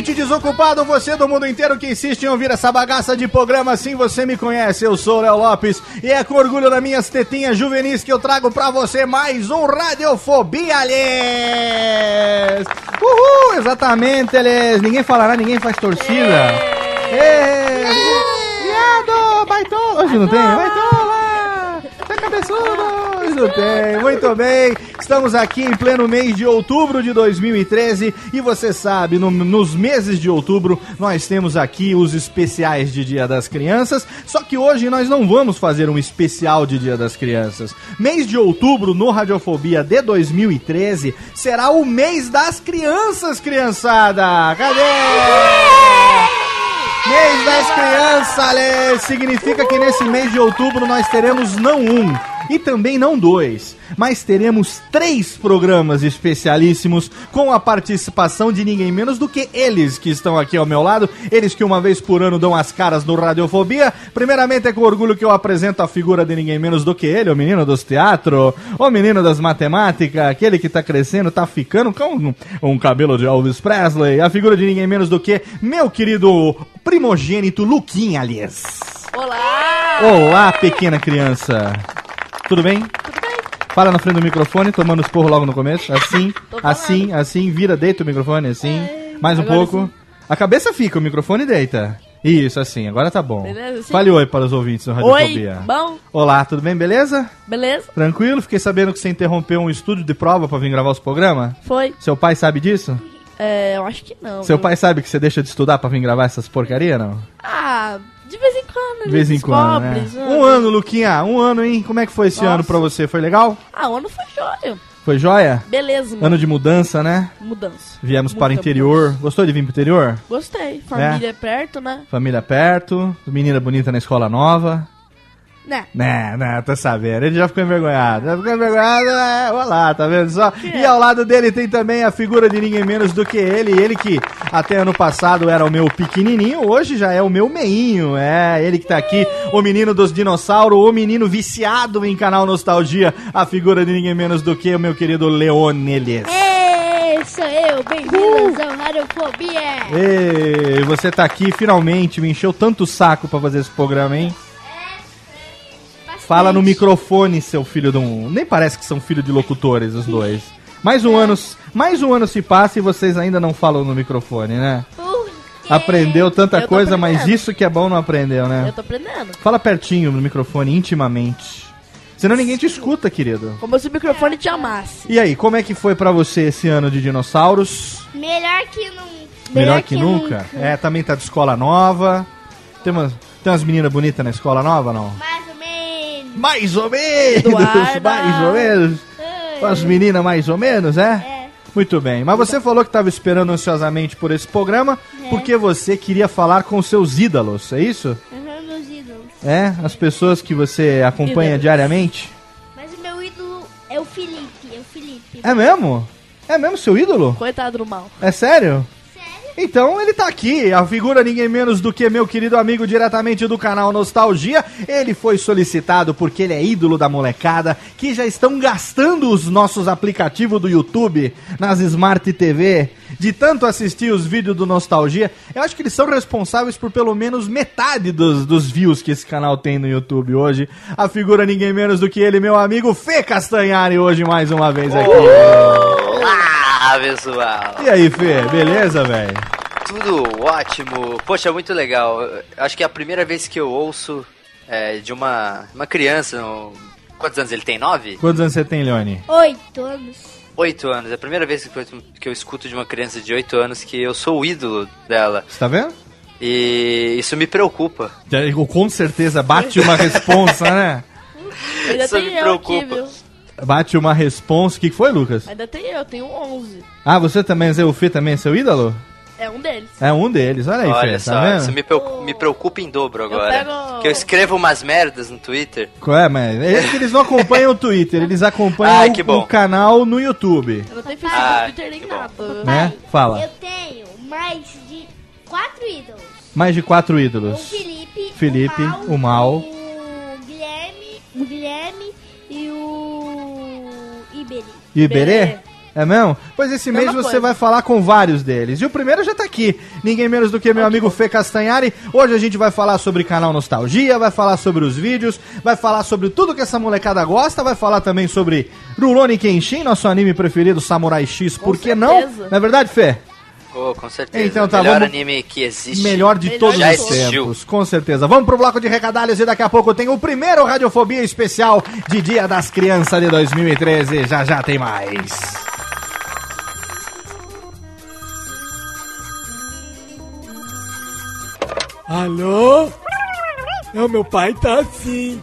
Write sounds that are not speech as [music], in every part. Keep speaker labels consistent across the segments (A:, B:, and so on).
A: Ouvinte desocupado, você do mundo inteiro que insiste em ouvir essa bagaça de programa, assim você me conhece, eu sou o Léo Lopes e é com orgulho das minhas tetinhas juvenis que eu trago pra você mais um Radiofobia, aliás! Uhul, exatamente, aliás, ninguém falará, ninguém faz torcida. Viado, baitola, hoje não tem? Baitola, tá cabeçudo! Não tem, muito bem. Estamos aqui em pleno mês de outubro de 2013 e você sabe, no- nos meses de outubro nós temos aqui os especiais de Dia das Crianças. Só que hoje nós não vamos fazer um especial de Dia das Crianças. Mês de outubro no Radiofobia de 2013 será o mês das crianças, criançada. Cadê? Mês das crianças, Ale! Significa que nesse mês de outubro nós teremos não um e também não dois, mas teremos três programas especialíssimos com a participação de ninguém menos do que eles que estão aqui ao meu lado, eles que uma vez por ano dão as caras no Radiofobia. Primeiramente é com orgulho que eu apresento a figura de ninguém menos do que ele, o menino dos teatro, o menino das matemáticas, aquele que tá crescendo, tá ficando com um, um cabelo de Elvis Presley, a figura de ninguém menos do que meu querido primogênito Luquinha, aliás.
B: Olá!
A: Olá, pequena criança. Tudo bem?
B: Tudo bem?
A: Fala na frente do microfone, tomando esporro logo no começo. Assim, assim, assim, vira, deita o microfone, assim. Mais um
B: agora
A: pouco.
B: sim.
A: A cabeça fica, o microfone deita. Isso, assim, agora tá bom.
B: Beleza, sim.
A: Fale oi para os ouvintes do
B: Oi,
A: Radiofobia.
B: bom?
A: Olá, tudo bem, beleza?
B: Beleza?
A: Tranquilo? Fiquei sabendo que você interrompeu um estúdio de prova pra vir gravar os programas.
B: Foi?
A: Seu pai sabe disso?
B: É, eu acho que não.
A: Seu
B: viu?
A: pai sabe que você deixa de estudar pra vir gravar essas porcaria, não?
B: Ah, de vez em quando.
A: De vez em quando, né? Um ano, Luquinha, um ano, hein? Como é que foi esse
B: Nossa.
A: ano pra você? Foi legal?
B: Ah, o ano foi jóia.
A: Foi joia?
B: Beleza, mano.
A: Ano de mudança, né?
B: mudança.
A: Viemos para o
B: Muita
A: interior. Gostou de vir pro interior?
B: Gostei. Família perto, né?
A: Família perto, menina bonita na escola nova.
B: Né?
A: Né, né, tô sabendo. Ele já ficou envergonhado. Já ficou envergonhado, é, olha lá, tá vendo só? E ao lado dele tem também a figura de ninguém menos do que ele. Ele que até ano passado era o meu pequenininho, hoje já é o meu meinho. É, ele que tá aqui, o menino dos dinossauros, o menino viciado em canal Nostalgia. A figura de ninguém menos do que o meu querido Leonelis.
C: Ei, sou eu, bem-vindos ao Radiofobia!
A: Ei, você tá aqui finalmente, me encheu tanto saco pra fazer esse programa, hein? Fala no microfone, seu filho de um. Nem parece que são filho de locutores, os dois. Mais um ano, mais um ano se passa e vocês ainda não falam no microfone, né? Aprendeu tanta coisa, mas
B: aprendendo.
A: isso que é bom não aprendeu, né?
B: Eu tô aprendendo.
A: Fala pertinho no microfone, intimamente. Senão ninguém te escuta, querido.
B: Como se o microfone te amasse.
A: E aí, como é que foi pra você esse ano de dinossauros?
C: Melhor que nunca.
A: Melhor, que, nunca? É, também tá de escola nova. Tem umas, tem umas meninas bonitas na escola nova, não?
C: Menos.
A: Mais ou menos!
B: Eduarda.
A: Mais ou menos!
C: Ai,
A: As meninas mais ou menos, é?
C: É.
A: Muito bem. Mas você falou que estava esperando ansiosamente por esse programa porque você queria falar com seus ídolos, é isso?
C: Aham, meus ídolos.
A: É? As pessoas que você acompanha
B: Ídolos.
A: diariamente?
C: Mas o meu ídolo é o Felipe. É o Felipe.
A: É mesmo? É mesmo seu ídolo?
B: Coitado do mal.
A: É sério?
D: Então ele tá aqui, a figura ninguém menos do que meu querido amigo diretamente do canal Nostalgia. Ele foi solicitado porque ele é ídolo da molecada que já estão gastando os nossos aplicativos do YouTube nas Smart TV. De tanto assistir os vídeos do Nostalgia, eu acho que eles são responsáveis por pelo menos metade dos, dos views que esse canal tem no YouTube hoje. A figura ninguém menos do que ele, meu amigo Fê Castanhari, hoje mais uma vez aqui.
E: Olá, pessoal!
D: E aí, Fê, beleza, velho?
E: Tudo ótimo. Poxa, muito legal. Acho que é a primeira vez que eu ouço é, de uma, uma criança. no- Quantos anos ele tem? Nove?
D: Quantos anos você tem, Leone?
C: Oito anos.
E: Oito anos. É a primeira vez que eu, que eu escuto de uma criança de oito anos que eu sou o ídolo dela.
D: Você tá vendo?
E: E isso me preocupa.
D: Já- Com certeza bate uma responsa, né?
B: Ainda
E: Isso
B: tem
E: me
B: eu aqui,
E: preocupa.
B: viu?
D: Bate uma responsa. O que foi, Lucas?
B: Ainda tem eu, tenho 11.
D: Ah, você também, Zé, o Fê também é seu ídolo?
B: É um deles.
D: É um deles, olha aí,
E: Olha
D: Fê,
E: só,
D: tá vendo?
E: isso me preocupa, me preocupa em dobro agora.
B: pego-
E: Que eu escrevo umas merdas no Twitter.
D: Qual é, mas é que eles não acompanham o Twitter, eles acompanham
E: Ai,
D: o-
E: que bom.
D: o, canal no YouTube,
B: Eu não tenho Facebook,
E: Ah,
B: Twitter nem nada.
D: né? Fala.
C: Eu tenho mais de quatro ídolos.
D: Mais de quatro
C: O
D: ídolos.
C: Felipe,
D: Felipe,
C: o
D: o
C: Mal,
D: Mal.
C: o Guilherme, o Guilherme
D: Iberê?
B: Iberê.
D: É mesmo? Pois esse mês
B: Mesma
D: você
B: coisa.
D: vai falar com vários deles. E o primeiro já tá aqui. Ninguém menos do que meu amigo Fê Castanhari. Hoje a gente vai falar sobre canal Nostalgia, vai falar sobre os vídeos, vai falar sobre tudo que essa molecada gosta, vai falar também sobre Rurouni Kenshin, nosso anime preferido, Samurai X, por que não?
B: certeza.
D: Não é verdade, Fê?
E: Oh, com certeza.
D: Então tá,
E: Melhor
D: vamos-
E: anime que existe.
D: Melhor de
B: Melhor
D: todos
B: de
D: os.
E: Já existiu.
D: tempos, com certeza. Vamos pro bloco de recadalhos e daqui a pouco tem o primeiro Radiofobia especial de Dia das Crianças de 2013. Já já tem mais.
F: Alô? Não, meu pai tá assim.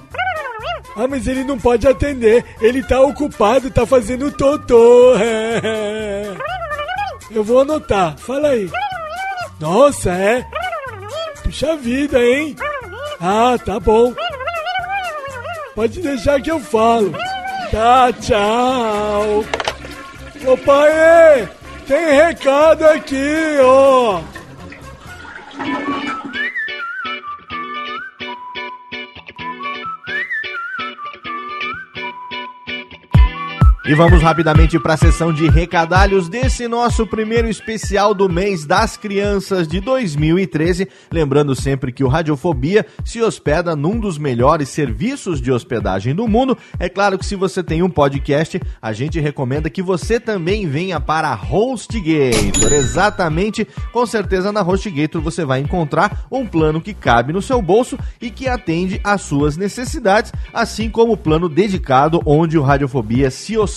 F: Ah, mas ele não pode atender. Ele tá ocupado, tá fazendo totô. [laughs] Eu vou anotar. Fala aí. Nossa, é? Puxa vida, hein? Ah, tá bom. Pode deixar que eu falo. Tá, tchau. Ô pai, tem recado aqui, ó.
D: E vamos rapidamente para a sessão de recadalhos desse nosso primeiro especial do mês das crianças de 2013. Lembrando sempre que o Radiofobia se hospeda num dos melhores serviços de hospedagem do mundo. É claro que se você tem um podcast, a gente recomenda que você também venha para a HostGator. Exatamente, com certeza na HostGator você vai encontrar um plano que cabe no seu bolso e que atende às suas necessidades, assim como o plano dedicado onde o Radiofobia se hospeda.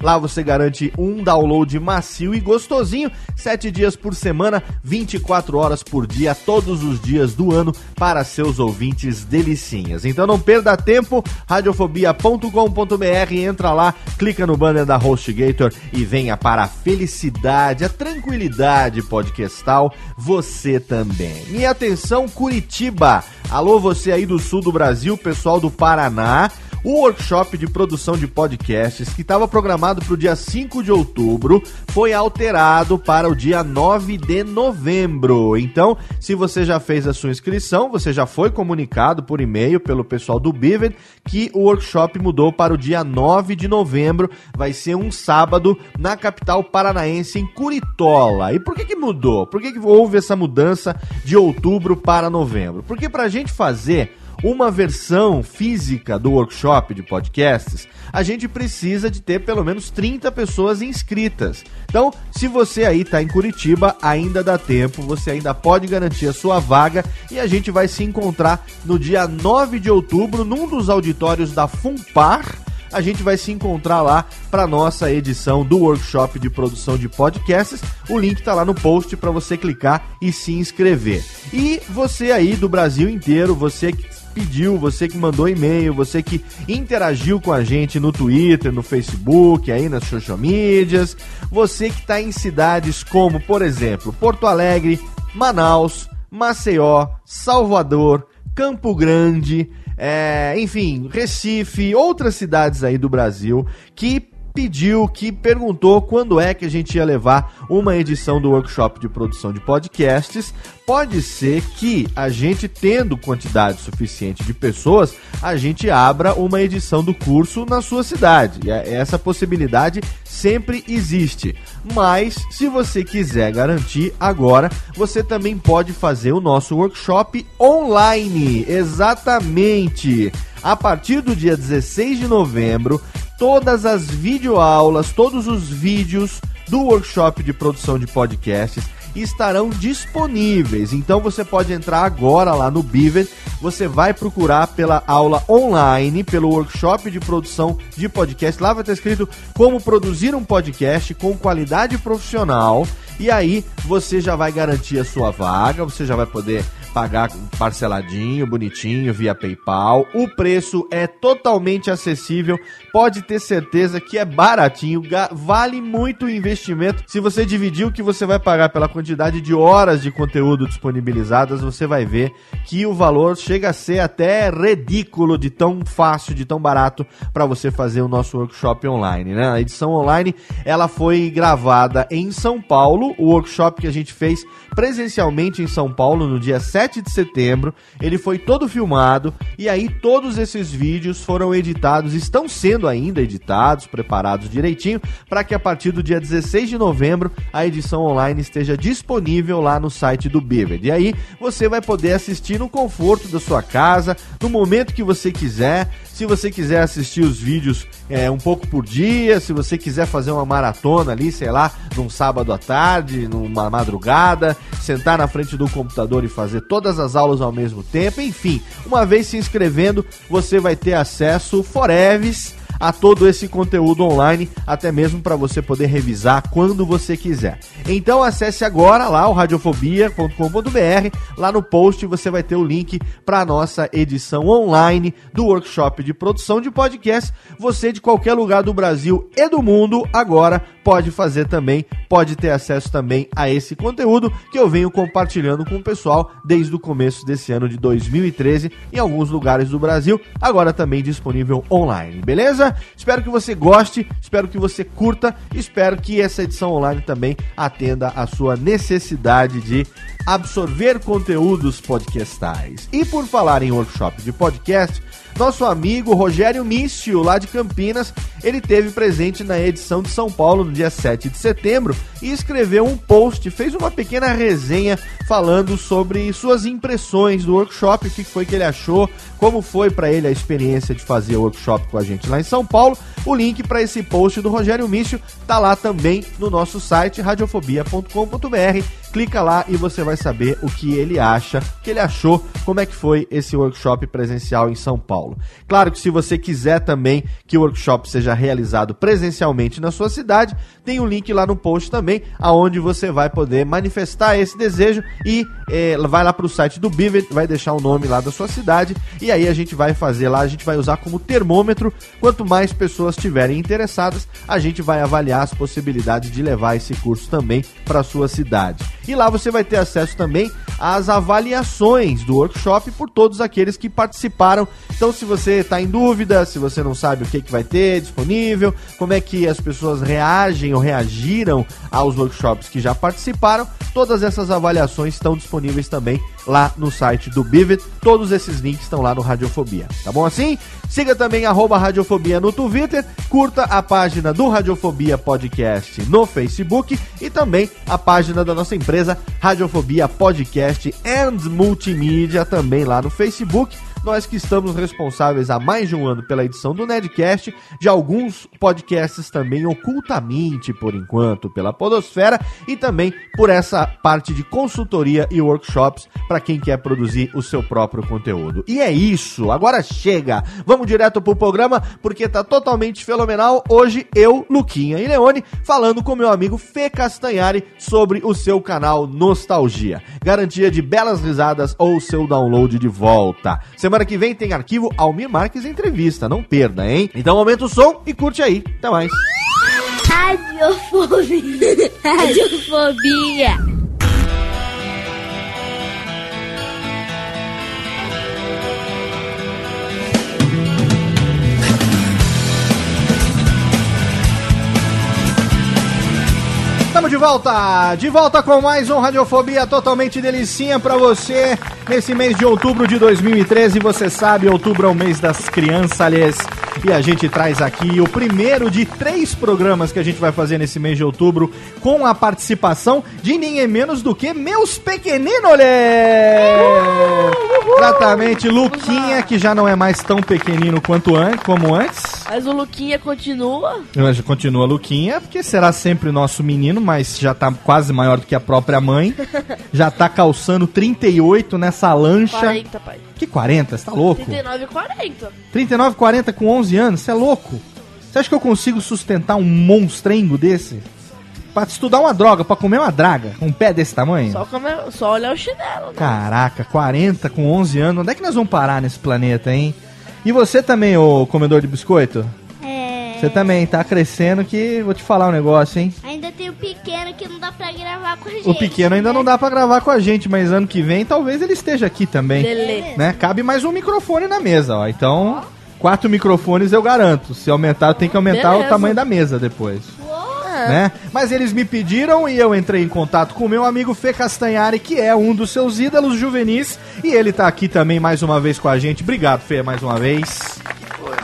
D: Lá você garante um download macio e gostosinho, 7 dias por semana, 24 horas por dia, todos os dias do ano, para seus ouvintes delicinhas. Então não perda tempo, radiofobia.com.br, entra lá, clica no banner da HostGator e venha para a felicidade, a tranquilidade podcastal, você também. E atenção, Curitiba! Alô, você aí do sul do Brasil, pessoal do Paraná. O workshop de produção de podcasts, que estava programado para o dia 5 de outubro, foi alterado para o dia 9 de novembro. Então, se você já fez a sua inscrição, você já foi comunicado por e-mail pelo pessoal do Bivet que o workshop mudou para o dia 9 de novembro. Vai ser um sábado na capital paranaense, em Curitola. E por que, que mudou? Por que, que houve essa mudança de outubro para novembro? Porque para a gente fazer uma versão física do workshop de podcasts, a gente precisa de ter pelo menos 30 pessoas inscritas. Então, se você aí está em Curitiba, ainda dá tempo, você ainda pode garantir a sua vaga e a gente vai se encontrar no dia 9 de outubro num dos auditórios da Fumpar a gente vai se encontrar lá para nossa edição do workshop de produção de podcasts. O link tá lá no post para você clicar e se inscrever. E você aí do Brasil inteiro, você que pediu, você que mandou e-mail, você que interagiu com a gente no Twitter, no Facebook, aí nas social medias, você que está em cidades como, por exemplo, Porto Alegre, Manaus, Maceió, Salvador, Campo Grande, é, enfim, Recife, outras cidades aí do Brasil que pediu, que perguntou quando é que a gente ia levar uma edição do workshop de produção de podcasts. Pode ser que a gente, tendo quantidade suficiente de pessoas, a gente abra uma edição do curso na sua cidade. E é- Essa possibilidade sempre existe. Mas, se você quiser garantir agora, você também pode fazer o nosso workshop online. Exatamente! A partir do dia 16 de novembro, todas as videoaulas, todos os vídeos do workshop de produção de podcasts estarão disponíveis. Então você pode entrar agora lá no Beaver, você vai procurar pela aula online, pelo workshop de produção de podcast. Lá vai estar escrito como produzir um podcast com qualidade profissional. E aí você já vai garantir a sua vaga, você já vai poder pagar parceladinho, bonitinho, via PayPal. O preço é totalmente acessível, pode ter certeza que é baratinho, vale muito o investimento. Se você dividir o que você vai pagar pela quantidade de horas de conteúdo disponibilizadas, você vai ver que o valor chega a ser até ridículo de tão fácil, de tão barato para você fazer o nosso workshop online, né? A edição online, ela foi gravada em São Paulo, o workshop que a gente fez presencialmente em São Paulo no dia 7 de setembro. Ele foi todo filmado e aí todos esses vídeos foram editados, estão sendo ainda editados, preparados direitinho, para que a partir do dia 16 de novembro a edição online esteja disponível lá no site do Beaver. E aí você vai poder assistir no conforto da sua casa, no momento que você quiser. Se você quiser assistir os vídeos é, um pouco por dia, se você quiser fazer uma maratona ali, sei lá, num sábado à tarde, numa madrugada, sentar na frente do computador e fazer todas as aulas ao mesmo tempo, enfim, uma vez se inscrevendo, você vai ter acesso foreves a todo esse conteúdo online, até mesmo para você poder revisar quando você quiser. Então acesse agora lá o radiofobia.com.br, lá no post você vai ter o link para a nossa edição online do workshop de produção de podcast. Você de qualquer lugar do Brasil e do mundo agora pode fazer também, pode ter acesso também a esse conteúdo que eu venho compartilhando com o pessoal desde o começo desse ano de 2013 em alguns lugares do Brasil, agora também disponível online, beleza? Espero que você goste, espero que você curta, espero que essa edição online também atenda a sua necessidade de absorver conteúdos podcastais. E por falar em workshop de podcast, nosso amigo Rogério Mício, lá de Campinas, ele teve presente na edição de São Paulo no dia 7 de setembro e escreveu um post, fez uma pequena resenha falando sobre suas impressões do workshop, o que foi que ele achou, como foi para ele a experiência de fazer o workshop com a gente lá em São Paulo. O link para esse post do Rogério Mício tá lá também no nosso site radiofobia.com.br. Clica lá e você vai saber o que ele acha, o que ele achou, como é que foi esse workshop presencial em São Paulo. Claro que se você quiser também que o workshop seja realizado presencialmente na sua cidade, tem um link lá no post também, aonde você vai poder manifestar esse desejo e eh, vai lá para o site do Bivet, vai deixar o nome lá da sua cidade e aí a gente vai fazer lá, a gente vai usar como termômetro. Quanto mais pessoas estiverem interessadas, a gente vai avaliar as possibilidades de levar esse curso também para sua cidade. E lá você vai ter acesso também às avaliações do workshop por todos aqueles que participaram. Então, se você está em dúvida, se você não sabe o que, que vai ter disponível, como é que as pessoas reagem ou reagiram aos workshops que já participaram, todas essas avaliações estão disponíveis também lá no site do Bivet. Todos esses links estão lá no Radiofobia. Tá bom assim? Siga também Radiofobia no Twitter, curta a página do Radiofobia Podcast no Facebook e também a página da nossa empresa Radiofobia Podcast and Multimídia também lá no Facebook. Nós que estamos responsáveis há mais de um ano pela edição do Nedcast, de alguns podcasts também ocultamente, por enquanto, pela Podosfera, e também por essa parte de consultoria e workshops para quem quer produzir o seu próprio conteúdo. E é isso, agora chega! Vamos direto pro programa, porque tá totalmente fenomenal. Hoje eu, Luquinha e Leone, falando com meu amigo Fê Castanhari sobre o seu canal Nostalgia. Garantia de belas risadas ou seu download de volta. Semana que vem tem arquivo Almir Marques Entrevista, não perda, hein? Então aumenta o som e curte aí. Até mais.
C: Radiofobia. Radiofobia.
A: Volta! De volta com mais um Radiofobia totalmente delicinha pra você nesse mês de outubro de 2013. Você sabe, outubro é o mês das crianças. E a gente traz aqui o primeiro de três programas que a gente vai fazer nesse mês de outubro com a participação de ninguém menos do que meus pequeninos, Exatamente, Luquinha, que já não é mais tão pequenino quanto an como antes.
B: Mas o Luquinha continua.
A: Mas Continua Luquinha, porque será sempre nosso menino, mas já tá quase maior do que a própria mãe. Já tá calçando 38 nessa lancha.
B: 40, pai.
A: Que 40? Você tá louco?
B: 39 e 40.
A: 39, 40 com 11 anos? Você é louco? Você acha que eu consigo sustentar um monstrengo desse? Pra estudar uma droga, pra comer uma draga, um pé desse tamanho?
B: Só, come... Só olhar o chinelo. Né?
A: Caraca, 40 com 11 anos. Onde é que nós vamos parar nesse planeta, hein? E você também, ô comedor de biscoito?
C: É.
A: Você também tá crescendo que vou te falar um negócio, hein?
C: Ainda tem o pequeno que não dá pra gravar com a gente.
A: O pequeno ainda
C: né?
A: não dá pra gravar com a gente, mas ano que vem talvez ele esteja aqui também.
B: Lelê.
A: Né? Cabe mais um microfone na mesa, ó. Então, quatro microfones eu garanto. Se aumentar, tem que aumentar o
B: Beleza.
A: tamanho da mesa depois. Né? Mas eles me pediram e eu entrei em contato com o meu amigo Fê Castanhari, que é um dos seus ídolos juvenis, e ele tá aqui também mais uma vez com a gente. Obrigado, Fê, mais uma vez.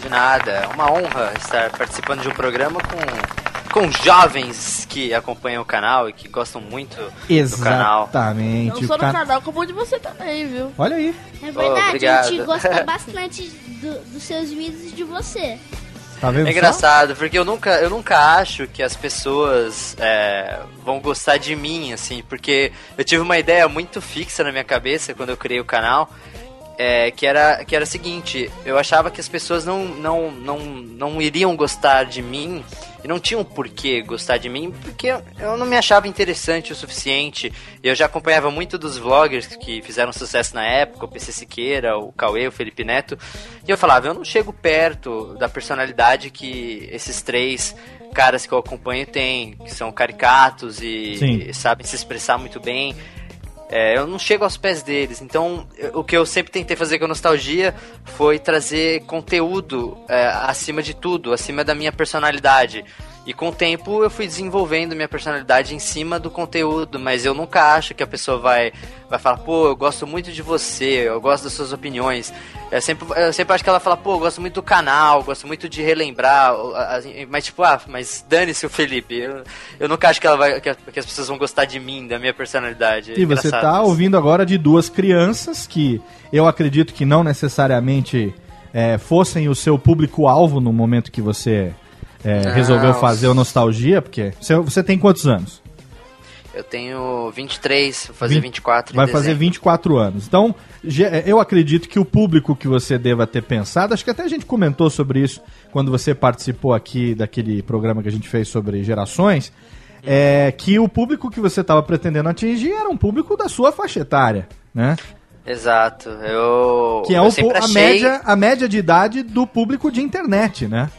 E: De nada. É uma honra estar participando de um programa com, com jovens que acompanham o canal e que gostam muito do canal.
A: Exatamente.
B: Não só
A: O
B: no
A: ca-
B: canal, como de você também, viu?
A: Olha aí.
C: É verdade, a
E: obrigado.
C: gente gosta [laughs] bastante do- dos seus vídeos e de você.
A: Tá vendo
E: É
A: só?
E: engraçado, porque eu nunca, eu nunca acho que as pessoas é, vão gostar de mim, assim, porque eu tive uma ideia muito fixa na minha cabeça quando eu criei o canal, é, que, era, que era a seguinte, eu achava que as pessoas não, não, não, não iriam gostar de mim, e não tinham por que gostar de mim, porque eu- não me achava interessante o suficiente, eu já acompanhava muito dos vloggers que fizeram sucesso na época, o PC Siqueira, o Cauê, o Felipe Neto, e eu falava, eu não chego perto da personalidade que esses três caras que eu acompanho têm, que são caricatos e, e sabem se expressar muito bem. É, eu não chego aos pés deles. Então, eu- o que eu sempre tentei fazer com a nostalgia foi trazer conteúdo é, acima de tudo, acima da minha personalidade. E com o tempo eu fui desenvolvendo minha personalidade em cima do conteúdo, mas eu nunca acho que a pessoa vai, vai falar, pô, eu gosto muito de você, eu gosto das suas opiniões. Eu sempre, eu sempre acho que ela fala, pô, eu gosto muito do canal, gosto muito de relembrar, mas tipo, ah, mas dane-se o Felipe. Eu, eu nunca acho que, ela vai, que, as pessoas vão gostar de mim, da minha personalidade.
A: E você tá
E: isso.
A: ouvindo agora de duas crianças que eu acredito que não necessariamente é, fossem o seu público-alvo no momento que você é, resolveu fazer o Nostalgia, porque você, você tem quantos anos?
E: Eu tenho 23, vou fazer
A: Vinte-
E: 24 em
A: Vai fazer
E: dezembro.
A: 24 anos. Então, ge- eu acredito que o público que você deva ter pensado, acho que até a gente comentou sobre isso quando você participou aqui daquele programa que a gente fez sobre gerações, é que o público que você estava pretendendo atingir era um público da sua faixa etária, né?
E: Exato. Eu.
A: Que é
E: eu
A: o, a,
E: achei-
A: média, a média de idade do público de internet, né?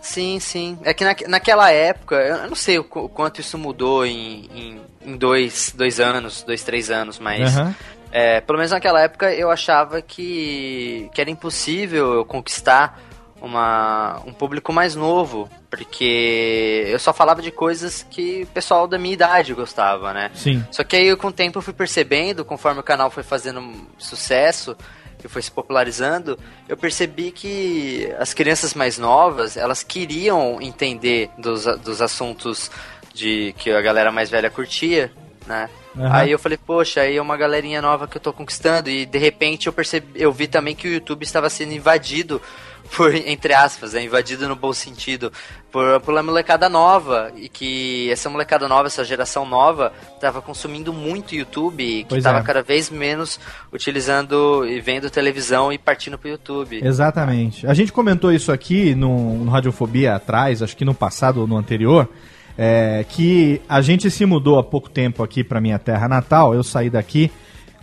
E: Sim, sim. É que naque- naquela época, eu não sei o qu- quanto isso mudou em, em, em dois, dois anos, dois, três anos, mas.
A: Aham.
E: é, pelo menos naquela época eu achava que, que era impossível eu conquistar uma, um público mais novo, porque eu só falava de coisas que o pessoal da minha idade gostava, né?
A: Sim.
E: Só que aí com o tempo eu fui percebendo, conforme o canal foi fazendo sucesso e foi se popularizando, eu percebi que as crianças mais novas, elas queriam entender dos, dos assuntos de que a galera mais velha curtia, né?
A: Aham.
E: Aí eu falei, poxa, aí é uma galerinha nova que eu tô conquistando e de repente eu percebi, eu vi também que o YouTube estava sendo invadido por, entre aspas, é invadido no bom sentido, por, pela molecada nova, e que essa molecada nova, essa geração nova, tava consumindo muito YouTube, e que
A: Pois
E: tava
A: é.
E: cada vez menos utilizando e vendo televisão e partindo pro YouTube.
A: Exatamente. A gente comentou isso aqui no, no Radiofobia atrás, acho que no passado ou no anterior, é, que a gente se mudou há pouco tempo aqui para minha terra natal. Eu saí daqui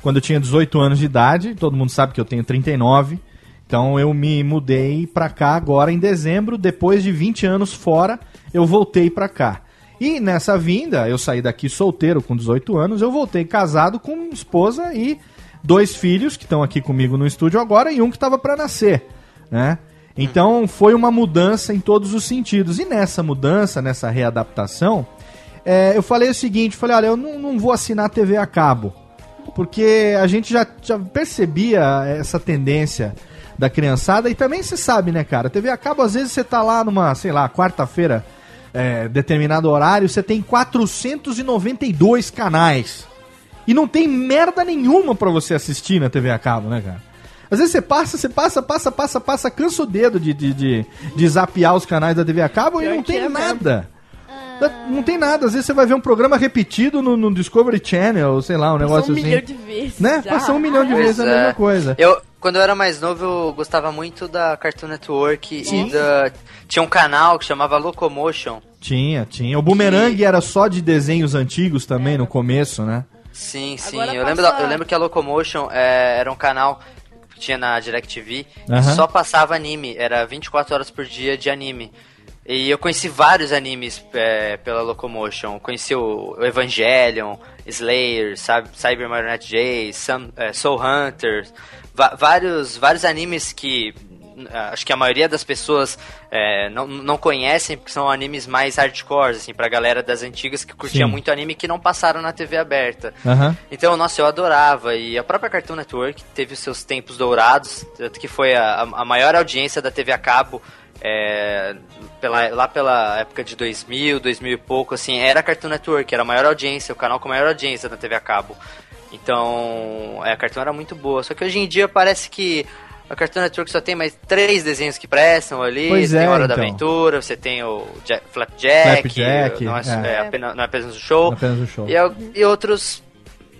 A: quando eu tinha 18 anos de idade. Todo mundo sabe que eu tenho 39. Então eu me mudei para cá agora em dezembro, depois de 20 anos fora, eu voltei para cá. E nessa vinda, eu saí daqui solteiro com 18 anos, eu voltei casado com esposa e dois filhos que estão aqui comigo no estúdio agora e um que estava para nascer, né? Então foi uma mudança em todos os sentidos. E nessa mudança, nessa readaptação, é, eu falei o seguinte, falei, olha, eu não, não vou assinar TV a cabo, porque a gente já, já percebia essa tendência da criançada, e também você sabe, né, cara, TV a cabo, às vezes você tá lá numa, sei lá, quarta-feira, é, determinado horário, você tem 492 canais. E não tem merda nenhuma pra você assistir na TV a cabo, né, cara? Às vezes você passa, você passa, passa, passa, passa, cansa o dedo de, de, de, de zapear os canais da TV a cabo e não tem
B: é
A: nada. Não tem nada, às vezes você vai ver um programa repetido no, no Discovery Channel, sei lá, um
B: Passou
A: negócio
B: um
A: assim.
B: milhão de vezes.
A: Né?
B: já.
A: Passou um milhão de vezes a
E: é.
A: mesma coisa.
E: Eu, quando eu era mais novo, eu gostava muito da Cartoon Network e da. Tinha um canal que chamava Locomotion.
A: Tinha, tinha. O Boomerang era só de desenhos antigos também no começo, né?
E: Sim, sim.
B: Agora
E: Eu
B: passa-
E: lembro, da- eu lembro que a Locomotion é, era um canal que tinha na DirecTV
A: Aham.
E: e só passava anime. Era 24 horas por dia de anime. E eu conheci vários animes é, pela Locomotion. Conheci o, Evangelion, Slayer, Cy- Cyber Marionette J, Sam- é, Soul Hunters. va- vários, vários animes que ah, acho que a maioria das pessoas é, não, não conhecem porque são animes mais hardcore, assim, pra galera das antigas que curtia
A: Sim.
E: muito anime que não passaram na TV aberta.
A: Aham.
E: Então, nossa, eu adorava. E a própria Cartoon Network teve os seus tempos dourados, tanto que foi a, a maior audiência da TV a cabo. É, pela, lá pela época de 2000, 2000 e pouco, assim, era a Cartoon Network, era a maior audiência, o canal com a maior audiência da TV a cabo. Então, é, a Cartoon era muito boa. Só que hoje em dia parece que a Cartoon Network só tem mais três desenhos que prestam ali.
A: Pois
E: tem
A: é,
E: Hora da
A: então.
E: Aventura, você tem o Jack, Flapjack,
A: Flapjack,
E: não, é,
A: é.
E: é apenas, não é apenas um show.
A: Apenas o show.
E: E, e outros.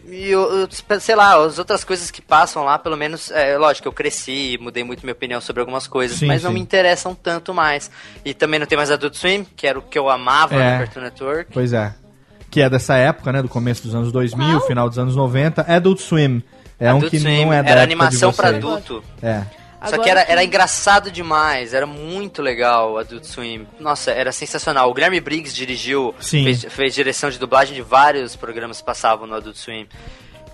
E: E outros, sei lá, as outras coisas que passam lá, pelo menos, é lógico, eu cresci, mudei muito minha opinião sobre algumas coisas,
A: Sim,
E: mas não
A: sim.
E: me interessam tanto mais. E também não tem mais Adult Swim, que era o que eu amava
A: É.
E: no Cartoon Network.
A: Pois é. Que é dessa época, né? Do começo dos anos 2000, final dos anos 90. Adult Swim. É um
E: Adult
A: que
E: Swim
A: não é da
E: era
A: época de
E: animação pra adulto.
A: É.
E: Só
B: Agora
E: que era, era engraçado demais, era muito legal o Adult Swim. Nossa, era sensacional. O Guilherme Briggs dirigiu,
A: Sim.
E: fez, fez direção de dublagem de vários programas que passavam no Adult Swim.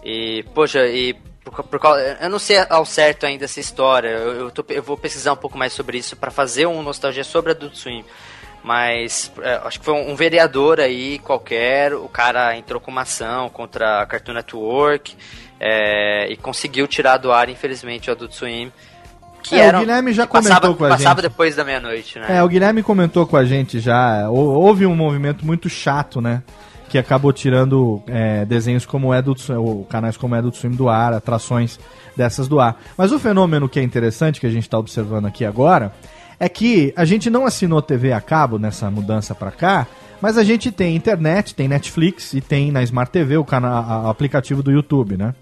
E: E, poxa, e por, por eu não sei ao certo ainda essa história. Eu, eu, tô- eu vou pesquisar um pouco mais sobre isso pra fazer um nostalgia sobre Adult Swim. Mas é, acho que foi um, um vereador aí qualquer, o cara entrou com uma ação contra a Cartoon Network é, e conseguiu tirar do ar, infelizmente, o Adult Swim. Que
A: É, o Guilherme já
E: que passava,
A: comentou com a
E: passava
A: gente.
E: depois da meia-noite, né?
A: É, o Guilherme comentou com a gente já. hou- Houve um movimento muito chato, né? Que acabou tirando é, desenhos como Swim, ou canais como Adult Swim do ar, atrações dessas do ar. Mas o fenômeno que é interessante, que a gente está observando aqui agora, é que a gente não assinou TV a cabo nessa mudança para cá, mas a gente tem internet, tem Netflix e tem na Smart TV o canal, aplicativo do YouTube, né?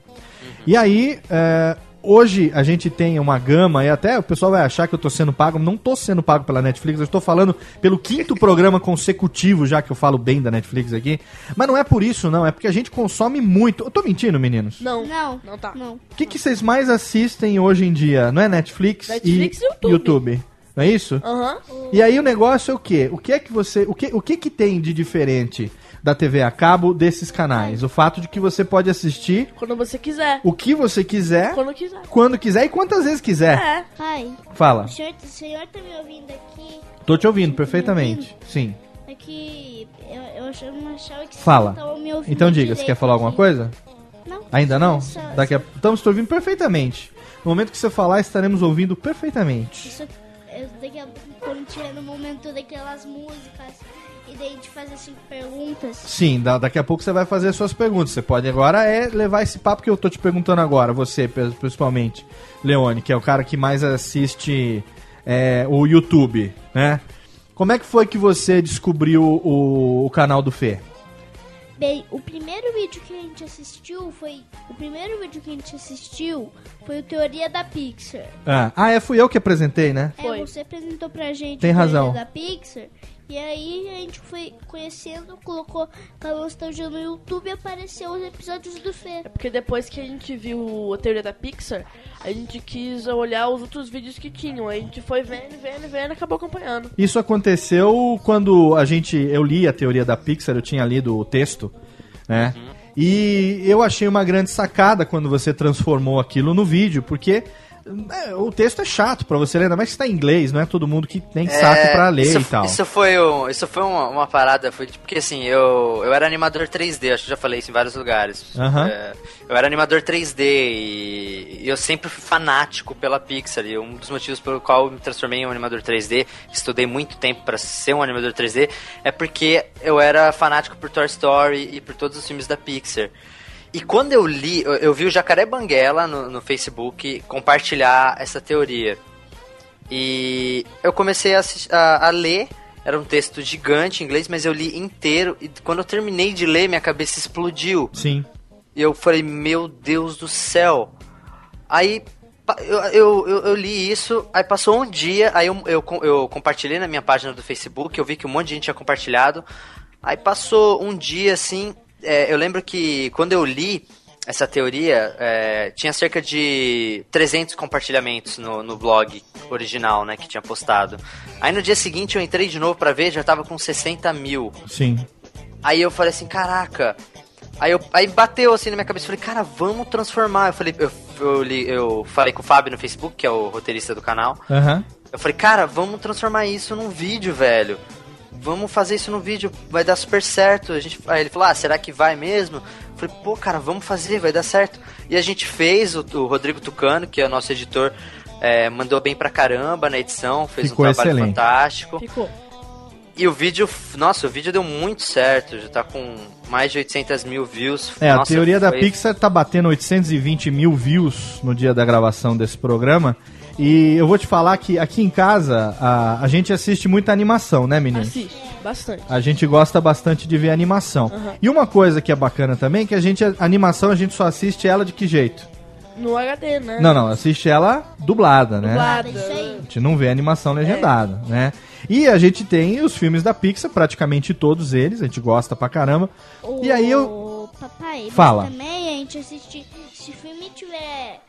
A: E aí, é, hoje a gente tem uma gama, e até o pessoal vai achar que eu tô sendo pago, não tô sendo pago pela Netflix, eu estou falando pelo quinto [laughs] programa consecutivo, já que eu falo bem da Netflix aqui. Mas não é por isso, não, é porque a gente consome muito. Eu tô mentindo, meninos?
B: Não,
C: Não,
B: não tá.
C: não.
A: O que, que vocês mais assistem hoje em dia? Não é Netflix,
B: Netflix
A: e
B: e YouTube.
A: YouTube? Não é isso?
B: Aham.
A: E aí o negócio é o quê? O que é que você. O que, o que, que tem de diferente da TV a cabo desses canais? O fato de que você pode assistir
B: Quando você quiser.
A: o que você quiser,
B: Quando quiser.
A: quando quiser e quantas vezes quiser.
B: É.
C: Pai,
A: Fala.
C: o senhor, o senhor tá me ouvindo aqui?
A: Tô te ouvindo perfeitamente. Sim.
C: É que eu, eu, ach- eu não achava que
A: Fala.
C: você tava me ouvindo
A: Então diga, você
C: direito
A: quer falar alguma
C: aqui.
A: coisa?
C: Não.
A: Ainda não?
C: Só-
A: Daqui a... Estamos te ouvindo perfeitamente. No momento que você falar, estaremos ouvindo perfeitamente.
C: Isso, eu, daqui a quando tiver no momento daquelas músicas e daí a gente faz assim perguntas.
A: Sim, da- daqui a pouco você vai fazer as suas perguntas. Você pode agora é levar esse papo que eu tô te perguntando agora, você principalmente, Leone, que é o cara que mais assiste é, o YouTube, né? Como é que foi que você descobriu o, o canal do Fê?
C: Bem, o primeiro vídeo que a gente assistiu foi. O primeiro vídeo que a gente assistiu foi o Teoria da Pixar.
A: Ah, ah, é, fui eu que apresentei, né?
B: Foi.
C: É, você apresentou pra gente
A: Tem
C: a Teoria
A: razão.
C: da Pixar. E aí a gente foi conhecendo, colocou a nostalgia no YouTube e apareceu os episódios do Fê.
B: É porque depois que a gente viu a teoria da Pixar, a gente quis olhar os outros vídeos que tinham. A gente foi vendo, vendo, vendo e acabou acompanhando.
A: Isso aconteceu quando a gente eu li a teoria da Pixar, eu tinha lido o texto, né? E eu achei uma grande sacada quando você transformou aquilo no vídeo, porque é, o texto é chato pra você ler, ainda mais que está em inglês, não é todo mundo que tem saco
E: É,
A: pra ler
E: isso,
A: e tal.
E: Isso foi, um- isso foi uma, uma parada, foi porque assim, eu, eu era animador 3D, acho que já falei isso em vários lugares.
A: Aham.
E: É, eu era animador 3D e, e eu sempre fui fanático pela Pixar. E um dos motivos pelo qual eu me transformei em um animador 3D, estudei muito tempo pra ser um animador 3D, é porque eu era fanático por Toy Story e por todos os filmes da Pixar. E quando eu li, eu, eu vi o Jacaré Banguela no, no Facebook compartilhar essa teoria. E eu comecei a, a- a ler, era um texto gigante em inglês, mas eu li inteiro. E quando eu terminei de ler, minha cabeça explodiu.
A: Sim.
E: E eu falei, meu Deus do céu. Aí eu, eu, eu, eu li isso, aí passou um dia, aí eu, eu, eu compartilhei na minha página do Facebook, eu vi que um monte de gente tinha compartilhado. Aí passou um dia assim, é, eu lembro que quando eu li essa teoria, é, tinha cerca de 300 compartilhamentos no, no blog original, né, que tinha postado. Aí no dia seguinte eu entrei de novo pra ver, já tava com 60 mil.
A: Sim.
E: Aí eu falei assim, caraca. Aí, eu, aí bateu assim na minha cabeça, eu falei, cara, vamos transformar. Eu falei, eu, eu, eu falei com o Fábio no Facebook, que é o roteirista do canal.
A: Aham.
E: Eu falei, cara, vamos transformar isso num vídeo, velho. Vamos fazer isso no vídeo, vai dar super certo. A gente, aí ele falou, ah, será que vai mesmo? Eu falei, pô, cara, vamos fazer, vai dar certo. E a gente fez, o, o Rodrigo Tucano, que é o nosso editor, é, mandou bem pra caramba na edição, fez
A: Ficou
E: um trabalho
A: excelente.
E: fantástico.
B: Ficou.
E: E o vídeo, nossa, o vídeo deu muito certo, já tá com mais de 800 mil views.
A: É, a
E: Nossa,
A: teoria da
E: foi-
A: Pixar tá batendo 820 mil views no dia da gravação desse programa. E eu vou te falar que aqui em casa a, a gente assiste muita animação, né, menino?
B: Assiste, bastante.
A: A gente gosta bastante de ver animação.
B: Aham.
A: E uma coisa que é bacana também, que a gente, a animação, a gente só assiste ela de que jeito?
B: No HD, né?
A: Não, não, assiste ela dublada, né?
B: Dublada.
C: Isso aí.
A: A gente não vê animação legendada, né? E a gente tem os filmes da Pixar, praticamente todos eles, a gente gosta pra caramba. E aí eu-
C: Papai, mas
A: Fala.
C: também a gente assiste. Se o filme tiver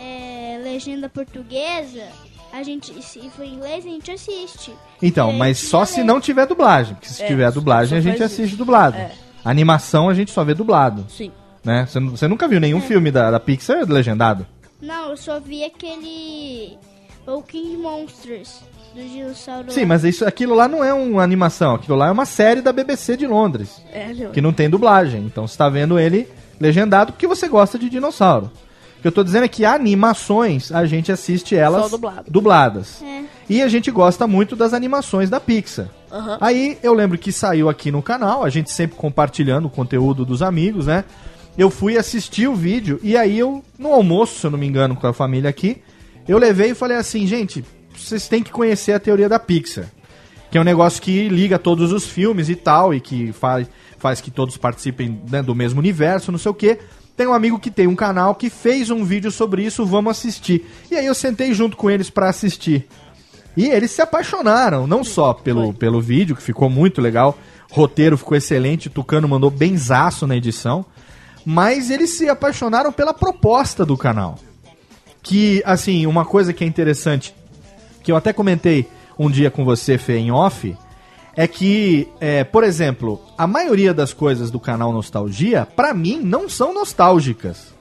C: é, legenda portuguesa, a gente. Se for em inglês, a gente assiste.
A: Então,
C: É,
A: mas só se não tiver dublagem, porque se
B: É,
A: tiver dublagem a gente assiste
B: isso.
A: dublado.
B: É.
A: Animação a gente só vê dublado,
B: Sim.
A: né? Você não- Você nunca viu nenhum filme da, da Pixar legendado?
C: Não, eu só vi aquele. O King Monsters do dinossauro.
A: Sim, mas isso, aquilo lá não é uma animação, aquilo lá é uma série da BBC de Londres,
B: É,
A: que não tem dublagem. Então você tá vendo ele legendado porque você gosta de dinossauro. O que eu tô dizendo é que animações a gente assiste elas
B: dublado.
A: dubladas.
C: É.
A: E a gente gosta muito das animações da Pixar.
B: Aham.
A: Aí eu lembro que saiu aqui no canal, a gente sempre compartilhando o conteúdo dos amigos, né? Eu fui assistir o vídeo e aí eu, no almoço, se eu não me engano, com a família aqui, eu levei e falei assim, gente, vocês têm que conhecer a teoria da Pixar. Que é um negócio que liga todos os filmes e tal, e que faz, faz que todos participem né, do mesmo universo, não sei o quê. Tem um amigo que tem um canal que fez um vídeo sobre isso, vamos assistir. E aí eu sentei junto com eles pra assistir. E eles se apaixonaram, não só pelo, pelo vídeo, que ficou muito legal, roteiro ficou excelente, Tucano mandou benzaço na edição, mas eles se apaixonaram pela proposta do canal. Que, assim, uma coisa que é interessante, que eu até comentei um dia com você, Fê, em off, é que, é, por exemplo, a maioria das coisas do canal Nostalgia, pra mim, não são nostálgicas.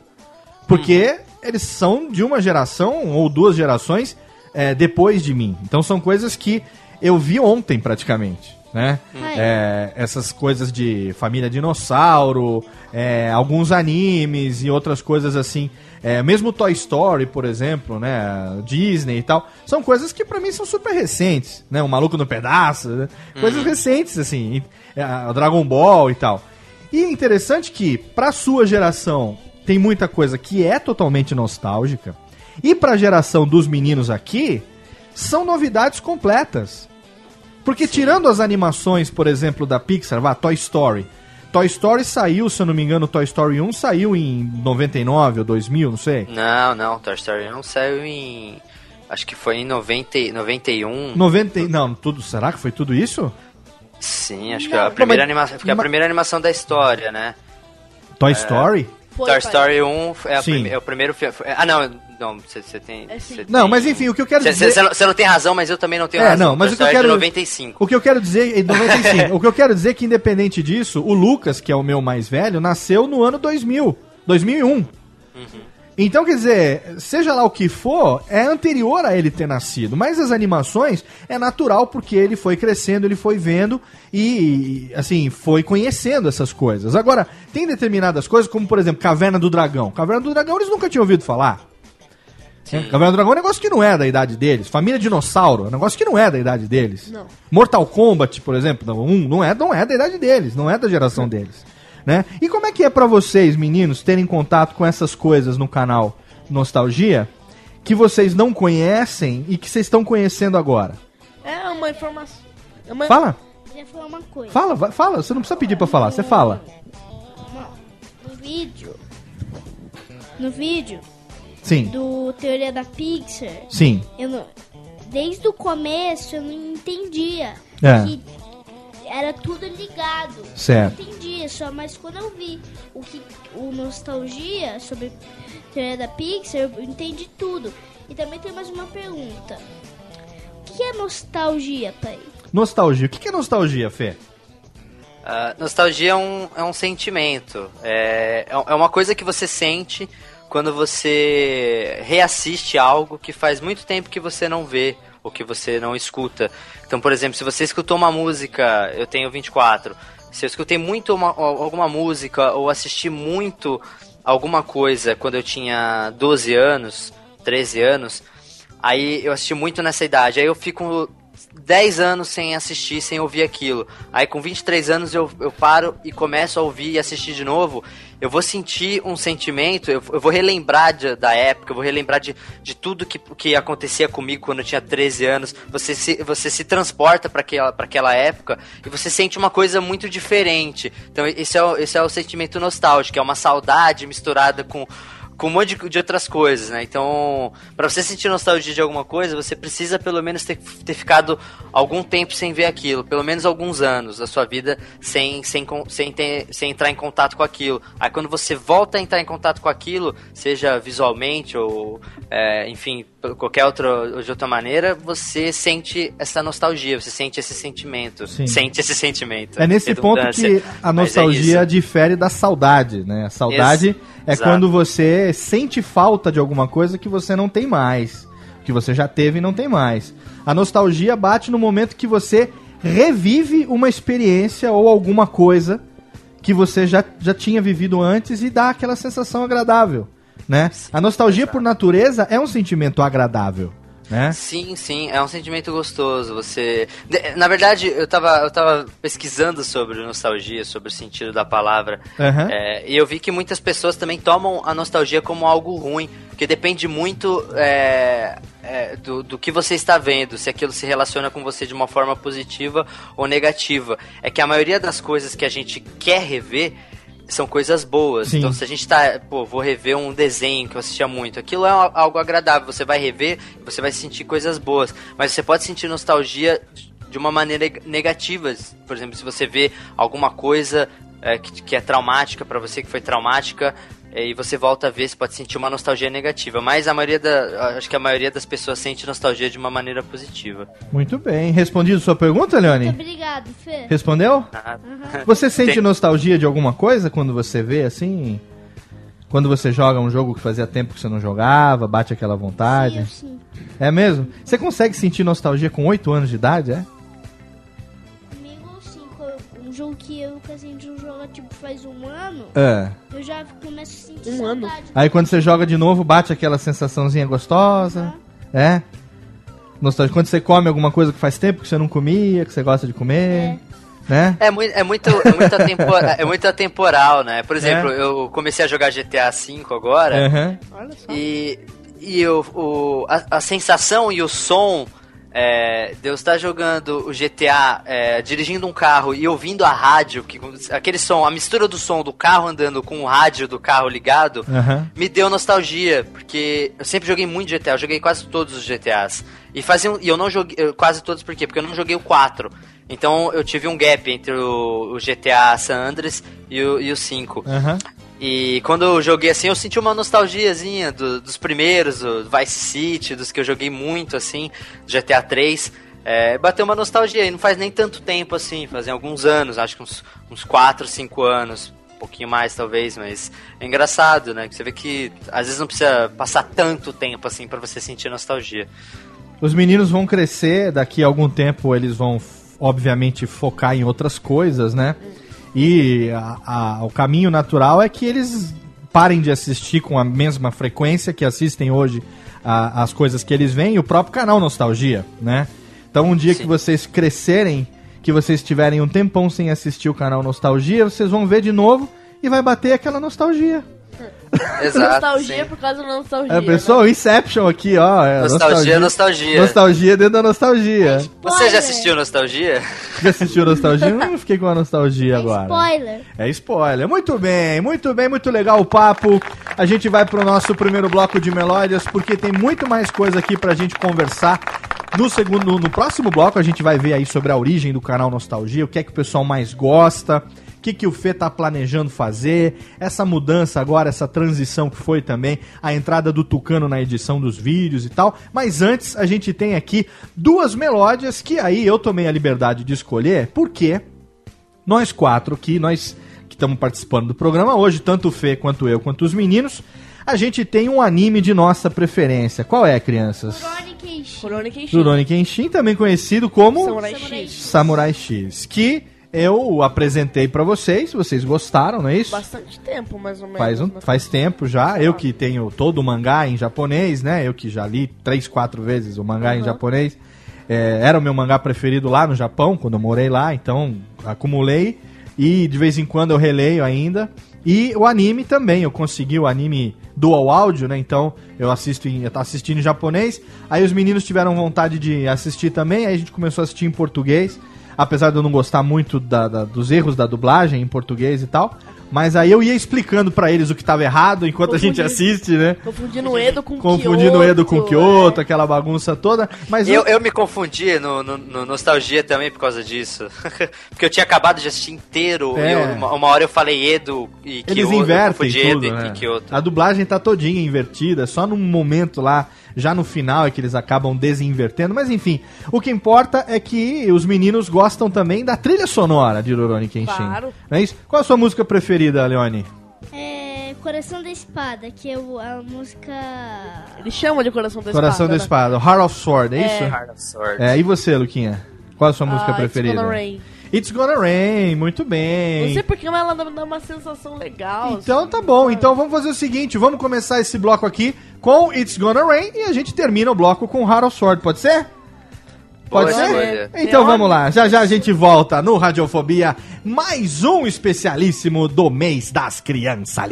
A: Porque eles são de uma geração ou duas gerações é, depois de mim. Então são coisas que eu vi ontem praticamente. Né? É, essas coisas de família dinossauro, é, alguns animes e outras coisas assim. É, mesmo Toy Story, por exemplo, né? Disney e tal. São coisas que pra mim são super recentes. Né? O Maluco no Pedaço. né? Coisas recentes, assim. é, Dragon Ball e tal. E é interessante que, pra sua geração, tem muita coisa que é totalmente nostálgica. E pra geração dos meninos aqui, são novidades completas. Porque tirando as animações, por exemplo, da Pixar, vá, Toy Story. Toy Story saiu, se eu não me engano, Toy Story 1 saiu em 99 ou 2000, não sei.
E: Não, não, Toy Story 1 saiu em. Acho que foi em 90, e- 91.
A: 90, e- não, tudo, será que foi tudo isso?
E: Sim, acho que é a primeira animação. Foi a
A: mas-
E: primeira animação da história, né?
A: Toy Story?
B: Foi,
E: Toy. Story 1 é, prime- é o primeiro filme. Ah, não, não, você tem.
B: É
A: Não, mas enfim, o que eu quero
E: Você
A: dizer...
E: você não, tem razão, mas eu também não tenho
A: É,
E: razão.
A: não, mas o que eu
E: é de
A: quero-
E: 95.
A: O que eu quero dizer, em 95, [laughs] o que eu quero dizer é que independente disso, o Lucas, que é o meu mais velho, nasceu no ano 2000, 2001. Então, quer dizer, seja lá o que for, é anterior a ele ter nascido. Mas as animações é natural porque ele foi crescendo, ele foi vendo e, assim, foi conhecendo essas coisas. Agora, tem determinadas coisas, como por exemplo, Caverna do Dragão. Caverna do Dragão eles nunca tinham ouvido falar. É, Caverna do Dragão é um negócio que não é da idade deles. Família Dinossauro é um negócio que não é da idade deles.
B: Não.
A: Mortal Kombat, por exemplo, não, um, não, é, não é da idade deles, não é da geração deles. Né? E como é que é pra vocês, meninos, terem contato com essas coisas no canal Nostalgia que vocês não conhecem e que vocês estão conhecendo agora?
B: É uma informação. É uma...
A: Fala,
C: Queria falar uma coisa.
A: fala, vai- fala, você não precisa pedir pra falar, você fala.
C: No vídeo. No vídeo
A: Sim,
C: do Teoria da Pixar,
A: sim.
C: eu não, desde o começo eu não entendia
A: É.
C: que era tudo ligado.
A: Certo.
C: Eu não entendia, só mas quando eu vi o que o nostalgia sobre Teoria da Pixar, eu entendi tudo. E também tem mais uma pergunta. O que é nostalgia, pai?
A: Nostalgia. O que é nostalgia, Fê?
E: Ah, nostalgia é um, é um sentimento. É, é uma coisa que você sente quando você reassiste algo que faz muito tempo que você não vê ou que você não escuta. Então, por exemplo, se você escutou uma música, eu tenho 24, se eu escutei muito uma- alguma música ou assisti muito alguma coisa quando eu tinha 12 anos, 13 anos, aí eu assisti muito nessa idade, aí eu fico 10 anos sem assistir, sem ouvir aquilo. Aí com 23 anos eu, eu paro e começo a ouvir e assistir de novo. Eu vou sentir um sentimento, eu, eu vou relembrar de- da época, eu vou relembrar de, de tudo que, que acontecia comigo quando eu tinha 13 anos. Você se, você se transporta para aquela, aquela época e você sente uma coisa muito diferente. Então esse é, o, esse é o sentimento nostálgico, é uma saudade misturada com com um monte de, de outras coisas, né? Então, pra você sentir nostalgia de alguma coisa, você precisa pelo menos ter, ter ficado algum tempo sem ver aquilo, pelo menos alguns anos da sua vida sem, sem, sem, ter, sem entrar em contato com aquilo. Aí quando você volta a entrar em contato com aquilo, seja visualmente ou, é, enfim, por qualquer outra, de outra maneira, você sente essa nostalgia, você sente esse sentimento.
A: Sim.
E: Sente esse sentimento.
A: É nesse ponto que a
E: é
A: nostalgia
E: isso.
A: difere da saudade, né? A saudade
E: Ex-
A: é
E: exato.
A: quando você sente falta de alguma coisa que você não tem mais, que você já teve e não tem mais. A nostalgia bate no momento que você revive uma experiência ou alguma coisa que você já, já tinha vivido antes e dá aquela sensação agradável, né? A nostalgia por natureza é um sentimento agradável, né?
E: Sim, sim, é um sentimento gostoso. Você. Na verdade, eu tava, eu tava pesquisando sobre nostalgia, sobre o sentido da palavra.
A: Aham.
E: é, e eu vi que muitas pessoas também tomam a nostalgia como algo ruim. Porque depende muito é, é, do, do que você está vendo, se aquilo se relaciona com você de uma forma positiva ou negativa. É que a maioria das coisas que a gente quer rever são coisas boas.
A: Sim.
E: Então, se a gente tá, pô, vou rever um desenho que eu assistia muito, aquilo é al- algo agradável. Você vai rever, você vai sentir coisas boas. Mas você pode sentir nostalgia de uma maneira neg- negativa. Por exemplo, se você vê alguma coisa é, que, que é traumática pra você, que foi traumática, e você volta a ver, você pode sentir uma nostalgia negativa. Mas a maioria da, acho que a maioria das pessoas sente nostalgia de uma maneira positiva.
A: Muito bem. Respondido sua pergunta, Leone?
C: Muito obrigado, Fê.
A: Respondeu?
E: Nada.
A: Você sente
E: Tem-
A: nostalgia de alguma coisa quando você vê assim? Quando você joga um jogo que fazia tempo que você não jogava, bate aquela
C: Sim,
A: vontade?
C: eu sim.
A: É mesmo? Você consegue sentir nostalgia com 8 anos de idade, é?
C: Que eu e o Casinho não joga tipo faz um ano,
A: É.
C: eu já começo a sentir
B: Um ano?
C: saudade.
A: Aí quando você joga de novo, bate aquela sensaçãozinha gostosa. É? Nostalgia. Quando você come alguma coisa que faz tempo que você não comia, que você gosta de comer. Né?
E: É muito, é muito, é muito, é muito atemporal, né? Por exemplo,
A: É.
E: eu comecei a jogar GTA V agora
B: só.
E: e, e o, o- a, a sensação e o som é, de eu estar jogando o GTA, é, dirigindo um carro e ouvindo a rádio, que, aquele som, a mistura do som do carro andando com o rádio do carro ligado,
A: Aham.
E: me deu nostalgia, porque eu sempre joguei muito GTA, eu joguei quase todos os GTAs. E faziam, e eu não joguei eu- quase todos por quê? Porque eu não joguei o 4. Então eu tive um gap entre o, o GTA San Andreas e o, e o 5.
A: Aham.
E: E quando eu joguei assim, eu senti uma nostalgiazinha do- dos primeiros, do Vice City, dos que eu joguei muito assim, GTA 3. É, bateu uma nostalgia e não faz nem tanto tempo assim, fazem alguns anos, acho que uns, uns 4, 5 anos. pouquinho mais talvez, mas é engraçado, né? Você vê que às vezes não precisa passar tanto tempo assim pra você sentir nostalgia.
A: Os meninos vão crescer, daqui a algum tempo eles vão, obviamente, focar em outras coisas, né? E a- a- o caminho natural é que eles parem de assistir com a mesma frequência que assistem hoje a- as coisas que eles veem, e o próprio canal Nostalgia, né? Então, um dia que vocês crescerem, que vocês tiverem um tempão sem assistir o canal Nostalgia, vocês vão ver de novo e vai bater aquela nostalgia. [laughs]
E: Exato.
B: nostalgia
E: sim.
B: por causa da nostalgia.
A: É, pessoal, Inception aqui, ó. é,
E: Nostalgia, nostalgia.
A: Nostalgia dentro da nostalgia.
E: Você já assistiu Nostalgia?
A: Já assistiu Nostalgia? [laughs] Não fiquei com a nostalgia agora.
C: Spoiler.
A: É spoiler. Muito bem, muito bem, muito legal o papo. A gente vai pro nosso primeiro bloco de melódias, porque tem muito mais coisa aqui pra gente conversar. No segundo, no próximo bloco a gente vai ver aí sobre a origem do canal Nostalgia, o que é que o pessoal mais gosta, que, que o Fê tá planejando fazer, essa mudança agora, essa transição que foi também, a entrada do Tucano na edição dos vídeos e tal. Mas antes a gente tem aqui duas melódias que aí eu tomei a liberdade de escolher, porque nós quatro aqui, nós que estamos participando do programa hoje, tanto o Fê quanto eu, quanto os meninos, a gente tem um anime de nossa preferência. Qual é, crianças?
C: Rurouni Kenshin.
B: Rurouni Kenshin.
A: Também conhecido como
B: Samurai
C: Samurai
B: X.
A: Samurai X, que eu apresentei pra vocês, vocês gostaram, não é isso?
B: Bastante tempo, mais ou menos.
A: Faz, um,
B: né?
A: faz tempo já, eu que tenho todo o mangá em japonês, né? Eu que já li três, quatro vezes o mangá em
B: Uhum.
A: japonês. É, era o meu mangá preferido lá no Japão, quando eu morei lá, então acumulei. E de vez em quando eu releio ainda. E o anime também, eu consegui o anime dual áudio, né? Então eu assisto em, eu assistindo em japonês. Aí os meninos tiveram vontade de assistir também, aí a gente começou a assistir em português. Apesar de eu não gostar muito da- da- dos erros da dublagem em português e tal. Mas aí eu ia explicando pra eles o que tava errado enquanto a gente assiste, né?
B: Confundindo o Edo com
A: Confundindo o Edo com o
B: Kyoto,
A: Kyoto, aquela bagunça toda. Mas
E: Eu,
A: eu-
E: eu me confundi no, no- no Nostalgia também por causa disso. [laughs] Porque eu tinha acabado de assistir inteiro
A: É.
E: e eu- uma, uma hora eu falei Edo e
A: eles
E: Kyoto, eu
A: invertem
E: confundi
A: tudo,
E: Edo
A: né?
E: e Kyoto.
A: A dublagem tá todinha invertida, só num momento lá, já no final é que eles acabam desinvertendo. Mas enfim, o que importa é que os meninos gostam também da trilha sonora de Rurouni Kenshin.
B: Claro.
A: Não é isso? Qual a sua música preferida, Leone?
C: É Coração da Espada, que é a música.
B: Ele chama de Coração da
A: Coração da
B: Espada.
A: Espada, Heart of Sword, é, isso?
E: Heart of Swords.
A: É, e você, Luquinha? Qual a sua
B: né?
A: música
B: Ah, It's
A: preferida?
B: Gonna Rain.
A: It's Gonna Rain, muito bem.
B: Não sei porque, mas ela dá- dá uma sensação legal.
A: Então
B: assim.
A: tá bom, então vamos fazer o seguinte, vamos começar esse bloco aqui com It's Gonna Rain e a gente termina o bloco com of Sword, pode ser? Pode
E: Boa
A: ser?
E: escolha.
A: Então
B: É
A: vamos
B: óbvio.
A: lá, já já a gente volta no Radiofobia, mais um especialíssimo do mês das crianças.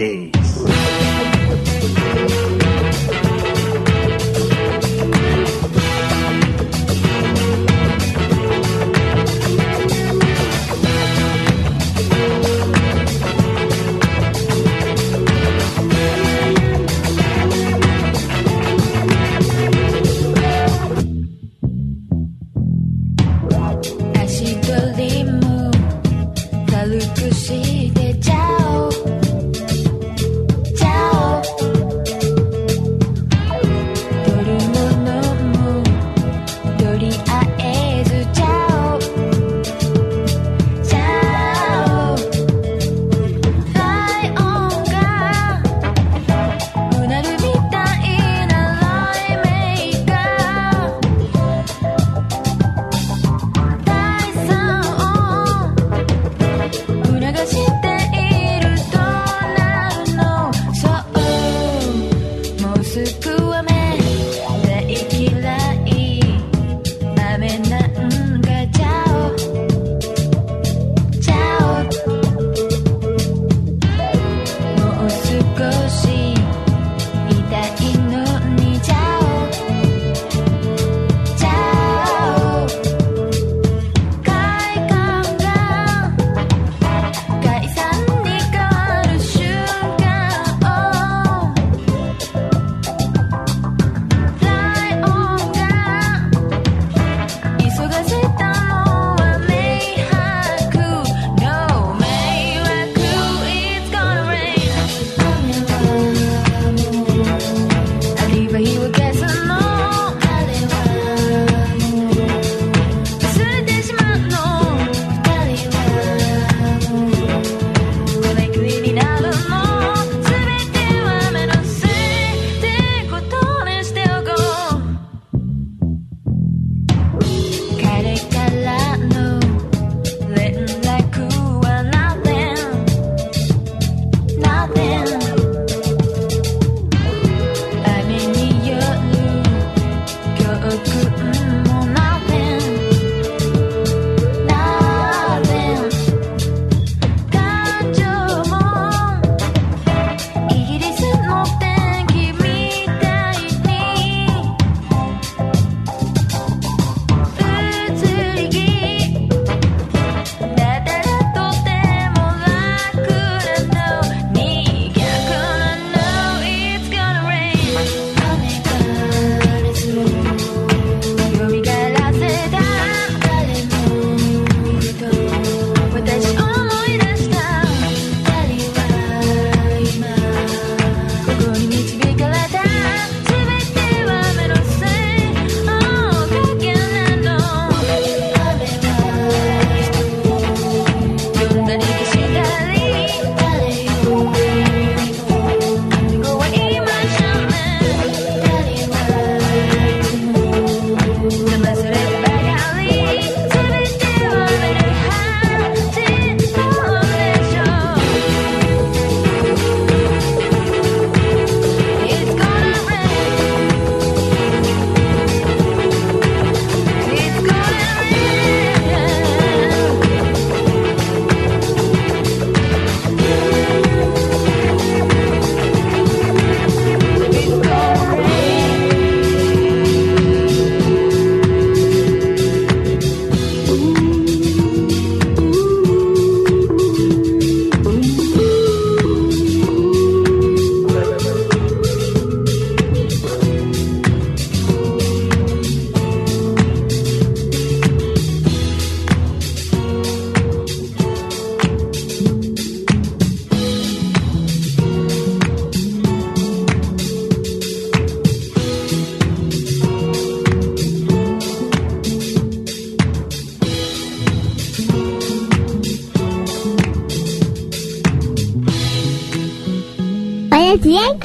G: Bem?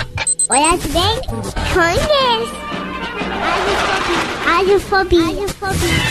G: Olha bem? Conheço. Radiofobia. Radiofobia.
H: No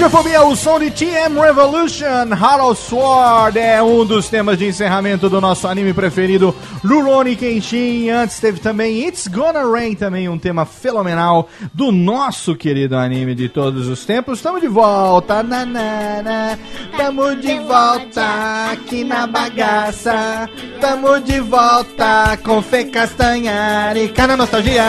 H: Radiofobia, o som de TM Revolution, Hollow Sword é um dos temas de encerramento do nosso anime preferido, Rurouni Kenshin. Antes teve também It's Gonna Rain, também um tema fenomenal do nosso querido anime de todos os tempos. Estamos de volta, nanana, tamo de volta aqui na bagaça. Tamo de volta com Fê Castanhari, cara nostalgia.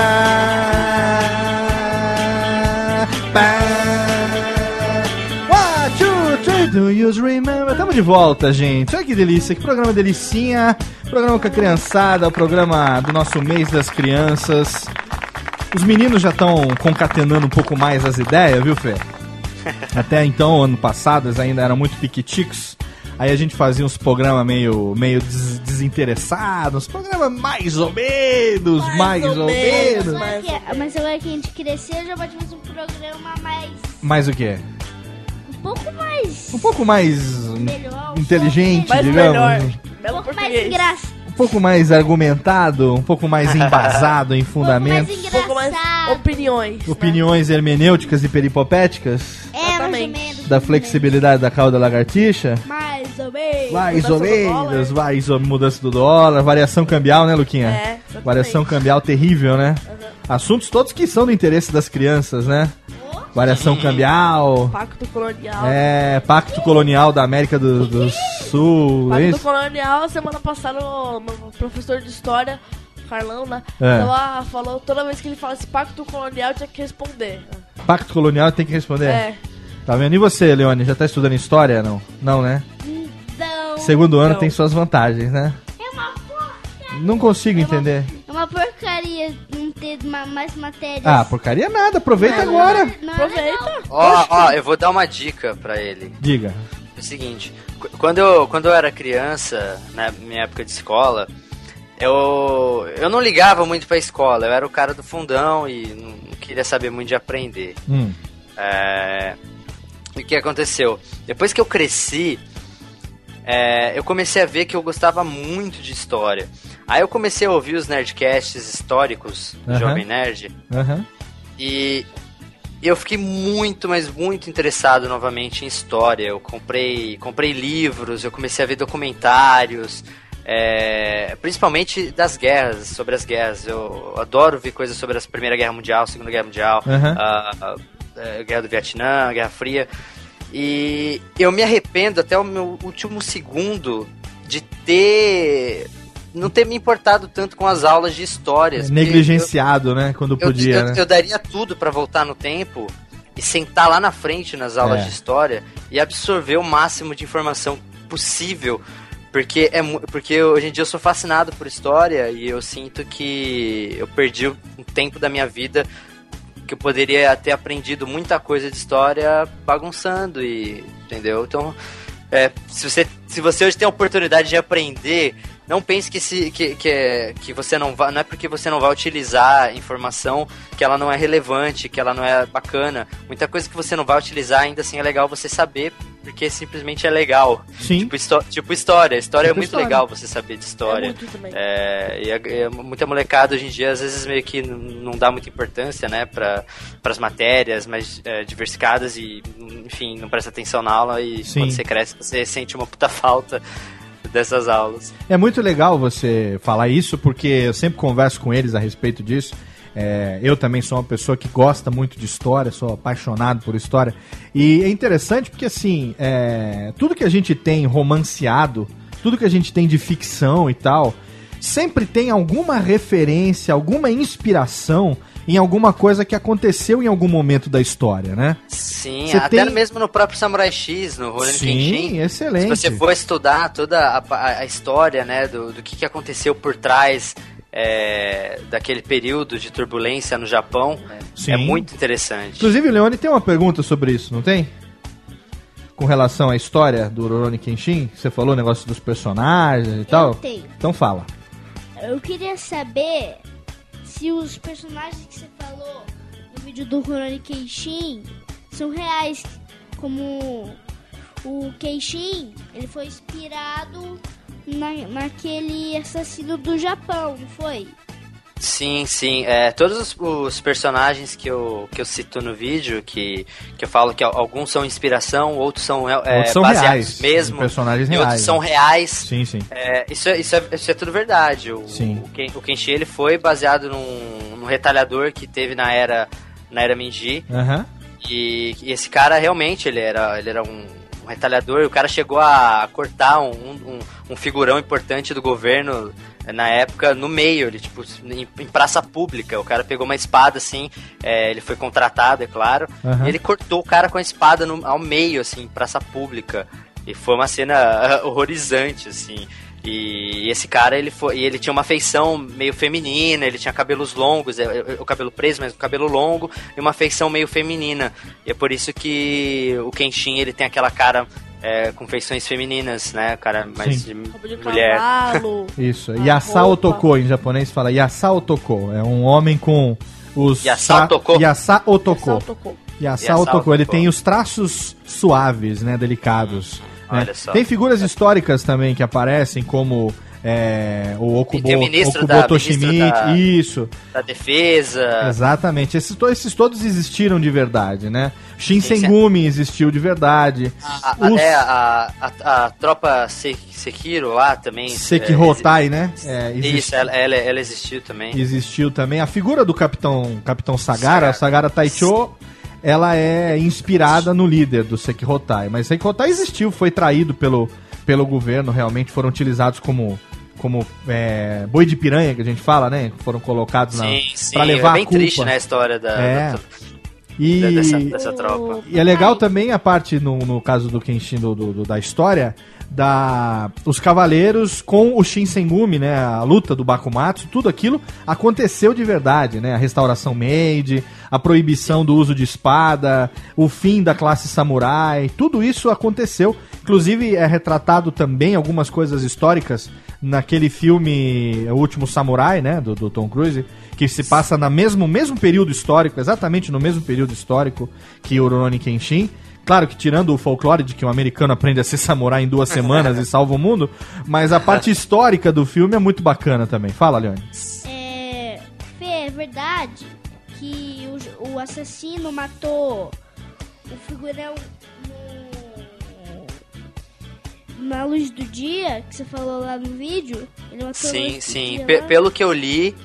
H: Do you remember? Tamo de volta, gente. Olha que delícia, que programa delicinha. Programa com a criançada, o programa do nosso mês das crianças. Os meninos já estão concatenando um pouco mais as ideias, viu, Fê? [laughs] Até então, ano passado, eles ainda eram muito piquiticos. Aí a gente fazia uns programas meio, meio des- desinteressados, uns programas mais ou menos, mais, ou, menos.
C: Agora que- Mas agora que a gente cresceu, já pode fazer um programa mais.
H: Mais o quê?
C: Um pouco mais.
H: Um pouco mais
C: Melhor, um
H: inteligente,
B: Mais
H: digamos.
B: melhor.
C: Um pouco mais
B: português.
C: engra...
A: um pouco mais argumentado, um pouco mais [laughs] embasado em fundamentos,
B: Um pouco mais opiniões. né?
A: opiniões hermenêuticas e peripopéticas
C: É, mais ou menos.
A: da flexibilidade da cauda lagartixa.
C: Mais ou menos.
A: Mais
B: Mudança
A: ou
B: do
A: menos,
B: dólar.
A: mais ou mudança do dólar, variação cambial, né, Luquinha?
B: É, exatamente.
A: variação cambial terrível, né? Assuntos todos que são do interesse das crianças, né? Variação cambial,
B: Pacto colonial.
A: é, pacto colonial da América do, do Sul,
B: Pacto
A: isso?
B: colonial, semana passada, o professor de história, Carlão, né?
A: É.
B: Tava, falou toda vez que ele fala esse pacto colonial, tinha que responder.
A: Pacto colonial tem que responder.
B: É.
A: Tá vendo? E você, Leone, já tá estudando história, não? Não, né?
C: Então,
A: Segundo ano
B: Não.
A: tem suas vantagens, né?
C: é uma porcaria.
A: Não consigo entender.
C: É uma porcaria não ter ma- mais matérias.
A: Ah, porcaria nada, aproveita
C: Não,
A: agora.
C: Não é
B: Aproveita.
E: Ó, ó, eu vou dar uma dica pra ele.
A: Diga.
E: É o seguinte, qu- quando eu, quando eu era criança, na minha época de escola, eu, eu não ligava muito pra escola, eu era o cara do fundão e não, não queria saber muito de aprender.
A: Hum.
E: É, e o que aconteceu? Depois que eu cresci, é, eu comecei a ver que eu gostava muito de história. Aí eu comecei a ouvir os nerdcasts históricos do
A: Aham.
E: Jovem Nerd
A: Aham.
E: e eu fiquei muito, mas muito interessado novamente em história. Eu comprei, comprei livros, eu comecei a ver documentários, é, principalmente das guerras, sobre as guerras. Eu adoro ver coisas sobre a Primeira Guerra Mundial, Segunda Guerra Mundial,
A: Aham.
E: a, a- a Guerra do Vietnã, a Guerra Fria. E eu me arrependo até o meu último segundo de ter. Não ter me importado tanto com as aulas de histórias. eu-
A: Negligenciado, né? Quando
E: eu,
A: podia,
E: eu,
A: né?
E: eu daria tudo pra voltar no tempo e sentar lá na frente nas aulas
A: É.
E: de história e absorver o máximo de informação possível. Porque, é, porque hoje em dia eu sou fascinado por história e eu sinto que eu perdi um tempo da minha vida que eu poderia ter aprendido muita coisa de história bagunçando e entendeu? Então, é, se você se você hoje tem a oportunidade de aprender, não pense que se que, que, é- que você não vai, não é porque você não vai utilizar a informação que ela não é relevante, que ela não é bacana. Muita coisa que você não vai utilizar ainda assim é legal você saber, porque simplesmente é legal.
A: Sim.
E: Tipo, histó- tipo história, história
A: Tipo
E: é muito
A: história.
E: legal você saber de
B: É
E: história.
B: muito também.
E: É, e a- e a- muita molecada hoje em dia, às vezes, meio que não dá muita importância, né, para as matérias mais é, diversificadas e, enfim, não presta atenção na aula e
A: Sim.
E: quando você cresce, você sente uma puta [laughs] falta dessas aulas.
A: É muito legal você falar isso, porque eu sempre converso com eles a respeito disso. É, eu também sou uma pessoa que gosta muito de história, sou apaixonado por história. E é interessante porque, assim, é, tudo que a gente tem romanceado, tudo que a gente tem de ficção e tal, sempre tem alguma referência, alguma inspiração em alguma coisa que aconteceu em algum momento da história, né?
E: Sim,
A: Você
E: até
A: tem-
E: mesmo no próprio Samurai X, no Kenshin.
A: Sim, excelente.
E: Se você for estudar toda a, a- a história, né, do, do que, que aconteceu por trás é, daquele período de turbulência no Japão,
A: Sim.
E: é muito interessante.
A: Inclusive, o Leone tem uma pergunta sobre isso, não tem? Com relação à história do Rurouni Kenshin, você falou o negócio dos personagens e tal.
C: tenho.
A: Então fala.
C: Eu queria saber se os personagens que você falou no vídeo do Rurouni Kenshin são reais, como o Kenshin, ele foi inspirado na, naquele assassino do Japão, não foi?
E: Sim, sim. É, todos os, os personagens que eu, que eu cito no vídeo, que, que eu falo que al- alguns são inspiração, outros são, é,
A: Outros são
E: baseados
A: reais,
E: mesmo,
A: personagens
E: e
A: reais,
E: outros são reais.
A: Sim, sim.
E: É, isso, é, isso, é, isso é tudo verdade. O,
A: Sim.
E: o, o Kenshi ele foi baseado num, num retalhador que teve na era, na era Meiji.
A: Aham.
E: E, e esse cara realmente ele era, ele era um, um retalhador. E o cara chegou a cortar um, um, um figurão importante do governo na época no meio, ele tipo em, em praça pública. O cara pegou uma espada assim, eh, ele foi contratado, é claro.
A: Aham.
E: E ele cortou o cara com a espada no- ao meio, assim, em praça pública. E foi uma cena [laughs] horrorizante, assim. E esse cara, ele foi, ele tinha uma feição meio feminina, ele tinha cabelos longos, é, é, o cabelo preso, mas o cabelo longo, e uma feição meio feminina. E é por isso que o Kenshin, ele tem aquela cara é, com feições femininas, né? Cara mais
A: Sim.
E: de
B: de
E: mulher.
B: cavalo. [laughs]
A: Isso.
B: a
A: Yasa
B: roupa.
A: Otoko, em japonês fala Yasa Otoko. É um homem com os.
E: Yasa
A: sa-
E: Otoko?
A: Yasa Otoko. Yasa Otoko. Ele tem os traços suaves, né? Delicados. né?
E: Olha só.
A: Tem figuras históricas também que aparecem, como é, o Okubo,
E: da-
A: Okubo Toshimichi,
E: da-
A: isso.
E: Da defesa.
A: Exatamente, esses, esses todos existiram de verdade, né? Shin. Sengumi existiu de verdade.
E: A,
A: Os-
E: até a, a, a tropa Se- Sekiro lá também.
A: Sekirotai, né? É,
E: É,
A: existe-
E: isso, ela, ela, ela existiu também.
A: existiu também. A figura do Capitão, Capitão Sagara,
E: Sagara.
A: Sagara Taicho, ela é inspirada no líder do Sekirotai. Mas Sekirotai existiu, foi traído pelo, pelo governo, realmente foram utilizados como, como é, boi de piranha, que a gente fala, né? Foram colocados na,
E: Sim, sim.
A: pra levar
E: é bem
A: a culpa.
E: triste, né, a história da,
A: É.
E: da-
A: E,
E: dessa, dessa tropa.
A: e é legal também a parte, no, no caso do Kenshin do, do- do- da história, da os cavaleiros com o Shinsengumi, né, a luta do Bakumatsu, tudo aquilo aconteceu de verdade, né, a restauração Meiji, a proibição do uso de espada, o fim da classe samurai, tudo isso aconteceu. Inclusive é retratado também algumas coisas históricas naquele filme O Último Samurai, né, do, do Tom Cruise, que se passa no mesmo, mesmo período histórico, exatamente no mesmo período histórico que Rurouni Kenshin. Claro que tirando o folclore de que um americano aprende a ser samurai em duas [laughs] semanas e salva o mundo, mas a parte histórica do filme é muito bacana também. Fala, Leone.
C: É, Fê, é verdade que o, o assassino matou o figurão no- na luz do dia, que você falou lá no vídeo? Ele matou
E: Sim, sim.
C: dia
E: pelo que eu li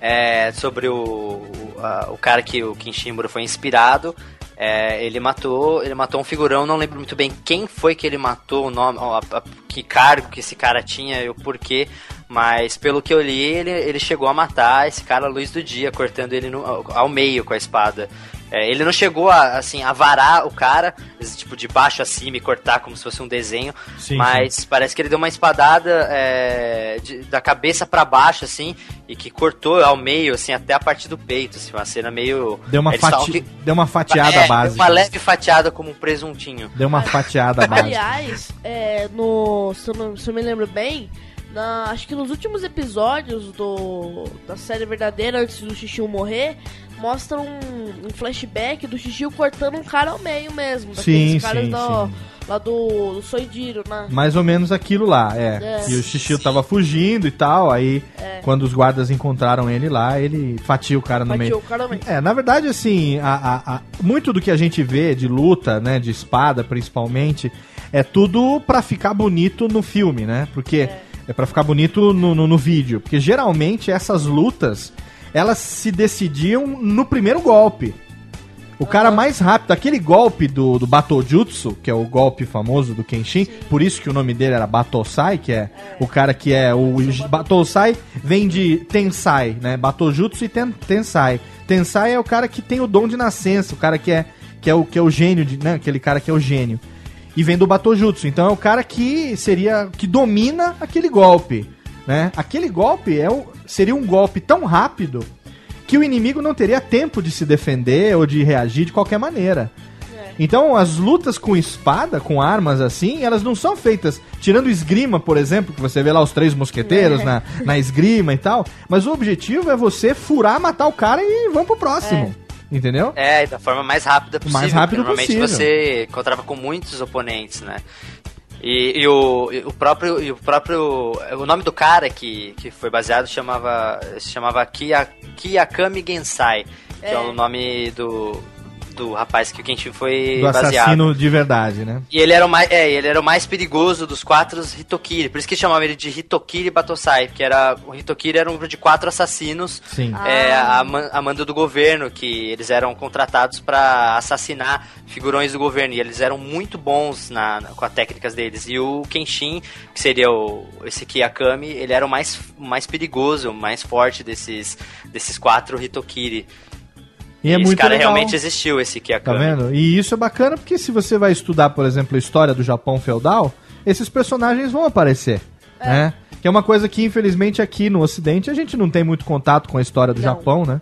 E: é, sobre o, o, a- o cara que o Kinshimburo foi inspirado, é, ele matou ele matou um figurão, não lembro muito bem quem foi que ele matou, o nome, a- a- que cargo que esse cara tinha e o porquê, mas pelo que eu li, ele, ele chegou a matar esse cara à luz do dia, cortando ele no- ao, ao meio com a espada. É, ele não chegou a, assim, a varar o cara, esse tipo, de baixo a cima e cortar como se fosse um desenho,
A: Sim,
E: mas parece que ele deu uma espadada é, de- da cabeça pra baixo, assim, e que cortou ao meio, assim, até a parte do peito, assim, uma cena meio...
A: Deu uma, fati
E: que-
A: deu uma fatiada
E: é, deu
A: básica.
E: uma leve fatiada como um presuntinho.
A: Deu uma fatiada [laughs] básica.
B: Aliás, é, no, se, eu não, se eu me lembro bem, na, acho que nos últimos episódios do, da série verdadeira, antes do Xixiu morrer, mostra um, um flashback do Xixiu cortando um cara ao meio mesmo.
A: Sim,
B: caras
A: sim,
B: do,
A: sim.
B: lá do, do Soidiro, né?
A: Mais ou menos aquilo lá, é.
B: É.
A: E o Xixi tava fugindo e tal, aí
B: É.
A: quando os guardas encontraram ele lá, ele fatia o cara no
B: Fatiou
A: meio.
B: o cara ao meio.
A: É, na verdade, assim, a, a- a- muito do que a gente vê de luta, né, de espada principalmente, é tudo pra ficar bonito no filme, né? Porque é, pra ficar bonito no, no, no vídeo. Porque geralmente essas lutas, elas se decidiam no primeiro golpe. O cara mais rápido, aquele golpe do, do Batojutsu, que é o golpe famoso do Kenshin, por isso que o nome dele era Batosai, que é, o cara que é o Batosai vem de Tensai, né? Batojutsu e ten, Tensai. Tensai é o cara que tem o dom de nascença, o cara que é que é o que é o gênio de, né, aquele cara que é o gênio. E vem do Batojutsu, então é o cara que seria que domina aquele golpe, né? Aquele golpe é o, seria um golpe tão rápido que o inimigo não teria tempo de se defender ou de reagir de qualquer maneira. Então, as lutas com espada, com armas assim, elas não são feitas, tirando esgrima, por exemplo, que você vê lá os três mosqueteiros
B: É.
A: na, na esgrima e tal, mas o objetivo é você furar, matar o cara e vamos pro próximo. Entendeu?
E: É, da forma mais rápida possível.
A: mais rápido
E: Normalmente
A: possível.
E: você encontrava com muitos oponentes, né? E, e o, e o próprio. E o próprio. O nome do cara que, que foi baseado chamava. Se chamava Kia, Kiyakami Gensai. Que é.
B: É.
E: o nome do. Do rapaz que o Kenshin foi
A: Do
E: baseado.
A: assassino de verdade, né?
E: E ele era o mais, é, ele era o mais perigoso dos quatro Hitokiri. Por isso que chamavam ele de Hitokiri Batosai, que era o Hitokiri era um grupo de quatro assassinos
A: Sim.
E: é, a, man- a mando do governo, que eles eram contratados pra assassinar figurões do governo. E eles eram muito bons na, na- com as técnicas deles. E o Kenshin, que seria o, esse Kiyakami, ele era o mais, mais perigoso, o mais forte desses, desses quatro Hitokiri.
A: E é
E: esse cara
A: legal.
E: realmente existiu, esse
A: Tá
E: Kiyakami.
A: vendo? E isso é bacana porque se você vai estudar, por exemplo, a história do Japão feudal, esses personagens vão aparecer, né? Que é uma coisa que, infelizmente, aqui no Ocidente a gente não tem muito contato com a história do
B: Não.
A: Japão, né?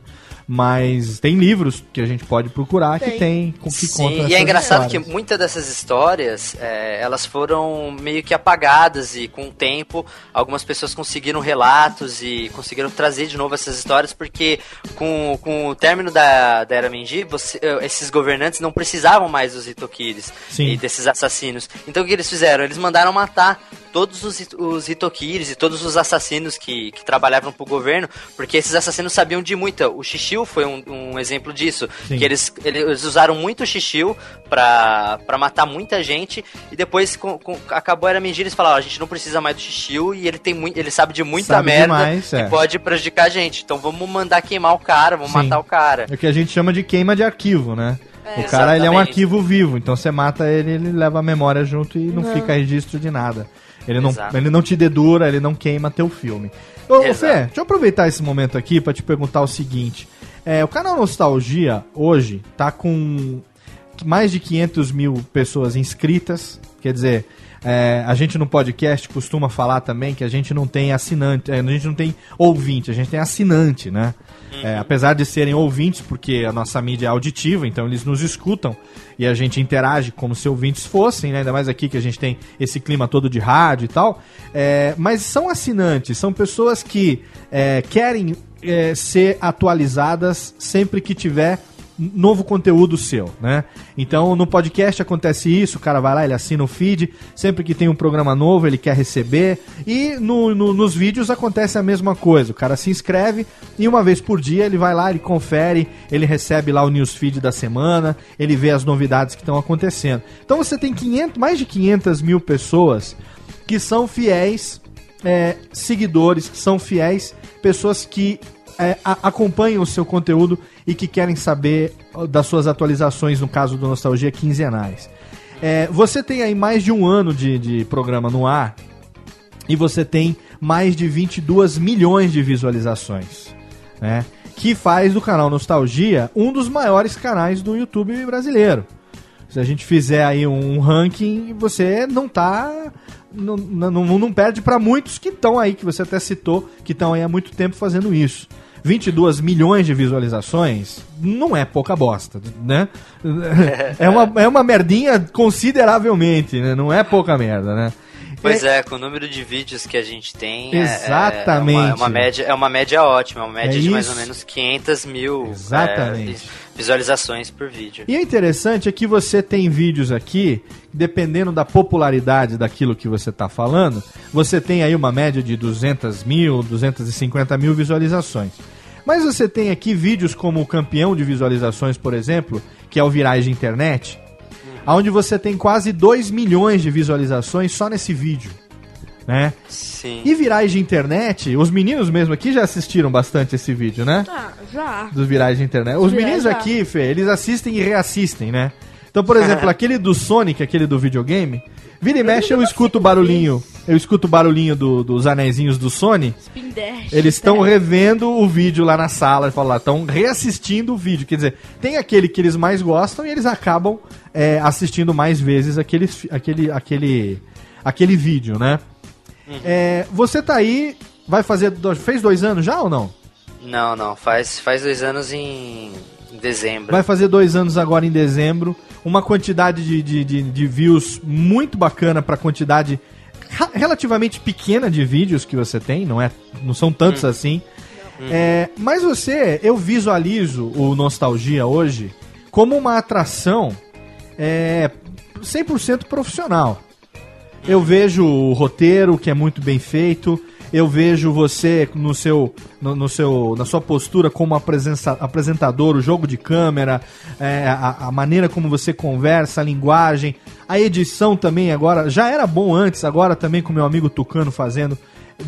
A: Mas tem livros que a gente pode procurar que
B: Tem.
A: tem com que
E: Sim, e é engraçado
A: histórias.
E: que muitas dessas histórias, é, elas foram meio que apagadas e com o tempo algumas pessoas conseguiram relatos e conseguiram trazer de novo essas histórias porque com, com o término da, da Era você- eh, esses governantes não precisavam mais dos Hitokiris
A: Sim.
E: e desses assassinos. Então o que eles fizeram? Eles mandaram matar todos os, os Hitokiris e todos os assassinos que, que trabalhavam pro governo, porque esses assassinos sabiam de muita. O Shishio foi um, um exemplo disso,
A: Sim.
E: que eles, eles usaram muito o Shishio pra, pra matar muita gente, e depois com, com, acabou a Era Mengira, eles falaram, a gente não precisa mais do Shishio, e ele, tem muito, ele sabe de muita
A: Sabe
E: merda
A: demais, é.
E: que pode prejudicar a gente, então vamos mandar queimar o cara, vamos
A: Sim.
E: matar o cara.
A: É o que a gente chama de queima de arquivo, né?
B: É.
A: o cara ele é um arquivo vivo, então você mata ele, ele leva a memória junto e não,
B: Não.
A: fica registro de nada. Ele não,
E: Exato.
A: ele não te dedura, ele não queima teu filme. Ô,
E: Exato.
A: Fê, deixa eu aproveitar esse momento aqui pra te perguntar o seguinte. É, o canal Nostalgia, hoje, tá com mais de 500 mil pessoas inscritas. Quer dizer, é, a gente no podcast costuma falar também que a gente não tem assinante, é, a gente não tem ouvinte, a gente tem assinante, né? É, apesar de serem ouvintes, porque a nossa mídia é auditiva, então eles nos escutam e a gente interage como se ouvintes fossem, né? ainda mais aqui que a gente tem esse clima todo de rádio e tal. É, mas são assinantes, são pessoas que é, querem é, ser atualizadas sempre que tiver novo conteúdo seu, né? Então no podcast acontece isso, o cara vai lá, ele assina o feed, sempre que tem um programa novo ele quer receber, e no, no- nos vídeos acontece a mesma coisa, o cara se inscreve e uma vez por dia ele vai lá, ele confere, ele recebe lá o newsfeed da semana, ele vê as novidades que estão acontecendo. Então você tem 500, mais de 500 mil pessoas que são fiéis é, seguidores, que são fiéis, pessoas que é, a- acompanham o seu conteúdo e que querem saber das suas atualizações, no caso do Nostalgia, quinzenais. É, você tem aí mais de um ano de, de programa no ar e você tem mais de 22 milhões de visualizações, né? Que faz do canal Nostalgia um dos maiores canais do YouTube brasileiro. Se a gente fizer aí um ranking, você não tá. Não, não, não perde para muitos que estão aí, que você até citou, que estão aí há muito tempo fazendo isso. 22 milhões de visualizações não é pouca bosta, né? É uma, é uma merdinha consideravelmente, né? Não é pouca merda, né?
E: Pois é, com o número de vídeos que a gente tem, é- é-
A: Exatamente.
E: É, uma, é uma média, é uma média ótima, uma média
A: É
E: de mais ou menos 500 mil é,
A: Exatamente.
E: Vi- visualizações por vídeo.
A: E o interessante é que você tem vídeos aqui, dependendo da popularidade daquilo que você está falando, você tem aí uma média de 200 mil, 250 mil visualizações. Mas você tem aqui vídeos como o campeão de visualizações, por exemplo, que é o Virais de Internet, onde você tem quase 2 milhões de visualizações só nesse vídeo. Né?
E: Sim.
A: E virais de internet, os meninos mesmo aqui já assistiram bastante esse vídeo, né?
B: Ah, já.
A: dos virais de internet. Os
B: virais
A: meninos
B: já.
A: aqui, Fê, eles assistem e reassistem, né? Então, por exemplo, [laughs] aquele do Sonic, aquele do videogame, vira e mexe eu escuto o barulhinho, eu escuto o barulhinho do- dos anéisinhos do Sony,
B: Spin Dash.
A: eles estão
B: É.
A: revendo o vídeo lá na sala, e falam lá, estão reassistindo o vídeo, quer dizer, tem aquele que eles mais gostam e eles acabam é, assistindo mais vezes aquele, aquele, aquele, aquele vídeo, né? É, você tá aí, vai fazer, fez dois anos já ou não?
E: Não, não, faz, faz dois anos em, em dezembro.
A: Vai fazer dois anos agora em dezembro. Uma quantidade de, de, de, de views muito bacana para quantidade relativamente pequena de vídeos que você tem, não é? Não são tantos assim. É, mas você, eu visualizo o Nostalgia hoje como uma atração é, 100% profissional. Eu vejo o roteiro que é muito bem feito. Eu vejo você no seu, no, no seu, na sua postura como apresentador, o jogo de câmera, é, a, a maneira como você conversa, a linguagem, a edição também agora já era bom antes, agora também com meu amigo Tucano fazendo.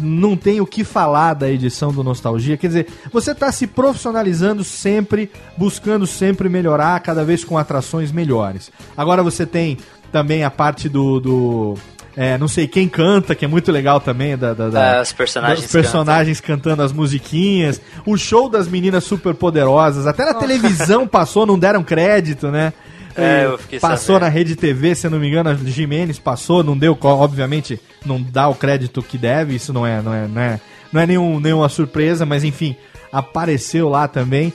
A: Não tem o que falar da edição do Nostalgia. Quer dizer, você está se profissionalizando sempre, buscando sempre melhorar, cada vez com atrações melhores. Agora você tem também a parte do. do é, não sei quem canta, que é muito legal também. Da, da- da-
E: É, os personagens
A: dos personagens cantando as musiquinhas. O show das meninas super poderosas. Até na televisão passou, não deram crédito, né?
E: É,
A: E
E: eu fiquei
A: passou
E: sabendo.
A: na Rede TV, se não me engano, a Jimenez passou, não deu, obviamente, não dá o crédito que deve, isso não é, não é, não é, não é nenhum, nenhuma surpresa, mas enfim, apareceu lá também.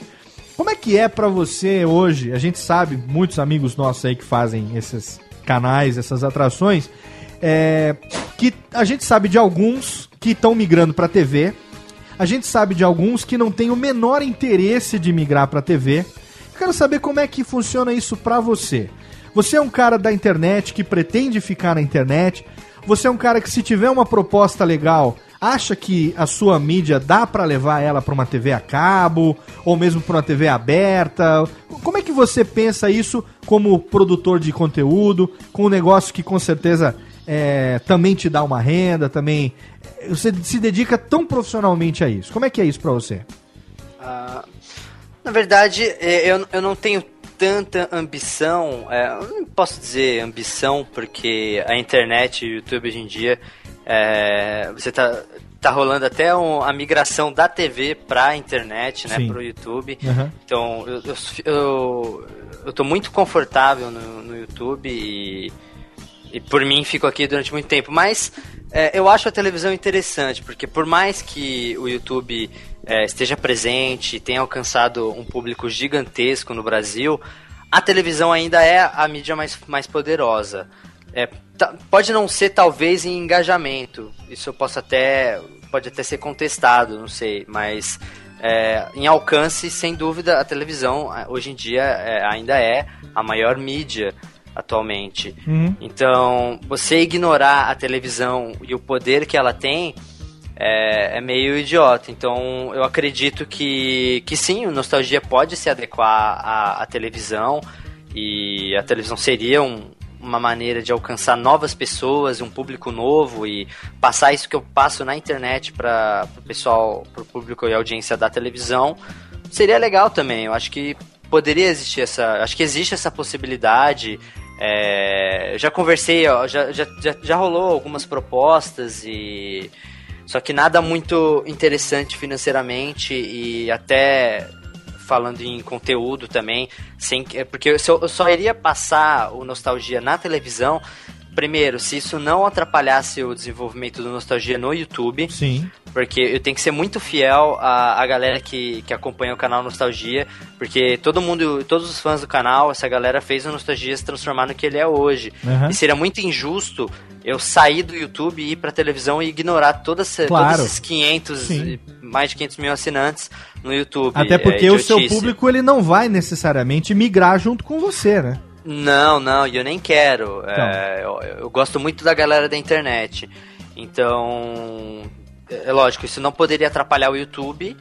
A: Como é que é pra você hoje? A gente sabe, muitos amigos nossos aí que fazem esses canais, essas atrações, é, que a gente sabe de alguns que estão migrando pra TV, a gente sabe de alguns que não têm o menor interesse de migrar pra TV. Eu quero saber como é que funciona isso pra você. Você é um cara da internet que pretende ficar na internet. Você é um cara que se tiver uma proposta legal, acha que a sua mídia dá pra levar ela pra uma TV a cabo ou mesmo pra uma TV aberta? Como é que você pensa isso como produtor de conteúdo, com um negócio que com certeza é, também te dá uma renda, também você se dedica tão profissionalmente a isso? Como é que é isso pra você?
E: Ah, na verdade, é, eu, eu não tenho tanta ambição, é, não posso dizer ambição, porque a internet e o YouTube hoje em dia, é, você tá, tá rolando até um- a migração da TV pra internet, né,
A: Sim.
E: pro YouTube.
A: Aham.
E: Então, eu, eu, eu, eu tô muito confortável no, no YouTube e, e por mim fico aqui durante muito tempo. Mas é, eu acho a televisão interessante, porque por mais que o YouTube é, esteja presente e tenha alcançado um público gigantesco no Brasil, a televisão ainda é a mídia mais, mais poderosa. É, pode não ser talvez em engajamento, isso eu posso até pode até ser contestado, não sei, mas é, em alcance, sem dúvida, a televisão é, hoje em dia é, ainda é a maior mídia atualmente.
A: Uhum.
E: Então, você ignorar a televisão e o poder que ela tem é, é meio idiota. Então, eu acredito que, que sim, o Nostalgia pode se adequar à, à televisão e a televisão seria um- uma maneira de alcançar novas pessoas, um público novo e passar isso que eu passo na internet para o pessoal, para o público e audiência da televisão. Seria legal também. Eu acho que poderia existir essa, acho que existe essa possibilidade. É, já conversei, ó, já, já, já, rolou algumas propostas e só que nada muito interessante financeiramente e até falando em conteúdo também, sem que- porque eu eu só iria passar o Nostalgia na televisão, primeiro, se isso não atrapalhasse o desenvolvimento do Nostalgia no YouTube,
A: Sim.
E: porque eu tenho que ser muito fiel à, à galera que, que acompanha o canal Nostalgia, porque todo mundo, todos os fãs do canal, essa galera fez o Nostalgia se transformar no que ele é hoje.
A: Aham.
E: E seria muito injusto eu sair do YouTube e ir pra televisão e ignorar toda essa,
A: Claro.
E: todos esses 500,
A: Sim.
E: mais de 500 mil assinantes no YouTube.
A: Até porque
E: É
A: o seu público ele não vai necessariamente migrar junto com você, né?
E: Não, não, e eu nem quero. É, eu, eu gosto muito da galera da internet. Então, é lógico, isso não poderia atrapalhar o YouTube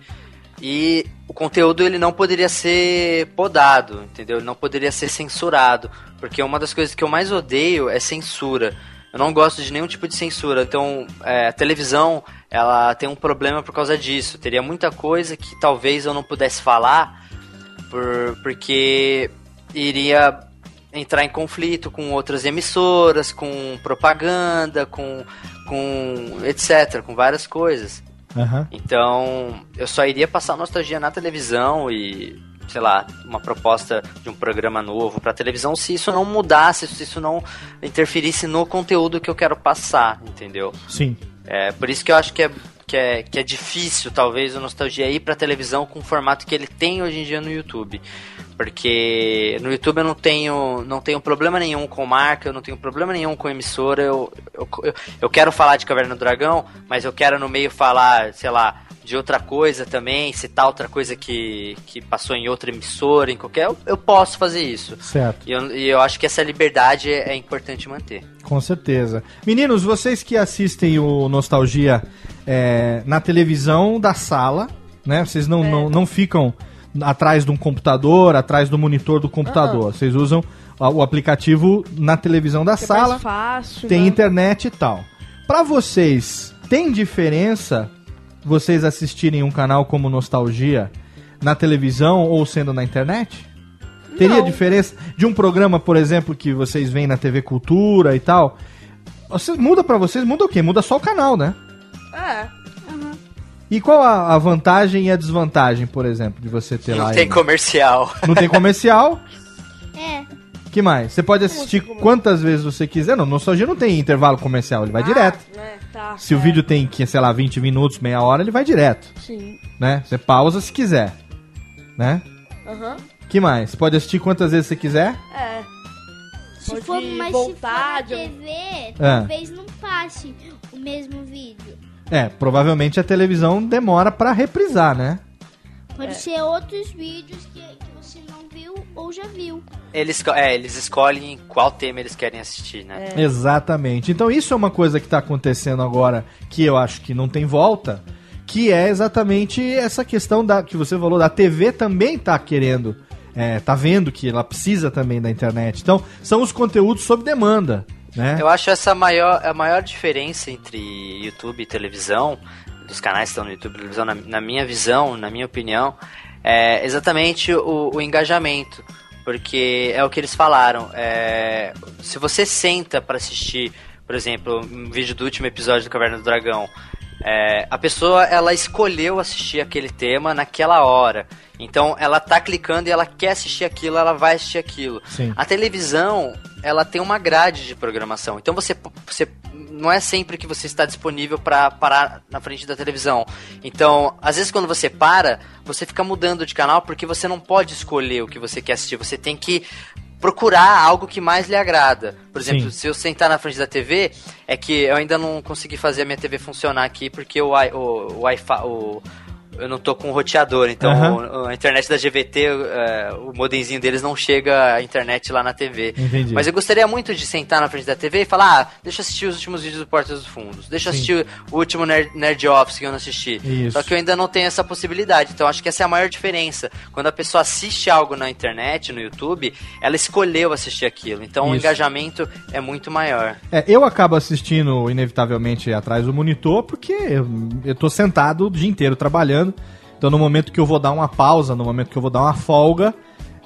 E: e o conteúdo ele não poderia ser podado, entendeu? Ele não poderia ser censurado, porque uma das coisas que eu mais odeio é censura. Eu não gosto de nenhum tipo de censura. Então, é, a televisão, ela tem um problema por causa disso. Teria muita coisa que talvez eu não pudesse falar por, porque iria entrar em conflito com outras emissoras, com propaganda, com, com etc, com várias coisas.
A: Aham.
E: Então, eu só iria passar nostalgia na televisão e, sei lá, uma proposta de um programa novo pra televisão se isso não mudasse, se isso não interferisse no conteúdo que eu quero passar, entendeu?
A: Sim.
E: É, por isso que eu acho que é, que é, que é difícil, talvez, o Nostalgia ir pra televisão com o formato que ele tem hoje em dia no YouTube. Porque no YouTube eu não tenho, não tenho problema nenhum com marca, eu não tenho problema nenhum com emissora. Eu, eu, eu, eu quero falar de Caverna do Dragão, mas eu quero no meio falar, sei lá, de outra coisa também, citar outra coisa que, que passou em outra emissora, em qualquer. Eu, eu posso fazer isso.
A: Certo.
E: E eu, e eu acho que essa liberdade é, é importante manter.
A: Com certeza. Meninos, vocês que assistem o Nostalgia é, na televisão da sala, né? Vocês não, não, não ficam atrás de um computador, atrás do monitor do computador. Vocês usam o aplicativo na televisão da
B: Que é
A: sala,
B: mais fácil,
A: tem
B: né?
A: internet e tal. Pra vocês, tem diferença vocês assistirem um canal como Nostalgia na televisão ou sendo na internet? Teria
B: Não.
A: diferença de um programa, por exemplo, que vocês veem na TV Cultura e tal? Você, muda pra vocês, muda o quê? Muda só o canal, né?
B: É.
A: E qual a, a vantagem e a desvantagem, por exemplo, de você ter lá?
E: Não tem comercial.
A: Não tem comercial? [laughs]
C: É.
A: que mais? Você pode assistir quantas vezes você quiser. Não, Nostalgia não tem intervalo comercial, ele vai direto.
B: É, tá,
A: Se o
B: é.
A: vídeo tem, que, sei lá, 20 minutos, meia hora, ele vai direto,
B: Sim.
A: né? Você pausa se quiser, né?
B: Aham.
A: que mais? Você pode assistir quantas vezes você quiser?
B: É.
C: Se
B: Pode
C: for, mas
B: voltar
C: se for na TV,
A: Ah.
C: talvez não passe o mesmo vídeo.
A: É, provavelmente a televisão demora pra reprisar, né?
C: Pode ser outros vídeos que, que você não viu ou já viu.
E: Eles, é, eles escolhem qual tema eles querem assistir, né?
A: Exatamente. Então isso é uma coisa que está acontecendo agora que eu acho que não tem volta, que é exatamente essa questão da que você falou da TV também tá querendo, é, tá vendo que ela precisa também da internet. Então são os conteúdos sob demanda, né?
E: Eu acho essa maior, a maior diferença entre YouTube e televisão, dos canais que estão no YouTube e televisão, na, na minha visão, na minha opinião, é exatamente o, o engajamento. Porque é o que eles falaram. é, se você senta para assistir, por exemplo, um vídeo do último episódio do Caverna do Dragão, é, a pessoa ela escolheu assistir aquele tema naquela hora. Então ela tá clicando e ela quer assistir aquilo, ela vai assistir aquilo.
A: Sim.
E: A televisão, ela tem uma grade de programação. Então você, você não é sempre que você está disponível para parar na frente da televisão. Então, às vezes quando você para, você fica mudando de canal porque você não pode escolher o que você quer assistir. Você tem que procurar algo que mais lhe agrada. Por exemplo,
A: Sim.
E: se eu sentar na frente da TV, é que eu ainda não consegui fazer a minha TV funcionar aqui porque o, o Wi-Fi, o, eu não tô com roteador, então o- a internet da GVT, é, o modemzinho deles não chega a internet lá na TV.
A: Entendi.
E: Mas eu gostaria muito de sentar na frente da TV e falar, ah, deixa eu assistir os últimos vídeos do Portas dos Fundos, deixa eu
A: Sim.
E: assistir o último Nerd, Nerd Office que eu não assisti.
A: Isso.
E: Só que eu ainda não tenho essa possibilidade, então acho que essa é a maior diferença. Quando a pessoa assiste algo na internet, no YouTube, ela escolheu assistir aquilo, então o
A: Isso.
E: engajamento é muito maior.
A: É, eu acabo assistindo, inevitavelmente, atrás do monitor, porque eu, eu tô sentado o dia inteiro trabalhando. Então, no momento que eu vou dar uma pausa, no momento que eu vou dar uma folga,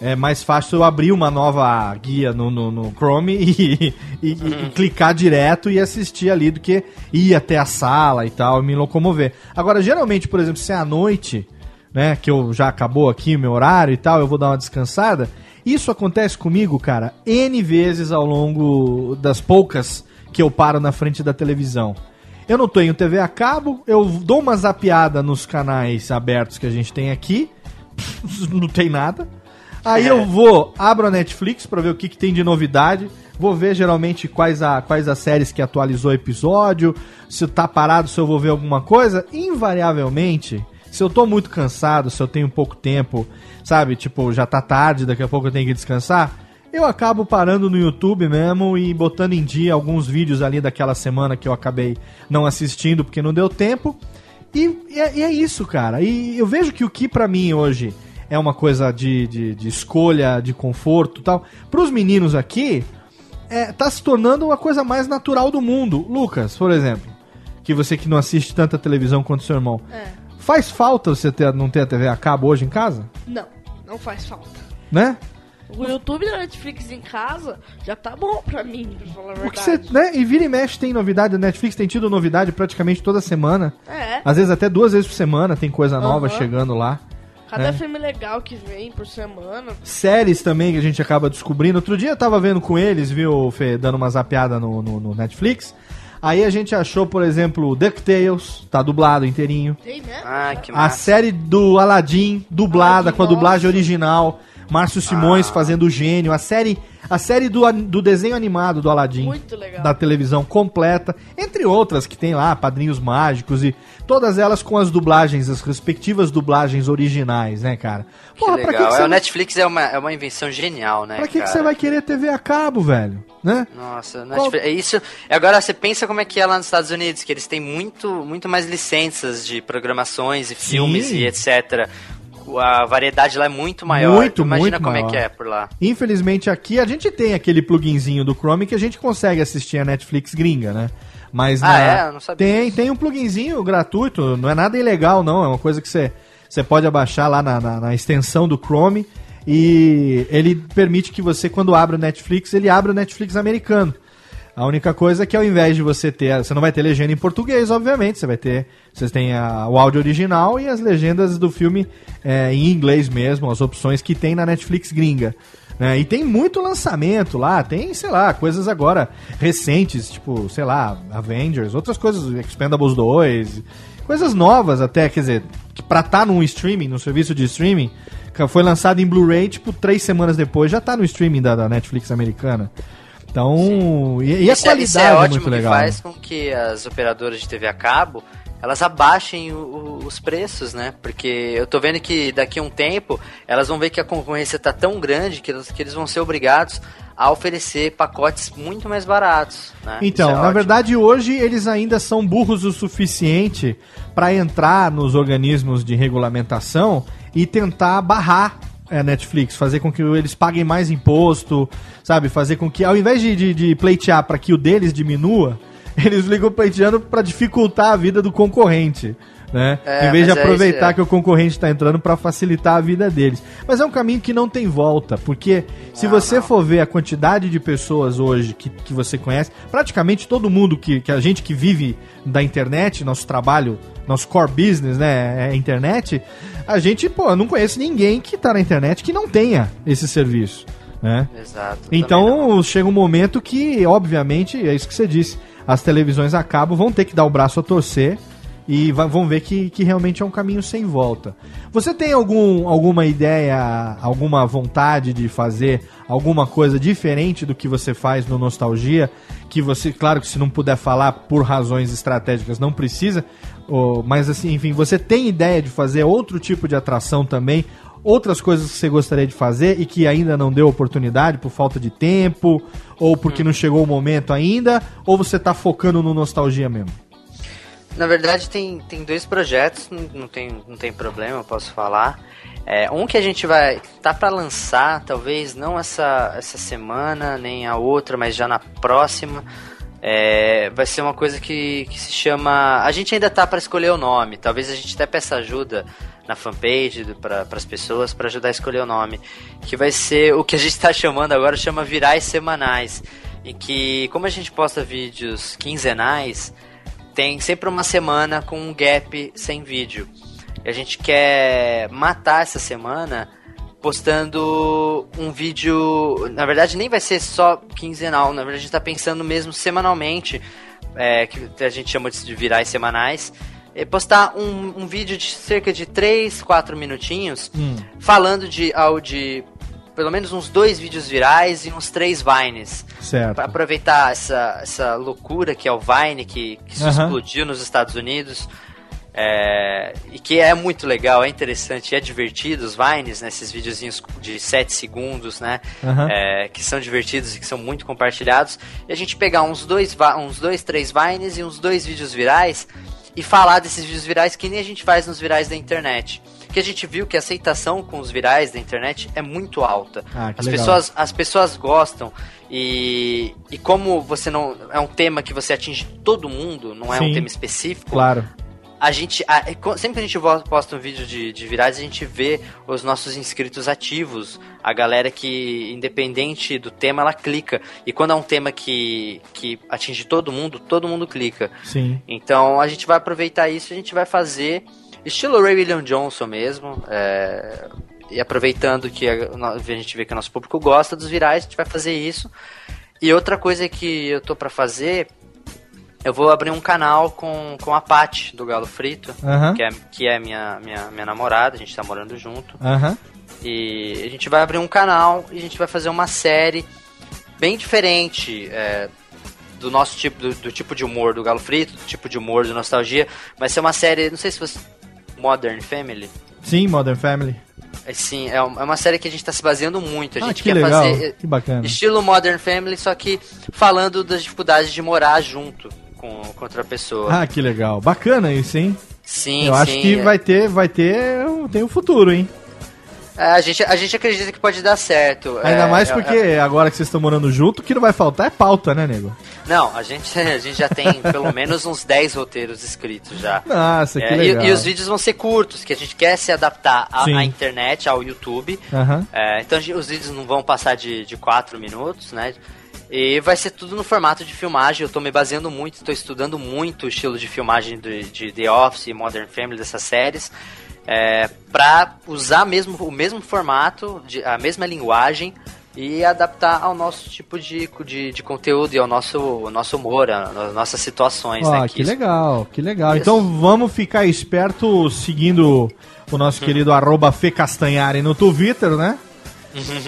A: é mais fácil eu abrir uma nova guia no, no, no Chrome e, e- e clicar direto e assistir ali do que ir até a sala e tal, e me locomover. Agora, geralmente, por exemplo, se é à noite, né, que eu já acabou aqui o meu horário e tal, eu vou dar uma descansada. Isso acontece comigo, cara, N vezes ao longo das poucas que eu paro na frente da televisão. Eu não tenho TV a cabo, eu dou uma zapeada nos canais abertos que a gente tem aqui, [laughs] não tem nada. Aí eu vou, abro a Netflix pra ver o que, que tem de novidade. Vou ver geralmente quais, a, quais as séries que atualizou o episódio. Se tá parado, se eu vou ver alguma coisa. Invariavelmente, se eu tô muito cansado, se eu tenho pouco tempo, sabe? Tipo, já tá tarde, daqui a pouco eu tenho que descansar. Eu acabo parando no YouTube mesmo e botando em dia alguns vídeos ali daquela semana que eu acabei não assistindo porque não deu tempo. E, e é, e é isso, cara. E eu vejo que o que pra mim hoje é uma coisa de, de, de escolha, de conforto e tal, pros meninos aqui, é, tá se tornando uma coisa mais natural do mundo. Lucas, por exemplo, que você que não assiste tanta televisão quanto seu irmão,
B: É.
A: faz falta você ter, não ter a TV a cabo hoje em casa?
B: Não, não faz falta.
A: Né?
B: O YouTube da Netflix em casa já tá bom pra mim, pra falar a
A: Porque
B: verdade.
A: você, né? E vira e mexe tem novidade. A Netflix tem tido novidade praticamente toda semana.
B: É,
A: Às vezes até duas vezes por semana tem coisa nova
B: Aham.
A: chegando lá.
B: cada
A: né?
B: filme legal que vem por semana.
A: Séries também que a gente acaba descobrindo. Outro dia eu tava vendo com eles, viu, Fê, dando uma zapeada no, no, no Netflix. Aí a gente achou, por exemplo, DuckTales, tá dublado inteirinho.
B: Tem, né?
E: Ah, que
A: A
E: massa.
A: série do Aladdin, dublada,
B: Aladdin,
A: com a dublagem
B: nossa.
A: original. Márcio Simões
E: Ah.
A: fazendo o gênio. A série, a série do, do desenho animado do Aladdin.
B: Muito legal.
A: Da televisão completa. Entre outras que tem lá, Padrinhos Mágicos e todas elas com as dublagens, as respectivas dublagens originais, né, cara?
E: Que
A: Porra, pra que,
E: legal.
A: que
E: É,
A: você
E: o Netflix é uma, é uma invenção genial, né?
A: Pra que, que você vai querer TV a cabo, velho? Né?
E: Nossa,
A: Qual-
E: é isso. Agora você pensa como é que é lá nos Estados Unidos, que eles têm muito, muito mais licenças de programações e filmes
A: Sim.
E: e etc. A variedade lá é muito maior.
A: Muito,
E: Imagina
A: muito
E: como
A: maior.
E: é que é por lá.
A: Infelizmente aqui a gente tem aquele pluginzinho do Chrome que a gente consegue assistir a Netflix gringa, né? Mas
E: Ah,
A: na-
E: é? Eu não sabia
A: tem, tem um pluginzinho gratuito, não é nada ilegal não, é uma coisa que você, você pode abaixar lá na, na- na extensão do Chrome e ele permite que você, quando abre o Netflix, ele abra o Netflix americano. A única coisa é que ao invés de você ter, você não vai ter legenda em português, obviamente, você vai ter, vocês têm a- o áudio original e as legendas do filme é, em inglês mesmo, as opções que tem na Netflix gringa. né? E tem muito lançamento lá, tem, sei lá, coisas agora recentes, tipo, sei lá, Avengers, outras coisas, Expendables 2, coisas novas até, quer dizer, que pra estar num streaming, num serviço de streaming, foi lançado em Blu-ray, tipo, três semanas depois, já tá no streaming da, da Netflix americana. Então, e, e a
E: isso, é,
A: qualidade
E: isso é
A: é,
E: ótimo
A: muito
E: que
A: legal.
E: faz com que as operadoras de TV a cabo elas abaixem o- o- os preços, né? Porque eu tô vendo que daqui a um tempo elas vão ver que a concorrência tá tão grande que eles, que eles vão ser obrigados a oferecer pacotes muito mais baratos. Né?
A: Então,
E: é
A: na
E: ótimo.
A: verdade, hoje eles ainda são burros o suficiente para entrar nos organismos de regulamentação e tentar barrar a Netflix, fazer com que eles paguem mais imposto, sabe? Fazer com que, ao invés de, de, de pleitear para que o deles diminua, [laughs] eles ligam pleiteando para dificultar a vida do concorrente. Né?
E: É,
A: em vez de
E: mas é
A: aproveitar
E: isso, é.
A: que o concorrente está entrando para facilitar a vida deles. Mas é um caminho que não tem volta, porque se você for ver a quantidade de pessoas hoje que, que você conhece, praticamente todo mundo que, que a gente que vive da internet, nosso trabalho, nosso core business, né, é a internet, a gente, pô, não conhece ninguém que tá na internet que não tenha esse serviço, né?
E: Exato.
A: Então chega um momento que, obviamente, é isso que você disse, as televisões a cabo vão ter que dar o braço a torcer e vão ver que, que realmente é um caminho sem volta. Você tem algum, alguma ideia, alguma vontade de fazer alguma coisa diferente do que você faz no Nostalgia? Que você, claro que se não puder falar por razões estratégicas, não precisa, mas assim, enfim, você tem ideia de fazer outro tipo de atração também? Outras coisas que você gostaria de fazer e que ainda não deu oportunidade por falta de tempo, ou porque não chegou o momento ainda, ou você tá focando no nostalgia mesmo?
E: Na verdade, tem, tem dois projetos, não, não tem, não tem problema, eu posso falar. É, um que a gente vai tá para lançar, talvez não essa, essa semana, nem a outra, mas já na próxima. É, vai ser uma coisa que, que se chama. A gente ainda tá para escolher o nome. Talvez a gente até peça ajuda na fanpage para as pessoas para ajudar a escolher o nome. Que vai ser o que a gente está chamando agora, chama Virais Semanais. Em que, como a gente posta vídeos quinzenais, tem sempre uma semana com um gap sem vídeo. E a gente quer matar essa semana postando um vídeo. Na verdade, nem vai ser só quinzenal, na verdade, a gente tá pensando mesmo semanalmente, é, que a gente chama de virais semanais. E postar um, um vídeo de cerca de 3, 4 minutinhos
A: Hum.
E: falando de, ao de pelo menos uns dois vídeos virais e uns três vines.
A: Certo.
E: Pra aproveitar essa, essa loucura que é o Vine, que, que se
A: Aham.
E: explodiu nos Estados Unidos. é, e que é muito legal, é interessante, é divertido os Vines, né, esses videozinhos de 7 segundos, né?
A: Aham.
E: é, que são divertidos e que são muito compartilhados. E a gente pegar uns dois, uns dois, três Vines e uns dois vídeos virais e falar desses vídeos virais que nem a gente faz nos virais da internet. Que a gente viu que a aceitação com os virais da internet é muito alta.
A: Ah,
E: as
A: legal.
E: pessoas as pessoas gostam e, e como você não é um tema que você atinge todo mundo, não é
A: Sim.
E: um tema específico.
A: Claro.
E: A gente, a- sempre que a gente posta um vídeo de, de virais, a gente vê os nossos inscritos ativos, a galera que, independente do tema, ela clica. E quando é um tema que, que atinge todo mundo, todo mundo clica.
A: Sim.
E: Então a gente vai aproveitar isso, a gente vai fazer estilo Ray William Johnson mesmo. é, e aproveitando que a, a gente vê que o nosso público gosta dos virais, a gente vai fazer isso. E outra coisa que eu tô pra fazer, eu vou abrir um canal com, com a Paty do Galo Frito,
A: Aham.
E: que é, que é minha, minha, minha namorada, a gente tá morando junto.
A: Aham.
E: E a gente vai abrir um canal e a gente vai fazer uma série bem diferente é, do nosso tipo, do, do tipo de humor do Galo Frito, do tipo de humor do Nostalgia. Vai ser uma série, não sei se você. Modern Family.
A: Sim, Modern Family.
E: É, sim, é é uma série que a gente tá se baseando muito. A
A: Ah,
E: gente
A: que
E: quer
A: legal.
E: fazer
A: Que bacana.
E: estilo Modern Family, só que falando das dificuldades de morar junto com, com outra pessoa.
A: Ah, que legal. Bacana isso, hein?
E: sim,
A: Eu acho
E: sim,
A: que
E: é.
A: vai ter, vai ter, tem um futuro, hein?
E: É, a, gente, a gente acredita que pode dar certo.
A: Ainda
E: É,
A: mais
E: é-
A: porque
E: é-
A: agora que vocês estão morando junto, o que não vai faltar é pauta, né, nego?
E: Não, a gente, [laughs] a gente já tem pelo [laughs] menos uns 10 roteiros escritos já.
A: Nossa, que
E: É, e-
A: legal.
E: E, os vídeos vão ser curtos, que a gente quer se adaptar à, internet, ao YouTube. É, então os vídeos não vão passar de, de 4 minutos, né? E vai ser tudo no formato de filmagem. Eu tô me baseando muito, tô estudando muito o estilo de filmagem de, de The Office e Modern Family dessas séries. É, pra usar mesmo, o mesmo formato, de- a mesma linguagem e adaptar ao nosso tipo de, de, de conteúdo e ao nosso, ao nosso humor, às nossas situações.
A: Ó,
E: né?
A: que
E: isso-
A: legal, que legal.
E: Isso.
A: Então vamos ficar esperto seguindo o nosso querido arroba Fê Castanhari no Twitter, né?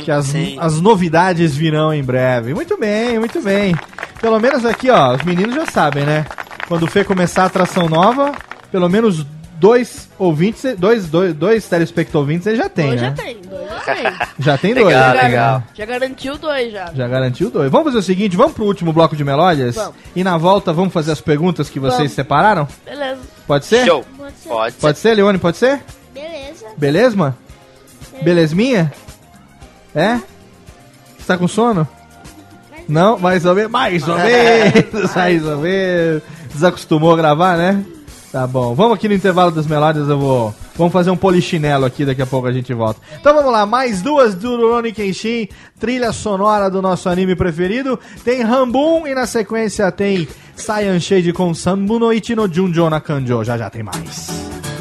A: que as, as novidades virão em breve. Muito bem, muito bem. Pelo menos aqui, ó, os meninos já sabem, né? Quando o Fê começar a atração nova,
I: pelo menos dois ouvintes, dois, dois, dois telespectadores ele já tem,
B: dois
I: né?
B: Já tem, dois já tem. [laughs]
I: já tem dois.
A: Legal, já,
B: já garantiu dois, já.
I: Já garantiu dois. Vamos fazer o seguinte, vamos pro último bloco de melódias?
B: Vamos.
I: E na volta vamos fazer as perguntas que vocês
B: vamos.
I: separaram?
B: Beleza.
I: Pode ser?
A: Show.
C: Pode ser.
A: Pode ser,
I: Leone, pode ser?
C: Beleza.
I: Beleza? Beleza. Belesminha? É? Você tá com sono? Não, mais ou menos, mais ou menos, [laughs] mais ou menos. Desacostumou a gravar, né? Tá bom, vamos aqui no intervalo das melódias, eu vou... Vamos fazer um polichinelo aqui, daqui a pouco a gente volta. Então vamos lá, mais duas do Rurouni Kenshin, trilha sonora do nosso anime preferido. Tem Rambun e na sequência tem Saiyan Shade com Sambunoichi no Junjo na Kanjo. Já já tem mais.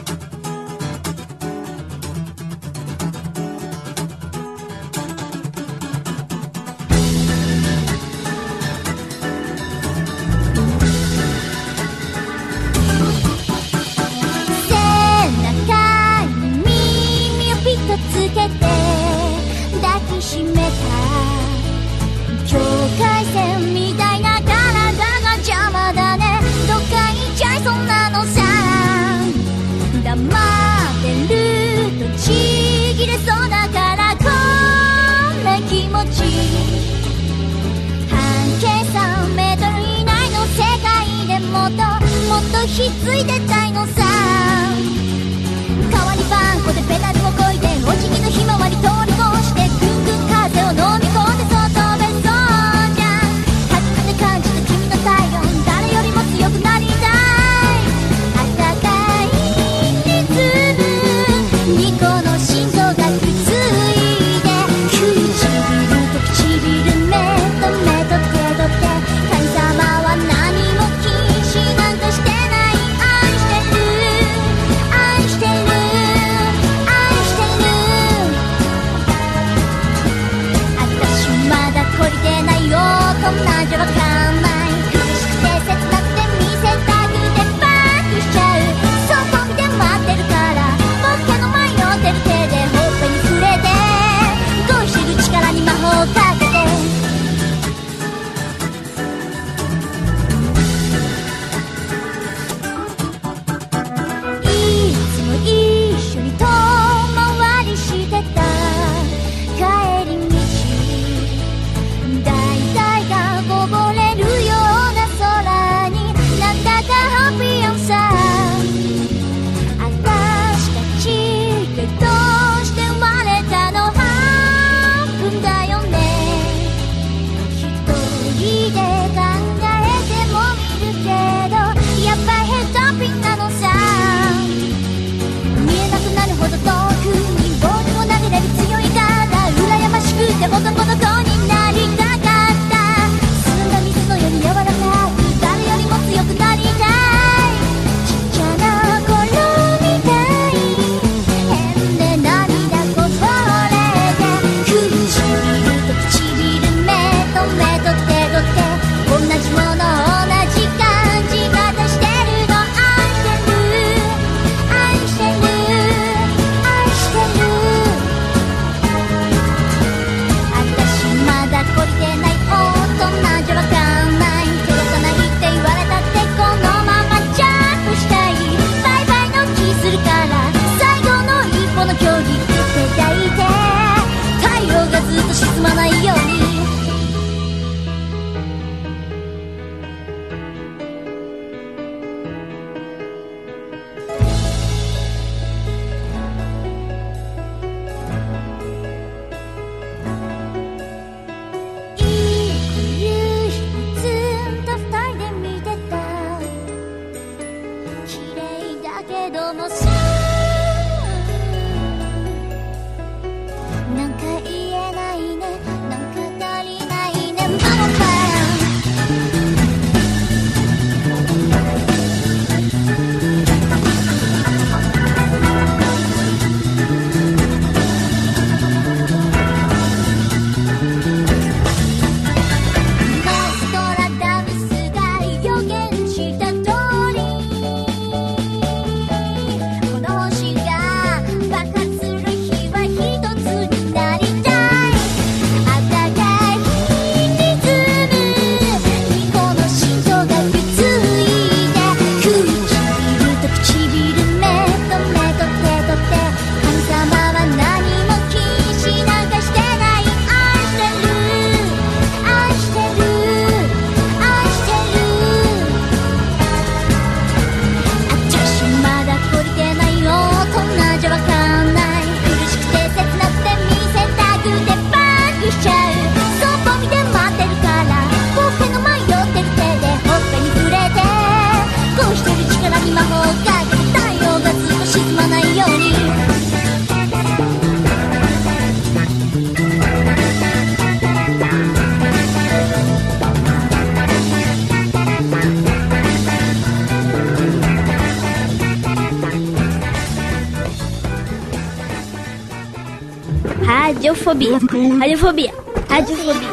C: Radiofobia. Radiofobia. Radiofobia.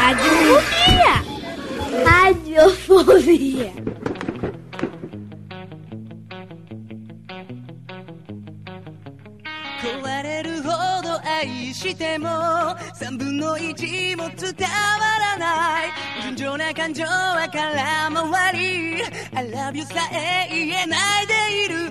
C: Radiofobia. Radiofobia.
H: しても三分の一も伝わらない純情な感情は空回り I love you さえ言えないでいる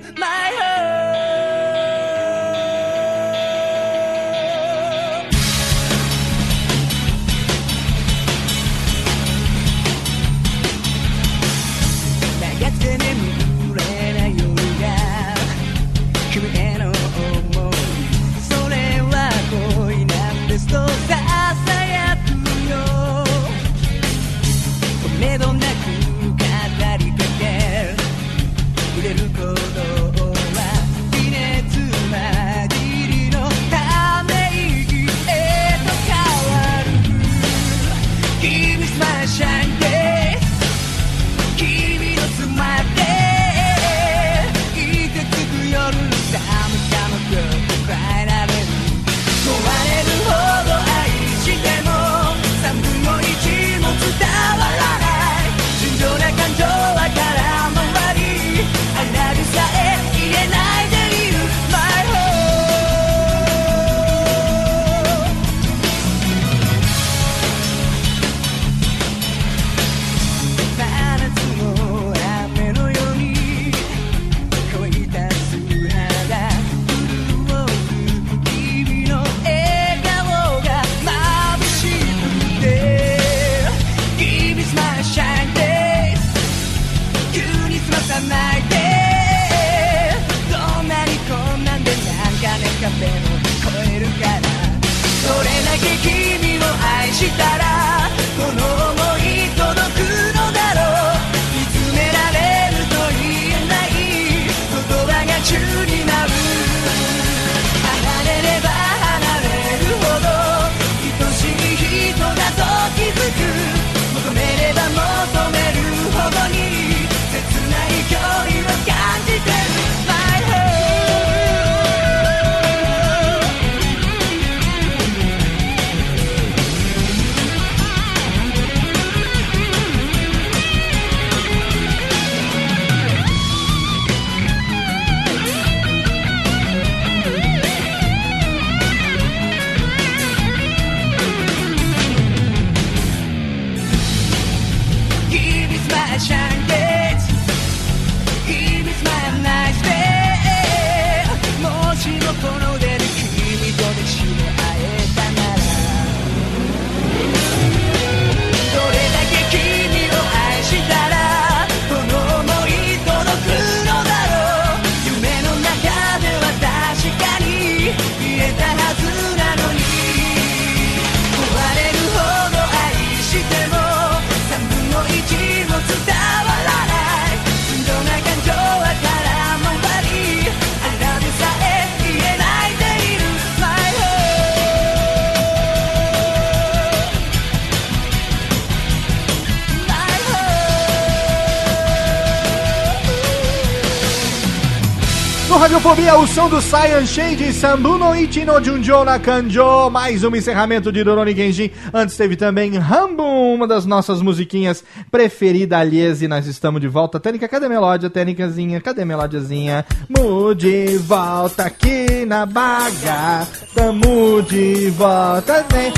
A: som do Saiyan Shade, Sambu no Ichi no Junjo na Kanjo, mais um encerramento de Doroni Genjin. Antes teve também Rambo, uma das nossas musiquinhas preferidas, aliás, e nós estamos de volta. Tênica, cadê a melódia? Tênicazinha, cadê a melodiazinha? Mu de volta aqui na baga, tamo de volta, vem.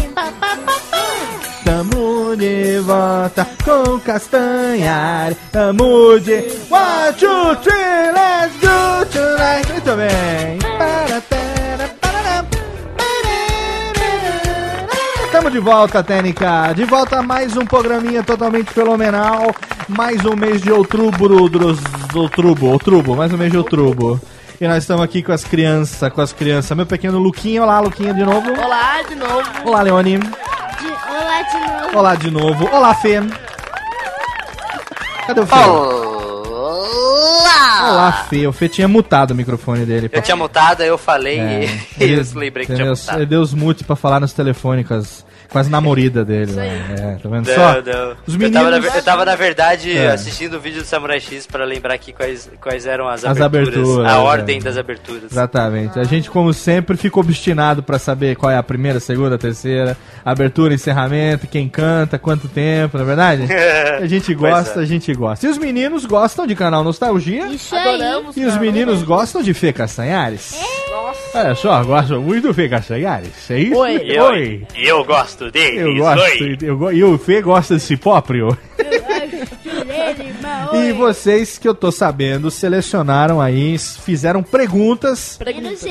A: Tamo de volta com Castanhar. Tamo de. One, two, three, let's go tonight. Muito bem. Para, para, para, Estamos de volta, Técnica. De volta a mais um programinha totalmente fenomenal. Mais um mês de outubro. Dos, outubro, outubro, mais um mês de outubro. E nós estamos aqui com as crianças, com as crianças. Meu pequeno Luquinha, olá, Luquinha de novo.
B: Olá, de novo.
A: Olá, Leone.
C: Olá de novo.
A: Olá de novo. Olá, Fê. Cadê o Fê?
E: Olá!
A: Olá, Fê. O Fê tinha mutado o microfone dele.
E: Eu tinha mutado, aí eu falei
A: É, [laughs]
E: e eu lembrei que tinha mutado.
A: Ele deu os mute pra falar nos telefones as namoridas dele.
B: Isso
A: né? É, tá vendo
E: Não,
A: só?
E: não.
A: Os
E: Eu, tava na,
A: meninos...
E: eu tava, na verdade,
A: É.
E: assistindo o vídeo do Samurai X pra lembrar aqui quais, quais eram as,
A: As
E: aberturas,
A: aberturas,
E: A
A: é.
E: ordem das aberturas.
A: Exatamente. A gente, como sempre, fica obstinado pra saber qual é a primeira, segunda, terceira, abertura, encerramento, quem canta, quanto tempo, não é verdade? [laughs] A gente gosta,
E: é.
A: a gente gosta. E os meninos gostam de canal Nostalgia.
C: Isso aí.
B: Adoramos.
A: E os
B: cara.
A: meninos gostam de Fê Castanhares.
B: Nossa.
A: Olha só, gostam muito do Fê Castanhares. É isso?
B: Oi.
E: Eu, eu gosto deles.
A: Eu gosto. Eu. E o Fê gosta de si próprio. E vocês que eu tô sabendo selecionaram aí, fizeram perguntas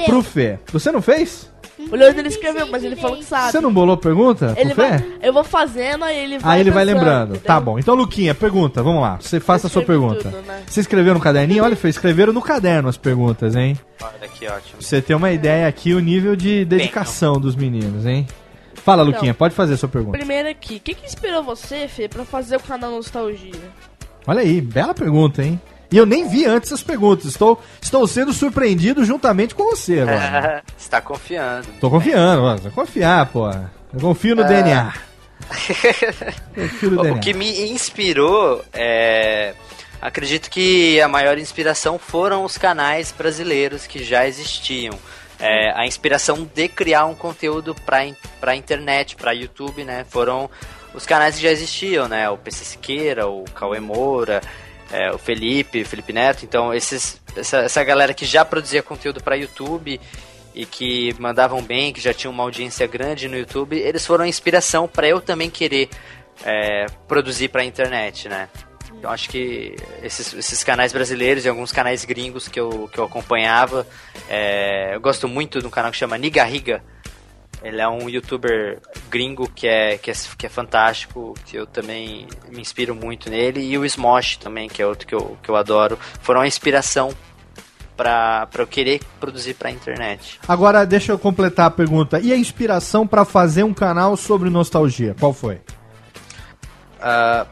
A: pro Fê. Você não fez?
B: O Leandro ele escreveu, mas ele falou que sabe.
A: Você não bolou pergunta
B: Ele vai, eu vou fazendo, aí ele vai
A: Aí ele vai
B: pensando,
A: lembrando.
B: entendeu?
A: Tá bom. Então, Luquinha, pergunta. Vamos lá. Você faça a sua
B: escrevi
A: pergunta.
B: tudo, né?
A: Você escreveu no caderninho? Olha, Fê, escreveram no caderno as perguntas, hein?
E: Olha que ótimo.
A: Pra você ter uma ideia aqui, o nível de dedicação dos meninos, hein? Fala,
B: Então,
A: Luquinha, pode fazer a sua pergunta.
B: Primeiro aqui, o que, que inspirou você, Fê, pra fazer o canal Nostalgia?
A: Olha aí, bela pergunta, hein? E eu nem vi antes as perguntas. Estou, estou sendo surpreendido juntamente com você agora. [laughs]
E: Você tá confiando.
A: Tô confiando, mano. Confiar, pô. Eu confio no
E: É.
A: DNA. [laughs] Confio no
E: O
A: DNA.
E: que me inspirou é. Acredito que a maior inspiração foram os canais brasileiros que já existiam. É, a inspiração de criar um conteúdo para internet, para YouTube, né? Foram os canais que já existiam, né? O PC Siqueira, o Cauê Moura, é, o Felipe, o Felipe Neto. Então, esses, essa, essa galera que já produzia conteúdo para YouTube e que mandavam bem, que já tinham uma audiência grande no YouTube, eles foram a inspiração para eu também querer é, produzir para a internet, né? Eu acho que esses, esses canais brasileiros e alguns canais gringos que eu, que eu acompanhava, é, eu gosto muito de um canal que chama Nigarriga. Ele é um youtuber gringo que é, que é, que é fantástico, que eu também me inspiro muito nele. E o Smosh também, que é outro que eu, que eu adoro. Foram a inspiração para eu querer produzir para a internet.
A: Agora, deixa eu completar a pergunta. E a inspiração pra fazer um canal sobre nostalgia? Qual foi?
E: Ah,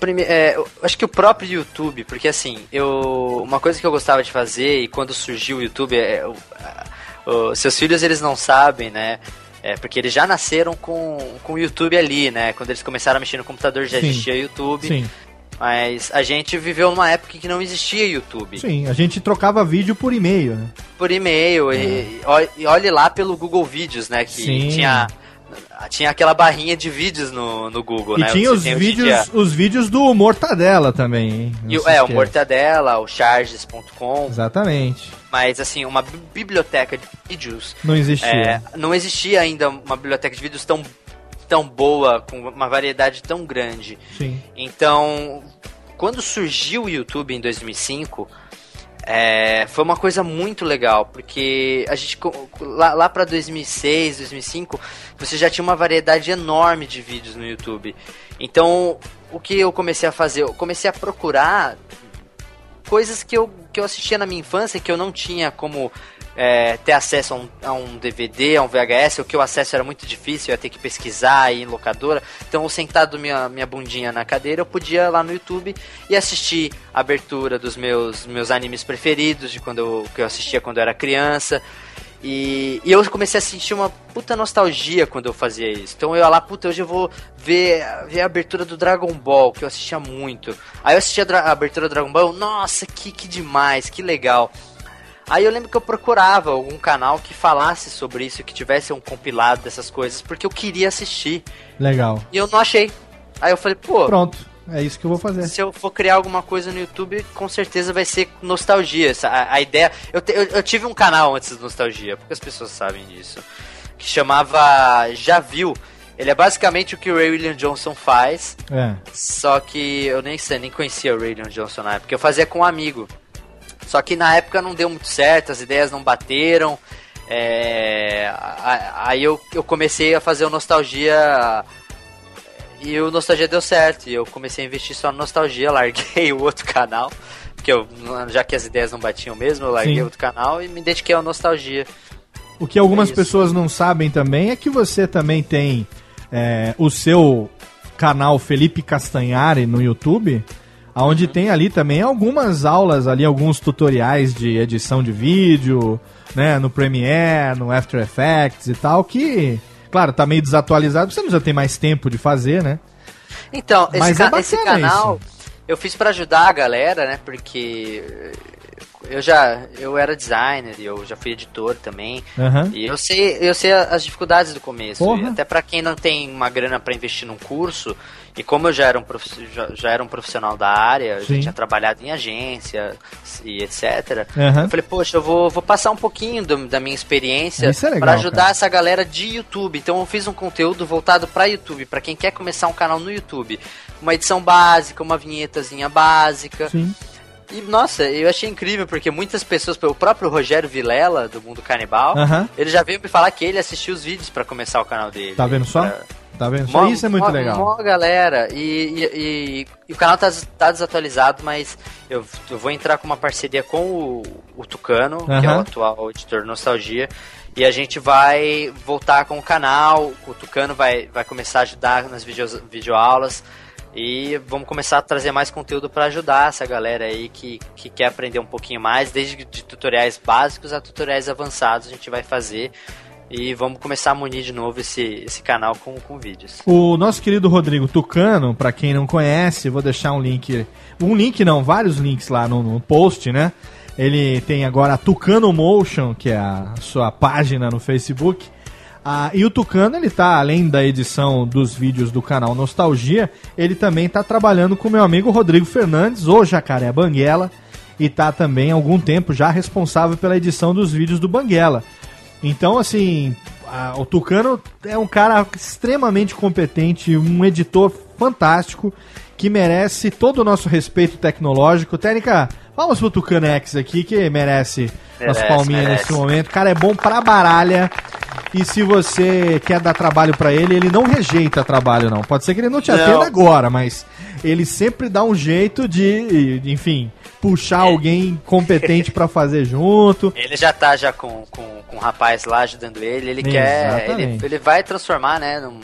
E: prime- é, acho que o próprio YouTube, porque assim, eu uma coisa que eu gostava de fazer e quando surgiu o YouTube, é, o- o- seus filhos eles não sabem, né? É, porque eles já nasceram com, com o YouTube ali, né? Quando eles começaram a mexer no computador já
A: Sim.
E: existia YouTube.
A: Sim,
E: Mas a gente viveu numa época que não existia YouTube.
A: sim. A gente trocava vídeo por e-mail, né?
E: Por e-mail. E, ol- e olhe lá pelo Google Vídeos, né? Que
A: Sim.
E: tinha. Tinha aquela barrinha de vídeos no, no Google,
A: E
E: né?
A: tinha os vídeos, os vídeos do Mortadela também,
E: E
A: se
E: é, o. Mortadela, o Charges.com,
A: Exatamente.
E: mas assim, uma bi- biblioteca de vídeos.
A: Não existia.
E: é, não existia ainda uma biblioteca de vídeos tão, tão boa, com uma variedade tão grande.
A: Sim.
E: Então, quando surgiu o YouTube em 2005, é, foi uma coisa muito legal, porque a gente lá, lá para 2006, 2005, você já tinha uma variedade enorme de vídeos no YouTube. Então, o que eu comecei a fazer? Eu comecei a procurar coisas que eu, que eu assistia na minha infância que eu não tinha como é, ter acesso a um, a um DVD, a um VHS, o que o acesso era muito difícil, eu ia ter que pesquisar ir em locadora. Então, sentado minha, minha bundinha na cadeira, eu podia ir lá no YouTube e assistir a abertura dos meus, meus animes preferidos, de quando eu, que eu assistia quando eu era criança. E, e eu comecei a sentir uma puta nostalgia quando eu fazia isso. Então eu ia lá, puta, hoje eu vou ver, ver a abertura do Dragon Ball, que eu assistia muito. Aí eu assistia a, a abertura do Dragon Ball, nossa, que, que demais, que legal. Aí eu lembro que eu procurava algum canal que falasse sobre isso, que tivesse um compilado dessas coisas, porque eu queria assistir.
A: Legal.
E: E eu não achei. Aí eu falei, pô,
A: Pronto. É isso que eu vou fazer.
E: se eu for criar alguma coisa no YouTube, com certeza vai ser nostalgia. A, a ideia. Eu, te- eu, eu tive um canal antes do Nostalgia, porque as pessoas sabem disso. Que chamava Já Viu. Ele é basicamente o que o Ray William Johnson faz.
A: É.
E: Só que eu nem sei, nem conhecia o Ray William Johnson na época. Eu fazia com um amigo. Só que na época não deu muito certo, as ideias não bateram. É, aí eu, eu comecei a fazer o Nostalgia. E o Nostalgia deu certo. E eu comecei a investir só no Nostalgia, [laughs] larguei o outro canal. porque eu, já que as ideias não batiam mesmo, eu larguei
A: Sim.
E: outro canal e me dediquei ao Nostalgia.
A: O que algumas
E: É
A: pessoas não sabem também é que você também tem é, o seu canal Felipe Castanhari no YouTube, onde
E: Uhum.
A: tem ali também algumas aulas ali, alguns tutoriais de edição de vídeo, né, no Premiere, no After Effects e tal, que, claro, tá meio desatualizado, você não já tem mais tempo de fazer, né?
E: Então, esse,
A: Mas
E: ca-
A: é
E: esse
A: bacana
E: canal eu fiz pra ajudar a galera, né? Porque eu já eu era designer e eu já fui editor também.
A: Aham.
E: E eu sei, eu sei as dificuldades do começo. Até pra quem não tem uma grana pra investir num curso, e como eu já era um, profi- já, já era um profissional da área,
A: Sim.
E: já tinha trabalhado em agência e etc.
A: Aham.
E: Eu falei, poxa, eu vou, vou passar um pouquinho do- da minha experiência
A: é
E: pra ajudar
A: cara.
E: essa galera de YouTube. Então eu fiz um conteúdo voltado pra YouTube, pra quem quer começar um canal no YouTube. Uma edição básica, uma vinhetazinha básica.
A: Sim.
E: E nossa, eu achei incrível porque muitas pessoas, o próprio Rogério Vilela do Mundo Canibal,
A: Aham.
E: ele já veio me falar que ele assistiu os vídeos pra começar o canal dele.
A: Tá vendo só?
E: Pra-
A: Tá vendo?
E: Mó-
A: Isso é muito
E: mó-
A: legal.
E: mó galera. E, e- e- e o canal tá, tá desatualizado, mas eu, eu vou entrar com uma parceria com o, o Tucano, que é o atual editor Nostalgia. E a gente vai voltar com o canal. O Tucano vai, vai começar a ajudar nas videos, videoaulas. E vamos começar a trazer mais conteúdo para ajudar essa galera aí que, que quer aprender um pouquinho mais, desde de tutoriais básicos a tutoriais avançados a gente vai fazer. E vamos começar a munir de novo esse, esse canal com, com vídeos.
A: O nosso querido Rodrigo Tucano, pra quem não conhece, vou deixar um link, um link não, vários links lá no, no post, né? Ele tem agora a Tucano Motion, que é a sua página no Facebook. Ah, e o Tucano, ele tá, além da edição dos vídeos do canal Nostalgia, ele também tá trabalhando com meu amigo Rodrigo Fernandes, o Jacaré Banguela, e tá também há algum tempo já responsável pela edição dos vídeos do Banguela. Então, assim, a- o Tucano é um cara extremamente competente, um editor fantástico, que merece todo o nosso respeito tecnológico. Técnica, vamos pro Tucano X aqui, que merece, as
E: Merece,
A: palminhas
E: merece.
A: nesse momento. O cara é bom pra baralha. E se você quer dar trabalho pra ele, ele não rejeita trabalho, não. Pode ser que ele não te
E: Não.
A: atenda agora, mas ele sempre dá um jeito de, enfim, puxar alguém competente pra fazer junto. [laughs]
E: Ele já tá já com, com, com o rapaz lá ajudando ele, ele quer. Ele,
A: Exatamente.
E: ele vai transformar, né, num-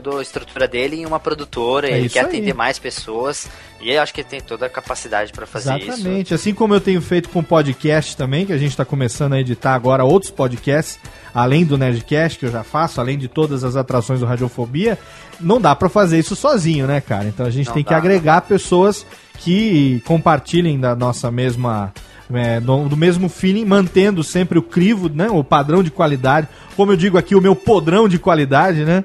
E: toda a estrutura dele em uma produtora,
A: É
E: ele quer
A: aí.
E: atender mais pessoas, e eu acho que ele tem toda a capacidade pra fazer isso.
A: Exatamente. Assim como eu tenho feito com podcast também, que a gente está começando a editar agora outros podcasts, além do Nerdcast que eu já faço, além de todas as atrações do Radiofobia, não dá pra fazer isso sozinho, né, cara? Então a gente
E: Não
A: tem que
E: dá.
A: agregar pessoas que compartilhem da nossa mesma. é, do, do mesmo feeling, mantendo sempre o crivo, né? O padrão de qualidade. Como eu digo aqui, o meu podrão de qualidade, né?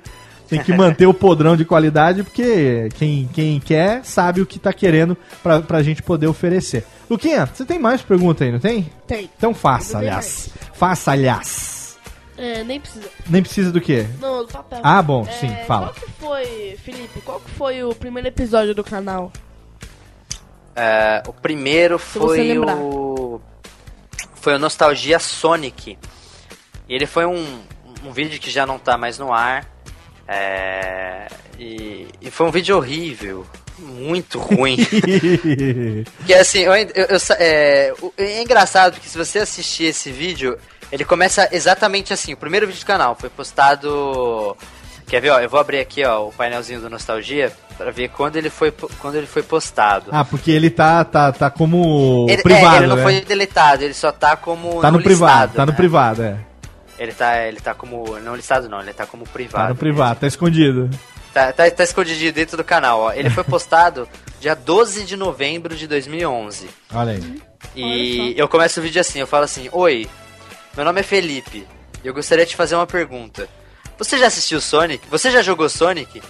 A: Tem que manter o podrão de qualidade, porque quem, quem quer sabe o que tá querendo pra, pra gente poder oferecer. Luquinha, você tem mais pergunta aí, não tem?
B: Tem.
A: Então faça,
B: Tem
A: aliás. Faça, aliás.
B: É, nem precisa.
A: Nem precisa do quê?
B: Não, do papel.
A: Ah, bom,
B: É,
A: sim, fala.
B: Qual que foi, Felipe, qual que foi o primeiro episódio do canal?
E: É, o primeiro
B: você
E: foi o. Foi o Nostalgia Sonic. E ele foi um, um vídeo que já não tá mais no ar. É, e, e foi um vídeo horrível. Muito ruim. [laughs] Porque assim, eu, eu- eu é, é engraçado porque se você assistir esse vídeo, ele começa exatamente assim. O primeiro vídeo do canal foi postado. Quer ver, ó? Eu vou abrir aqui, ó, o painelzinho do Nostalgia pra ver quando ele foi, quando ele foi postado.
A: Ah, porque ele tá, tá, tá como
E: ele,
A: privado,
E: é, ele não
A: né?
E: foi deletado, ele só tá como.
A: Tá no,
E: não
A: privado,
E: listado,
A: tá no
E: né?
A: privado, é.
E: Ele tá, ele tá como. Não listado não, ele tá como privado.
A: Tá no privado, tá escondido.
E: Tá, tá, tá escondidinho dentro do canal, ó. Ele foi postado [laughs] dia 12 de novembro de 2011.
A: Olha aí.
E: E eu começo o vídeo assim, eu falo assim, Oi, meu nome é Felipe, e eu gostaria de fazer uma pergunta. Você já assistiu Sonic? Você já jogou Sonic?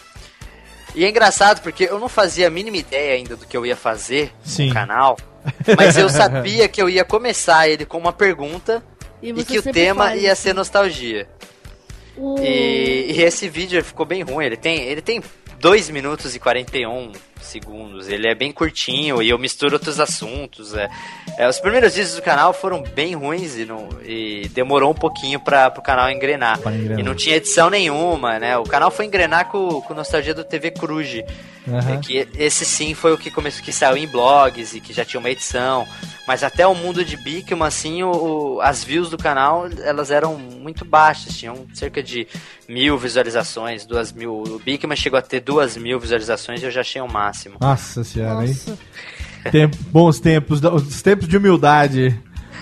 E: E é engraçado porque eu não fazia a mínima ideia ainda do que eu ia fazer
A: Sim.
E: no canal, mas eu [laughs] sabia que eu ia começar ele com uma pergunta
B: E
E: e, que o tema
B: faz
E: ia ser nostalgia.
C: O...
E: E, e esse vídeo ficou bem ruim, ele tem, ele tem 2 minutos e 41 segundos. Ele é bem curtinho e eu misturo outros assuntos. É. É, os primeiros vídeos do canal foram bem ruins e, não, e demorou um pouquinho para o canal engrenar.
A: Engrenar.
E: E não tinha edição nenhuma, né? O canal foi engrenar com, com nostalgia do TV Cruz.
A: Aham.
E: É que esse sim foi o que começou que saiu em blogs e que já tinha uma edição. Mas até o mundo de Bikman, assim, o, o- as views do canal elas eram muito baixas, tinham cerca de mil visualizações, duas mil. O Bikman chegou a ter duas mil visualizações e eu já achei o máximo.
A: Nossa senhora, hein? Tempo- bons tempos, os tempos de humildade.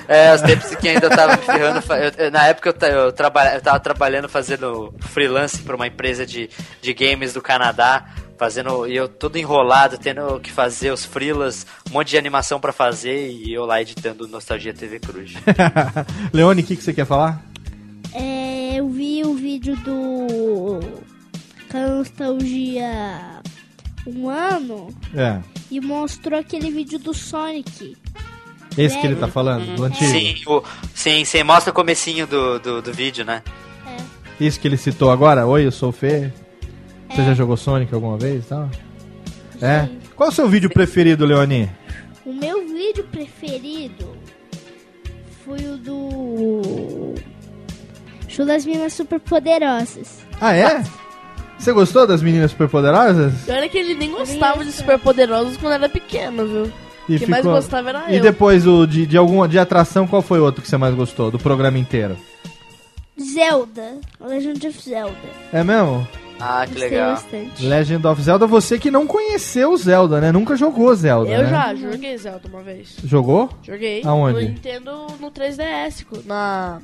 E: É, os tempos que ainda tava me ferrando. eu- eu- na época eu, eu, traba- eu tava trabalhando fazendo freelance pra uma empresa de, de games do Canadá. Fazendo, e eu todo enrolado, tendo que fazer os freelas, um monte de animação pra fazer e eu lá editando Nostalgia TV Cruz. [laughs]
A: Leone, o que, que você quer falar?
C: É, eu vi o vídeo do Nostalgia um ano
A: É.
C: e mostrou aquele vídeo do Sonic.
A: Esse que ele tá falando, do antigo.
E: Sim, o, sim, sim, mostra o comecinho do, do, do vídeo, né?
A: Isso que ele citou agora. Oi, eu sou o Fê. Você já jogou Sonic alguma vez? Tá? É. Qual é o seu vídeo preferido, Leoni?
C: O meu vídeo preferido foi o do Das Minas Super Poderosas.
A: Ah, é? Você gostou das meninas superpoderosas?
B: É que ele nem gostava de superpoderosos quando era pequeno, viu?
A: E
B: Quem mais gostava era
A: E
B: eu.
A: depois o de, de alguma de atração, qual foi o outro que você mais gostou do programa inteiro?
C: Zelda, Legend of Zelda.
A: É mesmo?
E: Ah, que
C: Gostei
E: legal.
C: bastante.
A: Legend of Zelda, você que não conheceu o Zelda, né? Nunca jogou Zelda,
B: Eu
A: né?
B: já joguei Zelda uma vez.
A: Jogou?
B: Joguei.
A: Aonde?
B: No Nintendo no 3DS, co- na...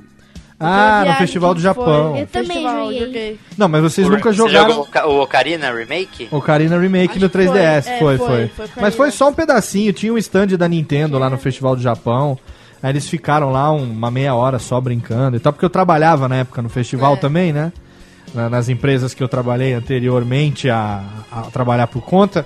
A: Ah, no Festival do Japão.
C: Eu também
B: Festival,
C: joguei.
A: Não, mas vocês nunca
E: Você
A: jogaram
E: jogou o Oca- o Ocarina Remake?
A: Ocarina Remake
B: Acho
A: no
B: que foi.
A: 3DS.
B: É,
A: foi,
B: foi,
A: foi. Mas foi só um pedacinho, tinha um stand da Nintendo lá no Festival do Japão. Aí eles ficaram lá um- uma meia hora só brincando e tal, porque eu trabalhava na época no festival
B: É.
A: também, né? Na- nas empresas que eu trabalhei anteriormente a, a trabalhar por conta.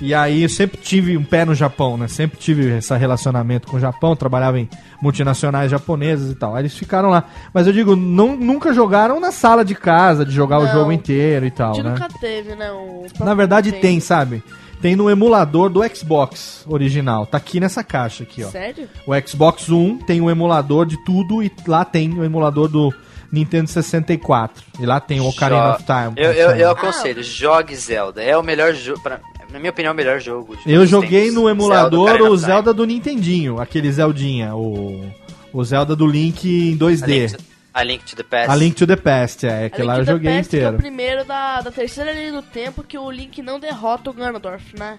A: E aí eu sempre tive um pé no Japão, né? Sempre tive esse relacionamento com o Japão, trabalhava em multinacionais japonesas e tal. Aí eles ficaram lá. Mas eu digo, não, nunca jogaram na sala de casa, de jogar o
B: Não.
A: jogo inteiro e
B: A
A: tal,
B: gente
A: né?
B: nunca teve, né? o
A: Na verdade
B: Nintendo.
A: tem, sabe? Tem no emulador do Xbox original. Tá aqui nessa caixa aqui, ó.
B: Sério?
A: O Xbox One tem o emulador de tudo e lá tem o emulador do Nintendo 64. E lá tem o Ocarina
E: Jo-
A: of Time.
E: Eu, eu, eu
B: Ah.
E: aconselho, jogue Zelda. É o melhor jogo. Na minha opinião, é o melhor jogo. de
A: Eu joguei
E: tempos.
A: no emulador
E: Ocarina
A: o
E: of Time.
A: Zelda do Nintendinho, aquele Zeldinha, o, o Zelda do Link em
E: A
A: 2D.
E: Link, to, a Link to the Past.
A: A Link to the Past, é, que lá eu joguei
B: Past que É o
A: inteiro.
B: primeiro da, da terceira linha do tempo que o Link não derrota o Ganondorf, né?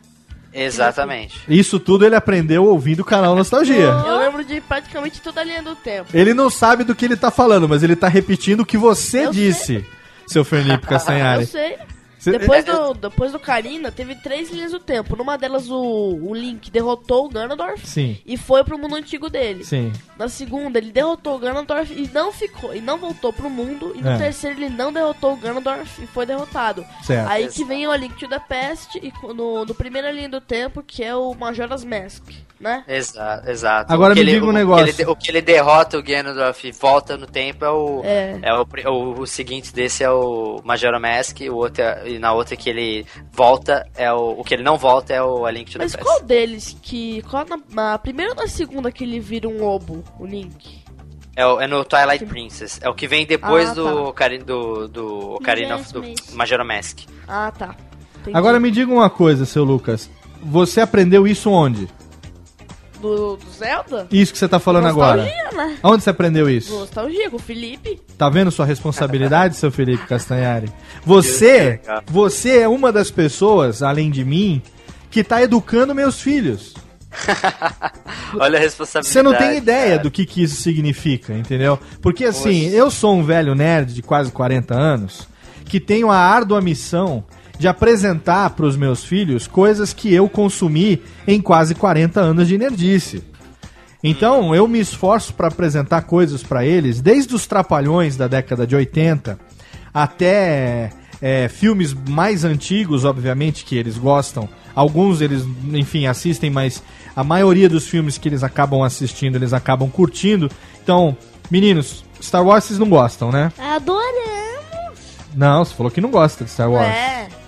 E: Exatamente.
A: Isso tudo ele aprendeu ouvindo o canal Nostalgia.
B: Eu lembro de praticamente toda a linha do tempo.
A: Ele não sabe do que ele tá falando, mas ele tá repetindo o que você
B: Eu
A: disse, seu Felipe Castanhari.
B: Eu sei. Depois do, depois do Karina, teve três linhas do tempo. Numa delas, o, o Link derrotou o Ganondorf
A: Sim,
B: e foi pro mundo antigo dele.
A: sim.
B: Na segunda, ele derrotou o Ganondorf e não ficou, e não voltou pro mundo. E no
A: É.
B: terceiro, ele não derrotou o Ganondorf e foi derrotado.
A: Certo.
B: Aí que vem o A Link to the Past e no, no primeira linha do tempo, que é o Majora's Mask, né?
E: Exato, exato.
A: Agora
E: O que
A: me
E: ele-
A: diga um
E: o que
A: negócio.
E: ele de- o que ele derrota o Ganondorf e volta no tempo é o.
B: É.
E: É o, o, o seguinte desse é o Majora Mask, o outro é- e na outra que ele volta é o. O que ele não volta é o A Link to the
B: Mas
E: Past.
B: qual deles que. Qual na, na primeira ou na segunda que ele vira um lobo, o Link?
E: É, o- é no Twilight Princess. É o que vem depois
B: Ah,
E: do,
B: tá.
E: Ocarina- do, do Ocarina of do. Majora Mask.
B: Ah, tá. Entendi.
A: Agora me diga uma coisa, seu Lucas. Você aprendeu isso onde?
B: Do, do Zelda?
A: Isso que você tá falando agora.
B: Nostalgia, né?
A: Onde você aprendeu isso?
B: Nostalgia, com o Felipe.
A: Tá vendo sua responsabilidade, seu Felipe Castanhari? Você, você é uma das pessoas, além de mim, que tá educando meus filhos. [laughs]
E: Olha a responsabilidade.
A: Você não tem ideia
E: cara.
A: do que, que isso significa, entendeu? Porque assim, eu sou um velho nerd de quase 40 anos que tenho a árdua missão de apresentar para os meus filhos coisas que eu consumi em quase 40 anos de nerdice. Então, eu me esforço para apresentar coisas para eles, desde os trapalhões da década de 80 até é, filmes mais antigos, obviamente, que eles gostam. Alguns eles, enfim, assistem, mas a maioria dos filmes que eles acabam assistindo, eles acabam curtindo. Então, meninos, Star Wars vocês não gostam, né?
C: Adoramos.
A: Não, você falou que não gosta de Star Wars.
B: É.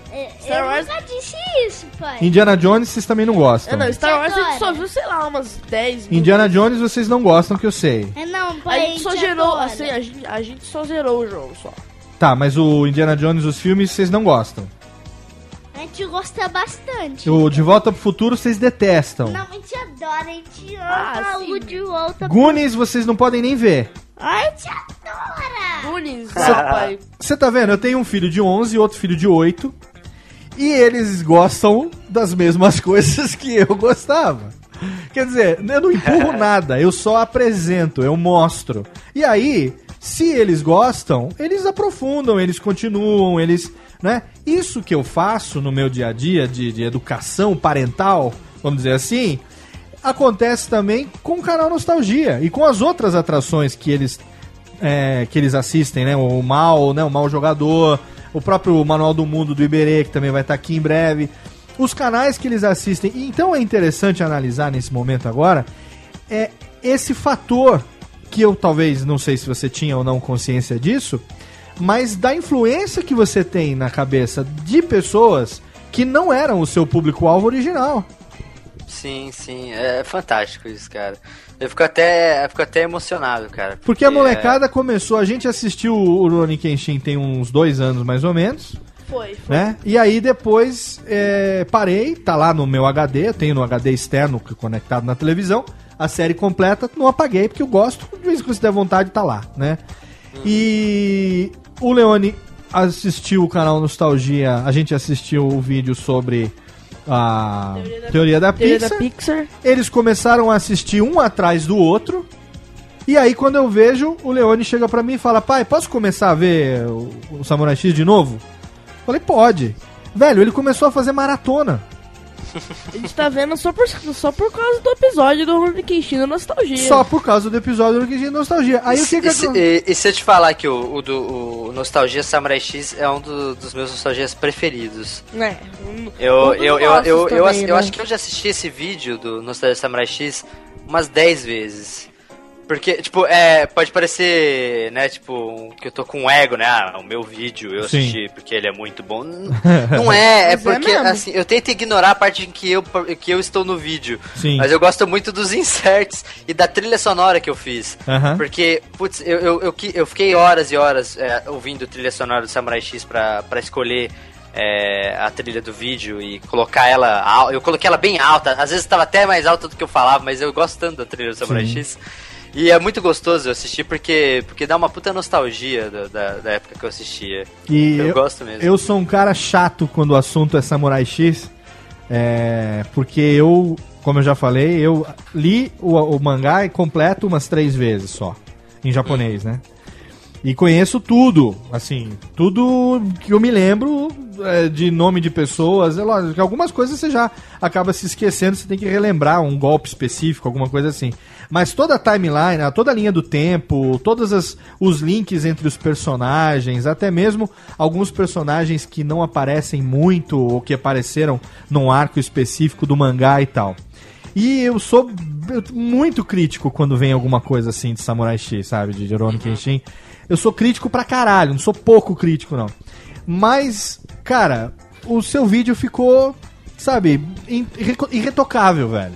B: Star
C: Eu
B: Wars.
C: nunca disse isso, pai.
A: Indiana Jones vocês também não
B: É,
A: gostam.
B: não, Star Wars a gente só viu, sei lá, umas 10 mil
A: Indiana
B: vezes.
A: Jones vocês não gostam, que eu sei.
C: É não,
B: A
C: pai.
B: gente só
C: gente
B: zerou,
C: adora.
B: assim, a gente, a gente só zerou o jogo só.
A: Tá, mas o Indiana Jones, os filmes, vocês não gostam.
C: A gente gosta bastante.
A: O De Volta pro Futuro vocês detestam.
C: Não, a gente adora, a gente ama
B: Ah,
C: o de volta.
A: Goonies vocês não podem nem ver.
C: A gente adora.
B: Goonies, pai.
A: Você tá vendo? Eu tenho um filho de 11 e outro filho de 8. E eles gostam das mesmas [laughs] coisas que eu gostava. Quer dizer, eu não empurro [laughs] nada, eu só apresento, eu mostro. E aí, se eles gostam, eles aprofundam, eles continuam, eles. Né? Isso que eu faço no meu dia a dia de, de educação parental, vamos dizer assim, acontece também com o canal Nostalgia e com as outras atrações que eles é, que eles assistem, né? O Mal, né? O Mal Jogador, o próprio Manual do Mundo do Iberê, que também vai estar aqui em breve. Os canais que eles assistem. Então é interessante analisar nesse momento agora é esse fator que eu talvez, não sei se você tinha ou não consciência disso, mas da influência que você tem na cabeça de pessoas que não eram o seu público-alvo original.
E: Sim, sim. É fantástico isso, cara. Eu fico até, eu fico até emocionado, cara.
A: Porque a
E: é-
A: molecada começou, a gente assistiu o Rurouni Kenshin tem uns dois anos mais ou menos.
B: Foi, foi.
A: né? E aí depois é, parei, tá lá no meu HD, eu tenho no HD externo que- conectado na televisão, a série completa, não apaguei porque eu gosto, de vez em quando se der vontade tá lá, né? E o Leone assistiu o canal Nostalgia, a gente assistiu o vídeo sobre a teoria da,
B: Teoria
A: Pixar.
B: da Pixar.
A: Eles começaram a assistir um atrás do outro. E aí, quando eu vejo, o Leone chega pra mim e fala: Pai, posso começar a ver o, o Samurai X de novo? Falei: Pode. Velho, ele começou a fazer maratona.
B: A gente tá vendo só por, só por causa do episódio do Rurouni Kenshin da Nostalgia.
A: Só por causa do episódio do Kenshin Nostalgia. Aí o que que
E: e, se, e- e se eu te falar que o, o do o Nostalgia Samurai X é um do- dos meus nostalgias preferidos.
B: Né?
E: Eu,
B: Um
E: eu, eu, eu, eu,
B: também,
E: eu
B: né?
E: acho que eu já assisti esse vídeo do Nostalgia Samurai X umas 10 vezes. Porque, tipo, é, pode parecer, né, tipo, que eu tô com um ego, né? Ah, o meu vídeo eu
A: Sim.
E: assisti porque ele é muito bom. [laughs] Não é, é
B: Mas é
E: porque,
B: mesmo.
E: assim, eu tento ignorar a parte em que eu, que eu estou no vídeo.
A: Sim.
E: Mas eu gosto muito dos inserts e da trilha sonora que eu fiz.
A: Aham.
E: Porque, putz, eu, eu, eu, eu fiquei horas e horas é, ouvindo trilha sonora do Samurai X pra, pra escolher é, a trilha do vídeo e colocar ela. Eu coloquei ela bem alta, às vezes estava até mais alta do que eu falava, mas eu gosto tanto da trilha do Samurai
A: Sim.
E: X. E é muito gostoso eu assistir porque, porque dá uma puta nostalgia da, da, da época que eu assistia.
A: E
E: eu, gosto mesmo.
A: Eu sou um cara chato quando o assunto é Samurai X. É, porque eu, como eu já falei, eu li o, o mangá completo umas três vezes só. Em japonês, né? E conheço tudo, assim, tudo que eu me lembro é, de nome de pessoas. É lógico que algumas coisas você já acaba se esquecendo, você tem que relembrar um golpe específico, alguma coisa assim. Mas toda a timeline, toda a linha do tempo, todos os links entre os personagens, até mesmo alguns personagens que não aparecem muito ou que apareceram num arco específico do mangá e tal. E eu sou muito crítico quando vem alguma coisa assim de Samurai X, sabe? De Rurouni Kenshin. Eu sou crítico pra caralho, não sou pouco crítico, não. Mas, cara, o seu vídeo ficou, sabe, irretocável, velho.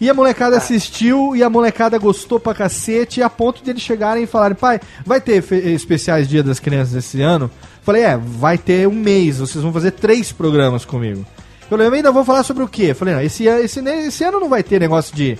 A: E a molecada assistiu e a molecada gostou pra cacete, a ponto de eles chegarem e falarem, pai, vai ter fe- especiais Dia das Crianças esse ano? Falei, é, vai ter um mês, vocês vão fazer três programas comigo. Eu falei, eu ainda vou falar sobre o quê? Falei, não, esse, an- esse, esse ano não vai ter negócio de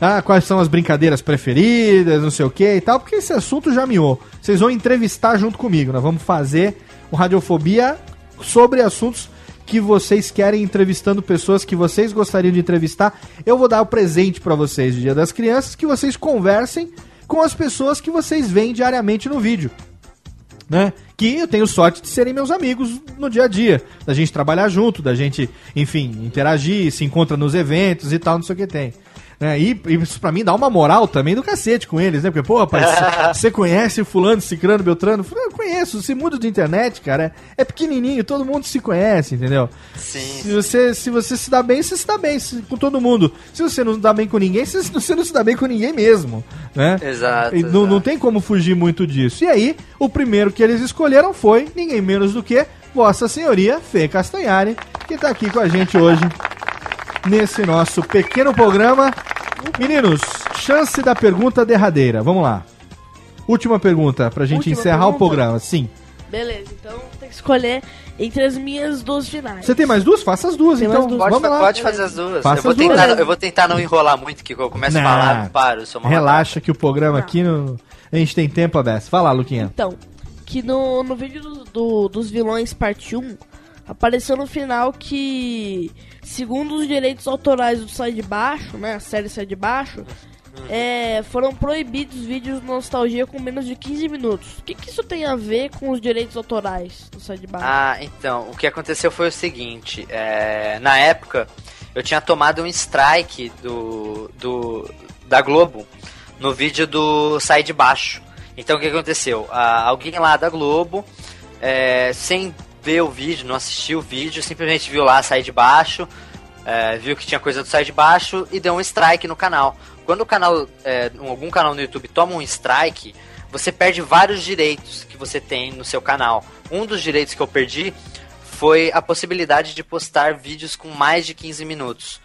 A: ah, quais são as brincadeiras preferidas, não sei o que e tal, porque esse assunto já miou. Vocês vão entrevistar junto comigo, nós vamos fazer o Radiofobia sobre assuntos que vocês querem entrevistando pessoas que vocês gostariam de entrevistar. Eu vou dar o presente pra vocês de Dia das Crianças, que vocês conversem com as pessoas que vocês veem diariamente no vídeo né? Que eu tenho sorte de serem meus amigos no dia a dia, da gente trabalhar junto, da gente, enfim, interagir, se encontra nos eventos e tal, não sei o que tem. Né? E, e isso pra mim dá uma moral também do cacete com eles, né? Porque, pô, rapaz, [laughs] você- conhece fulano, cicrano, beltrano? Eu conheço, esse mundo de internet, cara, é, é pequenininho, todo mundo se conhece, entendeu?
E: Sim.
A: Se você, se você se dá bem, você se dá bem se- com todo mundo. Se você não se dá bem com ninguém, você, você não se dá bem com ninguém mesmo, né?
E: Exato,
A: E não, não tem como fugir muito disso. E aí, o primeiro que eles escolheram foi ninguém menos do que Vossa Senhoria Fê Castanhari, que tá aqui com a gente hoje nesse nosso pequeno programa. Meninos, chance da pergunta derradeira. Vamos lá. Última pergunta pra gente
B: Última
A: encerrar o
B: pergunta?
A: programa. Sim.
B: Beleza, então tem que escolher entre as minhas duas finais.
A: Você tem mais duas? Faça as duas,
B: Tem
A: então.
B: duas.
E: Pode,
A: Vamos
E: fa-
A: lá.
E: pode fazer as duas.
A: Faça
E: eu, vou
A: as duas.
E: tentar,
B: Beleza.
E: eu vou tentar não enrolar muito, que eu começo
A: Não.
E: a falar, paro, eu sou uma
A: Relaxa que o programa aqui no... a gente tem tempo aberto. Vai lá, Luquinha.
B: Então, que no, no vídeo do, do- dos vilões parte 1, apareceu no final que, segundo os direitos autorais do Sai de Baixo, né, a série Sai de Baixo, é, foram proibidos vídeos de nostalgia com menos de 15 minutos. O que, que isso tem a ver com os direitos autorais do Sai de Baixo?
E: Ah, então, o que aconteceu foi o seguinte, é, na época eu tinha tomado um strike do, do da Globo no vídeo do Sai de Baixo. Então o que aconteceu? Ah, alguém lá da Globo, é, sem ver o vídeo, não assistiu o vídeo, simplesmente viu lá Sai de Baixo, é, viu que tinha coisa do Sai de Baixo e deu um strike no canal. Quando o canal, é, algum canal no YouTube toma um strike, você perde vários direitos que você tem no seu canal. Um dos direitos que eu perdi foi a possibilidade de postar vídeos com mais de 15 minutos.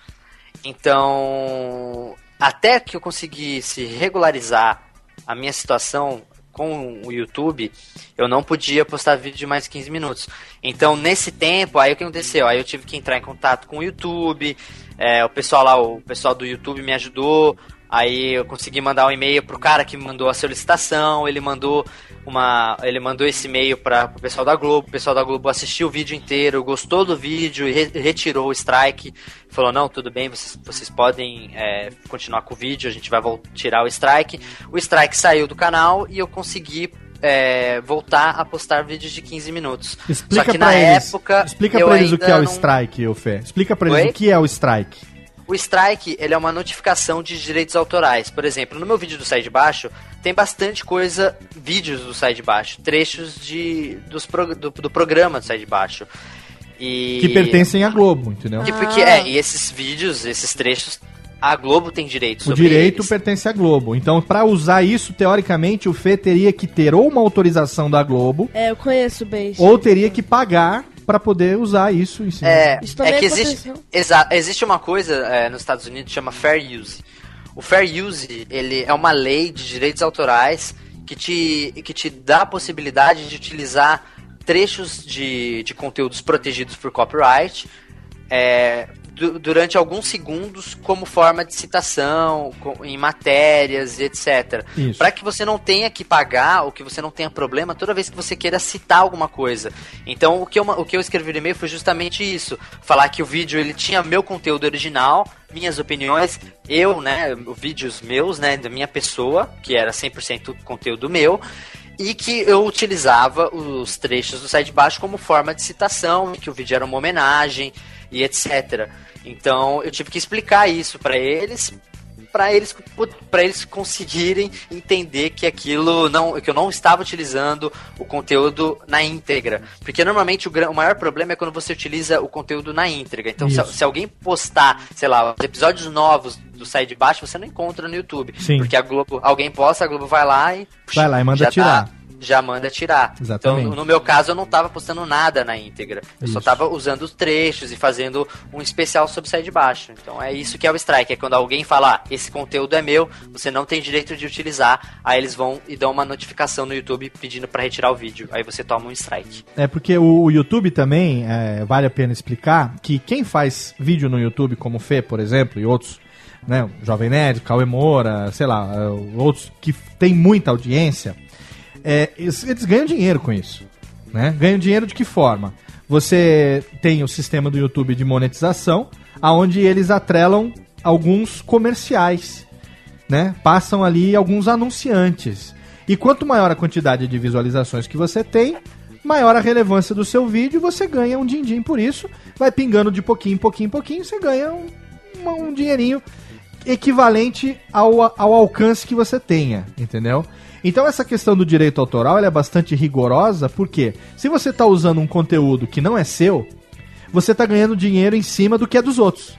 E: Então, até que eu conseguisse regularizar a minha situação com o YouTube, eu não podia postar vídeo de mais 15 minutos. Então, nesse tempo, aí o que aconteceu? Aí eu tive que entrar em contato com o YouTube, é, o pessoal lá, o pessoal do YouTube me ajudou, aí eu consegui mandar um e-mail pro cara que mandou a solicitação, ele mandou uma, ele mandou esse e-mail para o pessoal da Globo, o pessoal da Globo assistiu o vídeo inteiro, gostou do vídeo e re- retirou o strike, falou não, tudo bem, vocês, vocês podem é, continuar com o vídeo, a gente vai tirar o strike. O strike saiu do canal e eu consegui é, voltar a postar vídeos de 15 minutos.
A: Explica
E: Só que na
A: eles,
E: época
A: explica pra eles o
E: ainda
A: que é o
E: não-
A: strike, Fê. Explica pra eles
E: Oi?
A: o que é o strike.
E: O strike, ele é uma notificação de direitos autorais. Por exemplo, no meu vídeo do Sai de Baixo, tem bastante coisa, vídeos do Sai de Baixo, trechos de, dos pro- do, do programa do Sai de Baixo. E...
A: Que pertencem à Globo, entendeu?
E: E porque, é, e esses vídeos, esses trechos, a Globo tem direito
A: O direito
E: eles.
A: pertence à Globo. Então, pra usar isso, teoricamente, o Fê teria que ter ou uma autorização da Globo,
B: É, eu conheço bem
A: ou teria que pagar pra poder usar isso em cima.
E: É,
B: Isso
E: é que existe,
B: aconteceu.
E: exa- existe uma coisa é, nos Estados Unidos que chama Fair Use. O Fair Use, ele é uma lei de direitos autorais que te, que te dá a possibilidade de utilizar trechos de, de conteúdos protegidos por copyright é, durante alguns segundos como forma de citação em matérias e etc. Para que você não tenha que pagar ou que você não tenha problema toda vez que você queira citar alguma coisa. Então o que eu, o que eu escrevi no e-mail foi justamente isso, falar que o vídeo ele tinha meu conteúdo original, minhas opiniões, eu, né, vídeos meus, né, da minha pessoa, que era 100% conteúdo meu, e que eu utilizava os trechos do site de baixo como forma de citação, que o vídeo era uma homenagem e etc. Então eu tive que explicar isso pra eles, para eles para eles conseguirem entender que aquilo não que eu não estava utilizando o conteúdo na íntegra, porque normalmente o, o maior problema é quando você utiliza o conteúdo na íntegra. Então se, se alguém postar, sei lá, os episódios novos do Sai de Baixo, você não encontra no YouTube,
A: Sim.
E: porque a Globo, alguém posta, a Globo vai lá e
A: Vai lá e manda
E: já
A: tirar.
E: dá- já manda tirar.
A: Exatamente.
E: Então, no meu caso, eu não tava postando nada na íntegra. Eu
A: Isso.
E: só tava usando os trechos e fazendo um especial sobre Sai de Baixo. Então é isso que é o strike. É quando alguém fala, ah, esse conteúdo é meu, você não tem direito de utilizar. Aí eles vão e dão uma notificação no YouTube pedindo pra retirar o vídeo. Aí você toma um strike.
A: É porque o, YouTube também, é, vale a pena explicar, que quem faz vídeo no YouTube, como o Fê, por exemplo, e outros, né, Jovem Nerd, Cauê Moura, sei lá, é, outros que tem muita audiência, é, eles, ganham dinheiro com isso. Né? Ganham dinheiro de que forma? Você tem o sistema do YouTube de monetização, aonde eles atrelam alguns comerciais, né? Passam ali alguns anunciantes. E quanto maior a quantidade de visualizações que você tem, maior a relevância do seu vídeo, você ganha um din-din por isso. Vai pingando de pouquinho pouquinho pouquinho, você ganha um, um dinheirinho. equivalente ao, ao alcance que você tenha, entendeu? Então essa questão do direito autoral ela é bastante rigorosa, porque se você está usando um conteúdo que não é seu, você está ganhando dinheiro em cima do que é dos outros.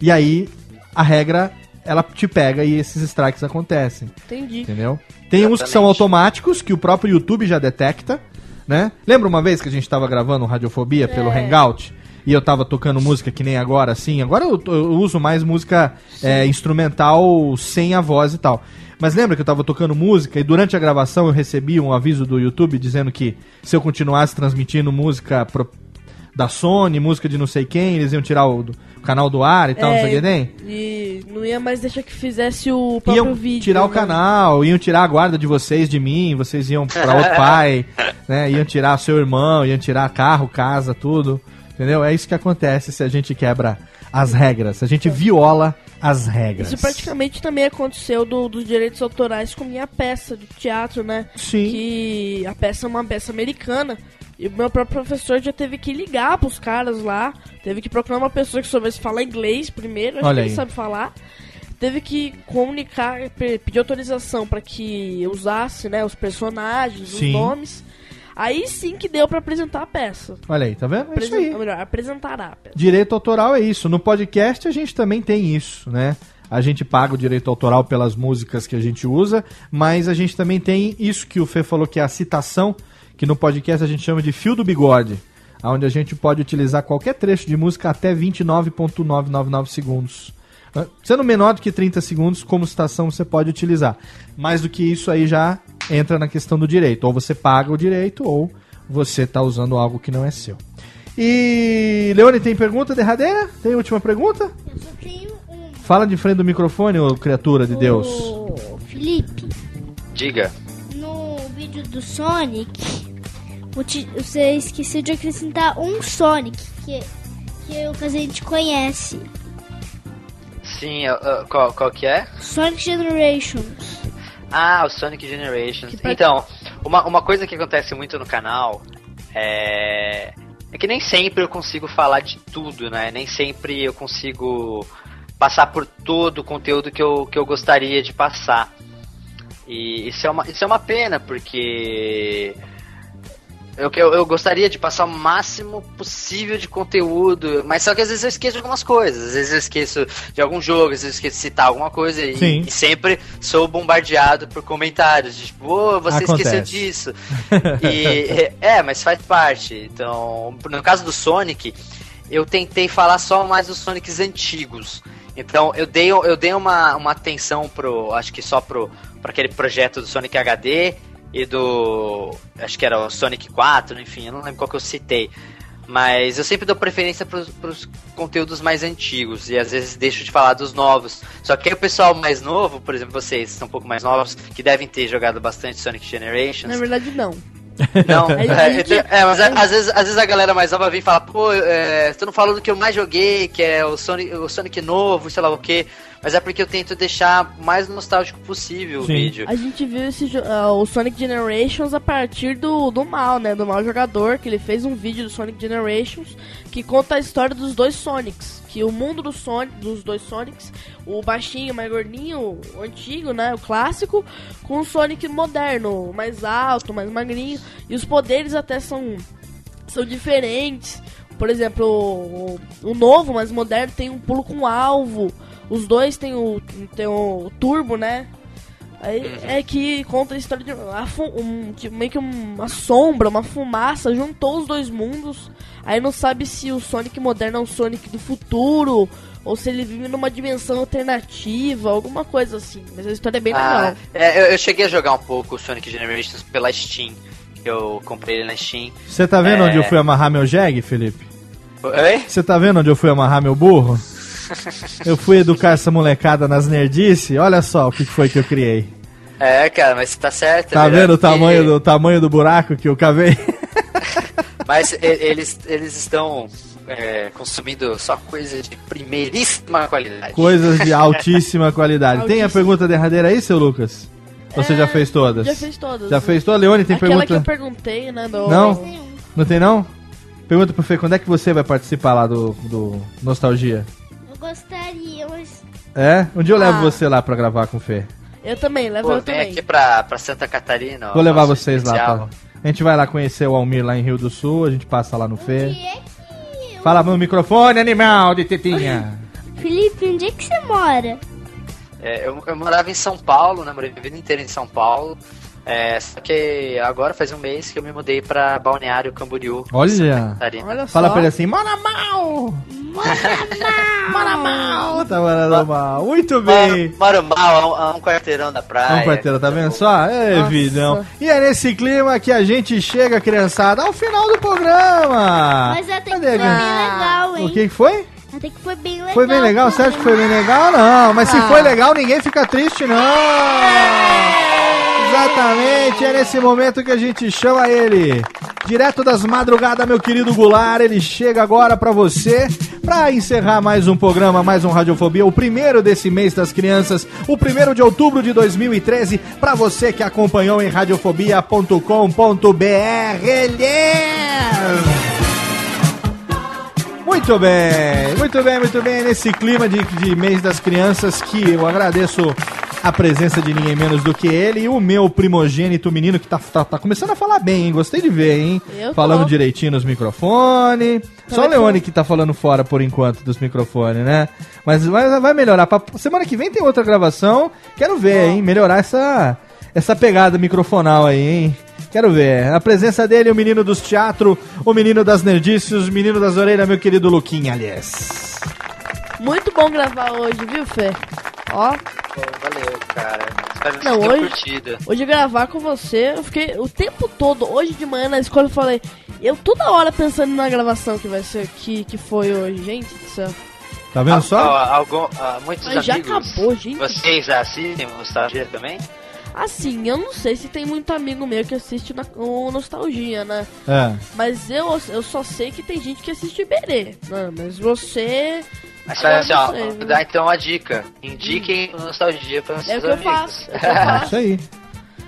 A: E aí a regra ela te pega e esses strikes acontecem.
B: Entendi.
A: Entendeu? Tem uns que são automáticos, que o próprio YouTube já detecta, né? Lembra uma vez que a gente tava gravando Radiofobia pelo
B: É.
A: Hangout? E eu tava tocando música que nem agora, assim. Agora eu, eu uso mais música é, instrumental sem a voz e tal. Mas lembra que eu tava tocando música e durante a gravação eu recebi um aviso do YouTube dizendo que se eu continuasse transmitindo música pro- da Sony, música de não sei quem, eles iam tirar o, do- o canal do ar e tal, não sei o que tem?
B: E não ia mais deixar que fizesse o próprio
A: iam
B: vídeo.
A: tirar o
B: né?
A: canal, iam tirar a guarda de vocês de mim, vocês iam pra outro [laughs] pai, né? Iam tirar seu irmão, iam tirar carro, casa, tudo. Entendeu? É isso que acontece se a gente quebra as regras, se a gente viola as regras.
B: Isso praticamente também aconteceu do- dos direitos autorais com minha peça de teatro, né?
A: Sim.
B: Que a peça é uma peça americana. E o meu próprio professor já teve que ligar pros caras lá. Teve que procurar uma pessoa que soubesse falar inglês primeiro. Acho
A: Olha
B: que ele
A: aí.
B: sabe falar. Teve que comunicar, pe- pedir autorização para que usasse né, os personagens,
A: Sim.
B: os nomes. Aí sim que deu para apresentar a peça.
A: Olha aí, tá vendo? É isso aí.
B: ou melhor, apresentará a peça.
A: Direito autoral é isso. No podcast a gente também tem isso, né? A gente paga o direito autoral pelas músicas que a gente usa, mas a gente também tem isso que o Fê falou que é a citação, que no podcast a gente chama de fio do bigode, onde a gente pode utilizar qualquer trecho de música até 29.999 segundos. Ah, Sendo menor do que 30 segundos, como citação você pode utilizar. Mais do que isso aí já entra na questão do direito. Ou você paga o direito, ou você está usando algo que não é seu. E Leone, tem pergunta derradeira? Tem última pergunta?
C: Eu só tenho um.
A: Fala de frente do microfone, ô criatura de Deus.
C: O Felipe,
E: Diga.
C: no vídeo do Sonic, você esqueceu de acrescentar um Sonic que, que o que a gente conhece.
E: Sim, eu- qual, qual que é?
C: Sonic Generations.
E: Ah, o Sonic Generations. Então, uma, uma coisa que acontece muito no canal é. É que nem sempre eu consigo falar de tudo, né? Nem sempre eu consigo passar por todo o conteúdo que eu, que eu gostaria de passar. E isso é uma, isso é uma pena, porque eu, eu, eu gostaria de passar o máximo possível de conteúdo, mas só que às vezes eu esqueço de algumas coisas. Às vezes eu esqueço de algum jogo, às vezes eu esqueço de citar alguma coisa e, e sempre sou bombardeado por comentários. de, Tipo, "Ô, você esqueceu
A: Acontece.
E: disso. E, [laughs] é, mas faz parte. Então, no caso do Sonic, eu tentei falar só mais dos Sonics antigos. Então, eu dei, eu dei uma, uma atenção pro. Acho que só pro, pro aquele projeto do Sonic HD e do. Acho que era o Sonic 4, enfim, eu não lembro qual que eu citei. Mas eu sempre dou preferência pros, pros conteúdos mais antigos e às vezes deixo de falar dos novos. Só que o pessoal mais novo, por exemplo, vocês que são um pouco mais novos, que devem ter jogado bastante Sonic Generations.
B: Na verdade, não.
E: Não, [laughs] é,
B: gente-
E: é, mas a- às vezes, às vezes a galera mais nova vem e fala, pô, é, você não falou do que eu mais joguei, que é o Sonic, o Sonic novo, sei lá o quê. Mas é porque eu tento deixar o mais nostálgico possível o
A: Sim.
E: vídeo.
B: A gente viu esse, ah, o Sonic Generations a partir do, do mal, né? Do mal jogador, que ele fez um vídeo do Sonic Generations que conta a história dos dois Sonics. Que o mundo do Sonic, dos dois Sonics, o baixinho, mais gordinho, o antigo, né? O clássico, com o Sonic moderno, mais alto, mais magrinho. E os poderes até são, são diferentes. Por exemplo, o, o novo, mais moderno, tem um pulo com alvo. Os dois tem o, tem o turbo, né? Aí é que conta a história de a fu- um, tipo, meio que uma sombra, uma fumaça, juntou os dois mundos. Aí não sabe se o Sonic moderno é o Sonic do futuro, ou se ele vive numa dimensão alternativa, alguma coisa assim. Mas a história é bem
E: Ah,
B: legal.
E: é, eu, eu cheguei a jogar um pouco o Sonic Generations pela Steam. Eu comprei ele na Steam.
A: Você tá vendo
E: É.
A: onde eu fui amarrar meu jegue, Felipe?
E: Oi?
A: Você tá vendo onde eu fui amarrar meu burro? [laughs] Eu fui educar essa molecada nas nerdice. Olha só o que foi que eu criei.
E: É, cara, mas tá certo. é
A: Tá
E: melhor
A: vendo o
E: que-
A: tamanho do, tamanho do buraco que eu cavei? [laughs]
E: Mas eles, eles estão é, consumindo só coisa de primeiríssima qualidade.
A: Coisas de [laughs] altíssima qualidade. Tem a
B: Altíssima.
A: pergunta derradeira aí, seu Lucas? Ou Você já fez todas?
B: Já fez todas.
A: Já fez todas? Leone, tem
B: Aquela
A: pergunta?
B: que eu perguntei, né? Do...
A: Não? Não tem não? Pergunta pro Fê, quando é que você vai participar lá do, do Nostalgia?
C: Eu gostaria, mas
A: É? Um dia eu levo
B: Ah.
A: você lá pra gravar com o Fê.
B: Eu também, leva
E: Pô,
B: eu
E: vem
B: também.
E: aqui pra, pra Santa Catarina.
A: Vou levar vocês lá.
E: especial.
A: Pra... A gente vai lá conhecer o Almir lá em Rio do Sul, a gente passa lá no Fê.
C: É que-
A: Fala no microfone, animal de tetinha. [laughs]
C: Felipe, onde é que você mora?
E: É, eu, eu morava em São Paulo, né? Morei a vida inteira em São Paulo. É, só que agora faz um mês que eu me mudei pra Balneário Camboriú.
A: Olha.
B: Olha
A: Fala pra ele assim, mora mal! Mora mal! Tá morando mal. Muito bem.
E: Moro mal, a um, a um quarteirão da praia.
A: É um quarteiro, tá vendo só? É,
B: Nossa.
A: vidão. E é nesse clima que a gente chega, criançada, ao final do programa.
C: Mas até que foi bem legal, hein?
A: O que foi?
C: Até que foi bem legal.
A: Foi bem legal? Você acha que foi bem legal? Não, mas se
B: Ah.
A: foi legal, ninguém fica triste, não. Exatamente, é nesse momento que a gente chama ele. Direto das madrugadas, meu querido Goulart, ele chega agora pra você, pra encerrar mais um programa, mais um Radiofobia, o primeiro desse mês das crianças, o primeiro de outubro de 2013, pra você que acompanhou em radiofobia.com.br. Yes! Muito bem, muito bem, muito bem. Nesse clima de, de mês das crianças, que eu agradeço a presença de ninguém menos do que ele e o meu primogênito menino que tá, tá, tá começando a falar bem, hein? Gostei de ver, hein?
B: Eu tô.
A: Falando direitinho nos microfones. Só o
B: Também tô.
A: Leone que tá falando fora por enquanto dos microfones, né? Mas vai, vai melhorar. Pra, semana que vem tem outra gravação. Quero ver, hein? Melhorar essa, essa pegada microfonal aí, hein? Quero ver. A presença dele, o menino dos teatros, o menino das nerdices, o menino das orelhas, meu querido Luquinha, aliás.
B: Muito bom gravar hoje, viu, Fê? Ó,
E: valeu, cara. Espero que
B: Não, hoje-
E: curtido.
B: hoje gravar com você, eu fiquei o tempo todo, hoje de manhã na escola, eu falei, eu toda hora pensando na gravação que vai ser, que, que foi hoje, gente do céu.
A: Tá vendo
E: Ah,
A: só?
E: ah, algum- ah, muitos
B: Mas já
E: amigos.
B: acabou, gente.
E: Vocês assistem o Nostalgia também?
B: Assim, eu não sei se tem muito amigo meu que assiste na, o Nostalgia, né?
A: É.
B: Mas eu, eu só sei que tem gente que assiste Iberê, né? Mas você...
E: Mas
B: Agora
E: assim, ó,
B: sei,
E: dar então uma dica. Indiquem o Nostalgia para os
B: É o
E: seus
B: que eu
E: amigos.
B: faço, é o que eu
A: É [laughs]
B: faço.
A: isso aí.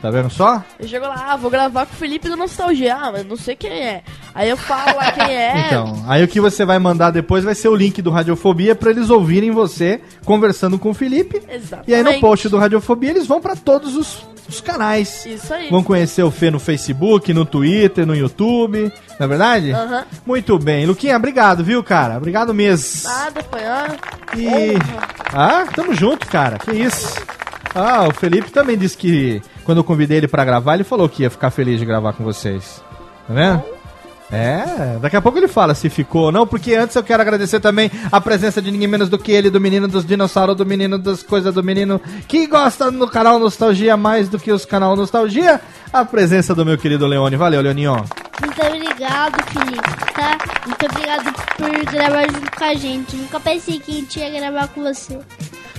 A: Tá vendo só?
B: Eu chego lá, ah, vou gravar com o Felipe do Nostalgia, ah, mas não sei quem é. Aí eu falo lá quem é.
A: Então, aí o que você vai mandar depois vai ser o link do Radiofobia pra eles ouvirem você conversando com o Felipe.
B: Exatamente.
A: E aí no post do Radiofobia eles vão pra todos os, os canais.
B: Isso aí.
A: Vão conhecer o Fê no Facebook, no Twitter, no YouTube. Não é verdade?
B: Aham.
A: Muito bem. Luquinha, obrigado, viu, cara? Obrigado mesmo.
B: Nada, apanhar.
A: E. Ah, tamo junto, cara. Que isso. Ah, o Felipe também disse que quando eu convidei ele pra gravar, ele falou que ia ficar feliz de gravar com vocês. Tá vendo? É, daqui a pouco ele fala se ficou ou não, porque antes eu quero agradecer também a presença de ninguém menos do que ele, do menino dos dinossauros, do menino das coisas do menino que gosta no canal Nostalgia mais do que os canal Nostalgia, a presença do meu querido Leone. Valeu, Leoninho.
C: Muito obrigado, Felipe, tá? Muito obrigado por gravar junto com a gente. Nunca pensei que a gente ia gravar com você.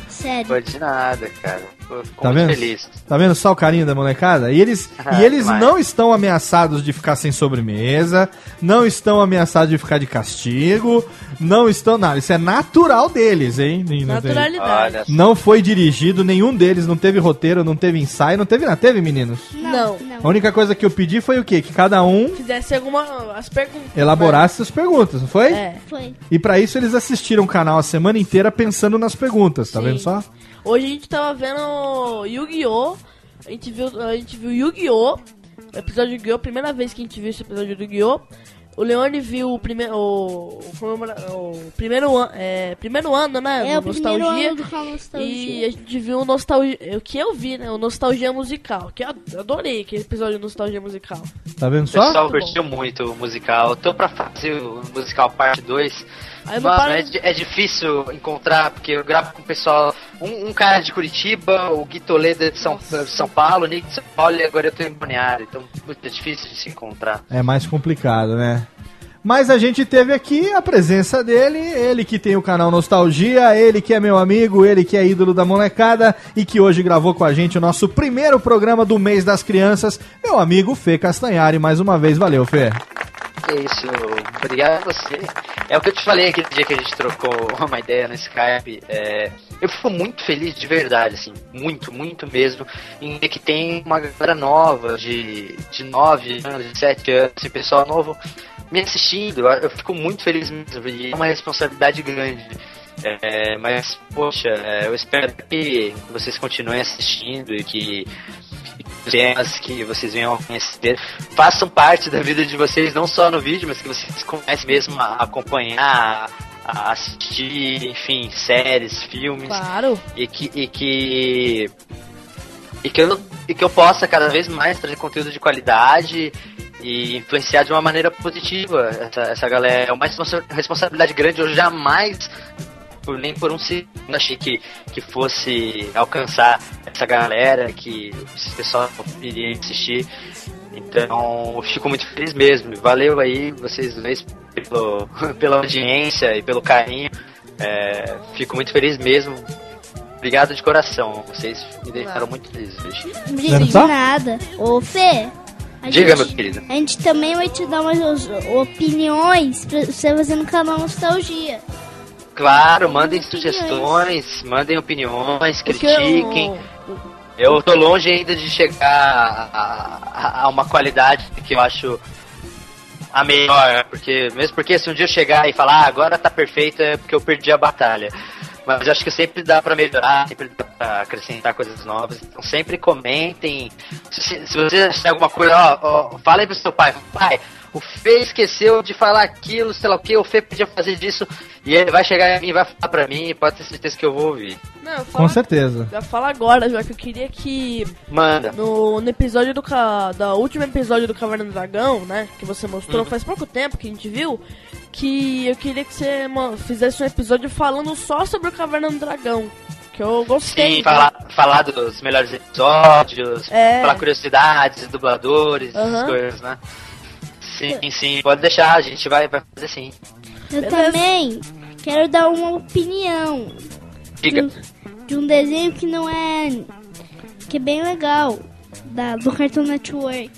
C: Sério.
E: Pô, de nada, cara.
A: Tá
E: muito
A: vendo?
E: feliz.
A: Tá vendo só o carinho da molecada? E eles, [laughs]
E: Ah,
A: e eles
E: demais.
A: não estão ameaçados de ficar sem sobremesa, não estão ameaçados de ficar de castigo, não estão. Não, isso é natural deles, hein? Não tem-
B: Naturalidade.
A: Não foi dirigido, nenhum deles não teve roteiro, não teve ensaio, não teve nada. Teve, meninos?
B: Não.
A: A única coisa que eu pedi foi o quê? Que cada um
B: Fizesse alguma. As perguntas.
A: elaborasse as perguntas, não foi?
B: É.
C: Foi.
A: E pra isso eles assistiram o canal a semana inteira pensando nas perguntas, tá
B: Sim.
A: vendo só?
B: Hoje a gente tava vendo Yu-Gi-Oh! A gente viu, a gente viu Yu-Gi-Oh! O episódio de Yu-Gi-Oh! Primeira vez que a gente viu esse episódio do Yu-Gi-Oh! O Leone viu o primeiro. O, o, o primeiro, an, é, primeiro ano, né?
C: É o primeiro
B: Nostalgia.
C: ano do canal
B: E a
C: Nostalgia.
B: gente viu o Nostalgia. O que eu vi, né? O Nostalgia Musical. Que eu adorei aquele episódio do Nostalgia Musical.
A: Tá vendo
E: o
A: só?
E: pessoal curtiu muito o musical. Tô pra fazer o musical parte 2.
B: Aí não
E: Mano,
B: para-
E: é, é difícil encontrar, porque eu gravo com o pessoal. Um, um cara de Curitiba, o Gui Toledo é de São, São Paulo, o Nick de São Paulo e agora eu tô em Balneário. Então muito difícil de se encontrar.
A: É mais complicado, né? Mas a gente teve aqui a presença dele, ele que tem o canal Nostalgia, ele que é meu amigo, ele que é ídolo da molecada e que hoje gravou com a gente o nosso primeiro programa do mês das crianças, meu amigo Fê Castanhari. Mais uma vez, valeu, Fê.
E: É isso, obrigado a você. É o que eu te falei aquele dia que a gente trocou [laughs] uma ideia no Skype. é, eu fico muito feliz de verdade, assim, muito, muito mesmo, em ver que tem uma galera nova, de, de 9 anos, de 7 anos, assim, pessoal novo me assistindo. Eu, fico muito feliz mesmo, e é uma responsabilidade grande. É, mas, poxa, é, eu espero que vocês continuem assistindo e que temas que vocês venham a conhecer façam parte da vida de vocês, não só no vídeo, mas que vocês comecem mesmo a acompanhar, a assistir, enfim, séries, filmes.
B: Claro.
E: E que. E que e que, eu, e que eu possa cada vez mais trazer conteúdo de qualidade e influenciar de uma maneira positiva essa, essa galera. É uma responsa- responsabilidade grande, eu jamais, por, nem por um segundo, achei que, que fosse alcançar essa galera, que esse pessoal iria assistir. Então, eu fico muito feliz mesmo. Valeu aí vocês dois pelo, [laughs] pela audiência e pelo carinho. É, fico muito feliz mesmo. Obrigado de coração. Vocês me deixaram muito feliz hoje.
C: De, de nada. Ô, Fê. a
E: Diga,
C: gente-
E: meu querido.
C: A gente também vai te dar umas opiniões pra você fazer no canal Nostalgia.
E: Claro, mandem sugestões, mandem opiniões, critiquem. Eu tô longe ainda de chegar a, a- a uma qualidade que eu acho a melhor, porque mesmo porque se um dia eu chegar e falar ah, agora tá perfeito é porque eu perdi a batalha. Mas acho que sempre dá pra melhorar, sempre dá pra acrescentar coisas novas. Então sempre comentem. Se, se você achar alguma coisa, ó, ó, fala aí pro seu pai, pai, o Fê esqueceu de falar aquilo, sei lá o que, o Fê podia fazer disso, e ele vai chegar em mim e vai falar pra mim, pode ter certeza que eu vou ouvir.
B: Não, eu
A: Com certeza.
B: já fala agora, já que eu queria que
E: Manda.
B: no, no episódio do ca, da último episódio do Caverna do Dragão, né, que você mostrou
E: Uhum.
B: faz pouco tempo que a gente viu, que eu queria que você fizesse um episódio falando só sobre o Caverna do Dragão, que eu gostei.
E: Sim, falar, falar dos melhores episódios,
B: É.
E: falar curiosidades, dubladores, essas
B: Aham.
E: coisas, né? Sim, sim, pode deixar, a gente vai, vai fazer sim.
C: Eu
B: Beleza.
C: também quero dar uma opinião de
E: Diga.
C: um, de um desenho que não é. que é bem legal. Da, do Cartoon Network.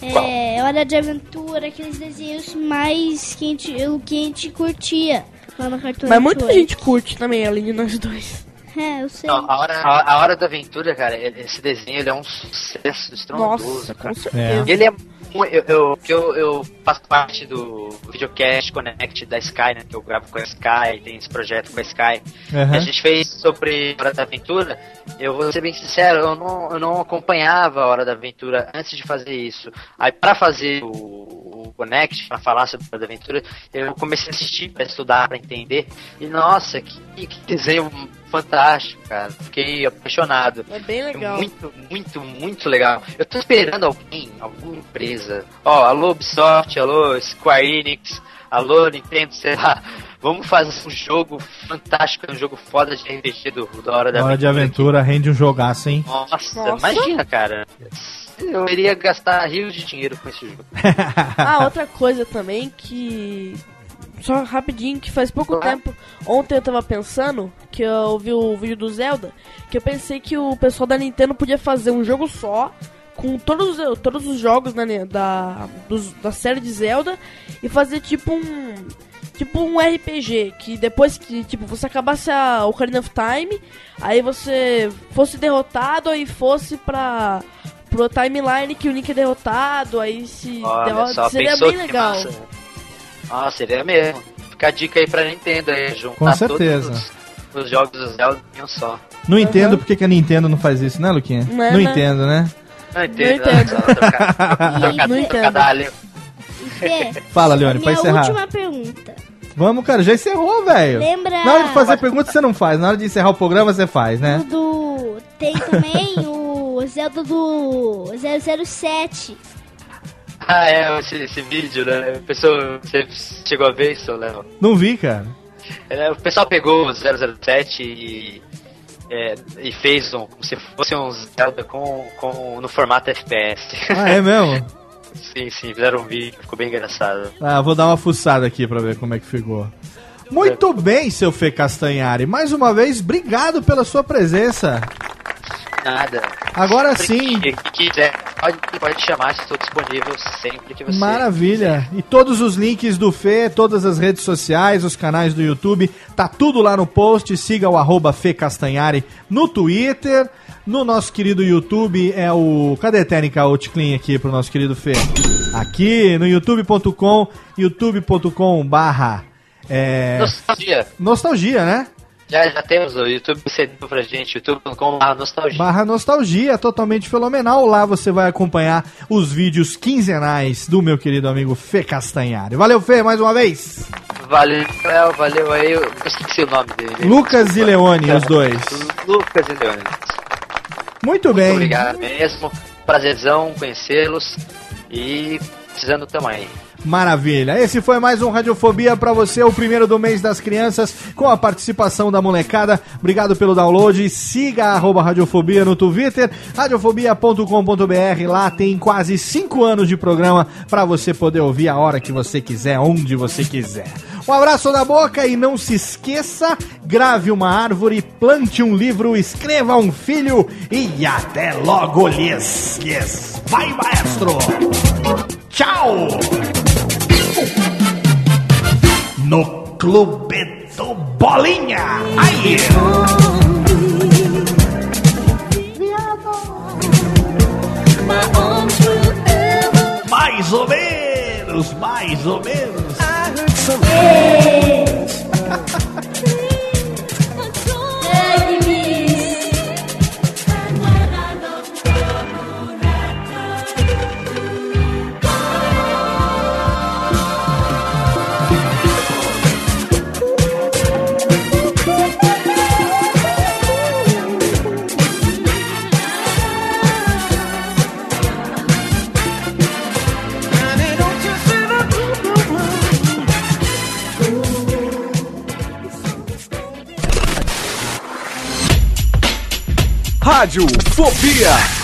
C: É Hora de Aventura, aqueles desenhos mais que a gente, o que a gente curtia lá no Cartoon
B: Mas muita
C: Network.
B: gente curte também, além de nós dois.
C: É, eu sei.
E: Não, a, hora, a, a Hora da Aventura, cara, esse desenho ele é um sucesso estrondoso,
B: Nossa,
E: cara.
B: com certeza.
E: Ele é eu, eu, eu, eu faço parte do Videocast Connect da Sky, né? Que eu gravo com a Sky, tem esse projeto com a Sky.
A: Aham.
E: A gente fez sobre Hora da Aventura. Eu vou ser bem sincero, eu não, eu não acompanhava a Hora da Aventura antes de fazer isso. Aí, pra fazer o Connect, pra falar sobre a Hora da Aventura, eu comecei a assistir, pra estudar, pra entender. E nossa, que, que desenho fantástico, cara. Fiquei apaixonado.
B: É bem legal.
E: Muito, muito, muito legal. Eu tô esperando alguém, alguma empresa. Ó, alô Ubisoft, alô Square Enix, alô Nintendo, sei lá. Vamos fazer um jogo fantástico, um jogo foda de RPG do, da Hora da
A: Hora de aventura rende um jogaço, hein?
E: Nossa,
B: Nossa.
E: imagina, cara. Eu iria gastar rios de dinheiro com esse jogo. [laughs]
B: Ah, outra coisa também que. Só rapidinho, que faz pouco tempo. Ontem eu tava pensando que eu vi o vídeo do Zelda. Que eu pensei que o pessoal da Nintendo podia fazer um jogo só. Com todos, os- todos os jogos da, da, dos- da série de Zelda. E fazer tipo um. Tipo um RPG. Que depois que tipo, você acabasse a Ocarina of Time. Aí você fosse derrotado e fosse pra. Pro timeline que o Link é derrotado. Aí se
E: Olha
B: derrota. Seria bem legal.
E: massa. Nossa, seria mesmo. Fica a dica aí pra Nintendo aí, juntar
A: Com certeza.
E: todos os, os jogos do Zelda em um só.
A: Não entendo porque que a Nintendo não faz isso, né, Luquinha?
B: Não é,
A: não
B: né?
A: entendo, né?
E: Não entendo,
B: Não entendo. [laughs] Não entendo.
A: Fala, Leone, pra encerrar.
C: última pergunta.
A: Vamos, cara, já encerrou, velho.
C: Lembra-
A: Na hora de fazer pergunta você não faz, na hora de encerrar o programa você faz, né?
C: Do. Tem também o Zelda do 007.
E: Ah, é, esse, esse vídeo, né? Pessoa, você chegou a ver isso, Léo?
A: Não vi, cara.
E: É, o pessoal pegou o 007 e, é, e fez um, como se fosse um Zelda com, com, no formato FPS.
A: Ah, é mesmo? [laughs]
E: sim, sim, fizeram um vídeo, ficou bem engraçado.
A: Ah, vou dar uma fuçada aqui pra ver como é que ficou. Muito bem, seu Fê Castanhari. Mais uma vez, obrigado pela sua presença.
E: Nada.
A: Agora
E: Sempre
A: sim.
E: Que, que quiser, pode, pode chamar, estou disponível sempre que você.
A: Maravilha. E todos os links do Fê, todas as redes sociais, os canais do YouTube, tá tudo lá no post. Siga o arroba Fê Castanhari no Twitter. No nosso querido YouTube é o. Cadê a técnica Outclean aqui pro nosso querido Fê? Aqui no youtube.com, youtube.com barra É...
E: Nostalgia.
A: Nostalgia, né?
E: Já, já temos o YouTube cedendo pra gente, youtube.com nostalgia.
A: Barra Nostalgia, totalmente fenomenal. Lá você vai acompanhar os vídeos quinzenais do meu querido amigo Fê Castanhari. Valeu, Fê, mais uma vez.
E: Valeu, valeu aí. Eu esqueci o nome dele.
A: Lucas e Leone, os dois.
E: Lucas e Leone.
A: Muito bem.
E: Muito obrigado mesmo. Prazerzão conhecê-los. E precisando tamo aí.
A: Maravilha. Esse foi mais um Radiofobia pra você, o primeiro do mês das crianças, com a participação da molecada. Obrigado pelo download. Siga a Radiofobia no Twitter, radiofobia.com.br. Lá tem quase cinco anos de programa pra você poder ouvir a hora que você quiser, onde você quiser. Um abraço na boca e não se esqueça, grave uma árvore, plante um livro, escreva um filho e até logo lhes. lhes. Vai, maestro! Tchau! No Clube do Bolinha! Aí! Mais ou menos, mais ou menos.
D: Rádio Fobia.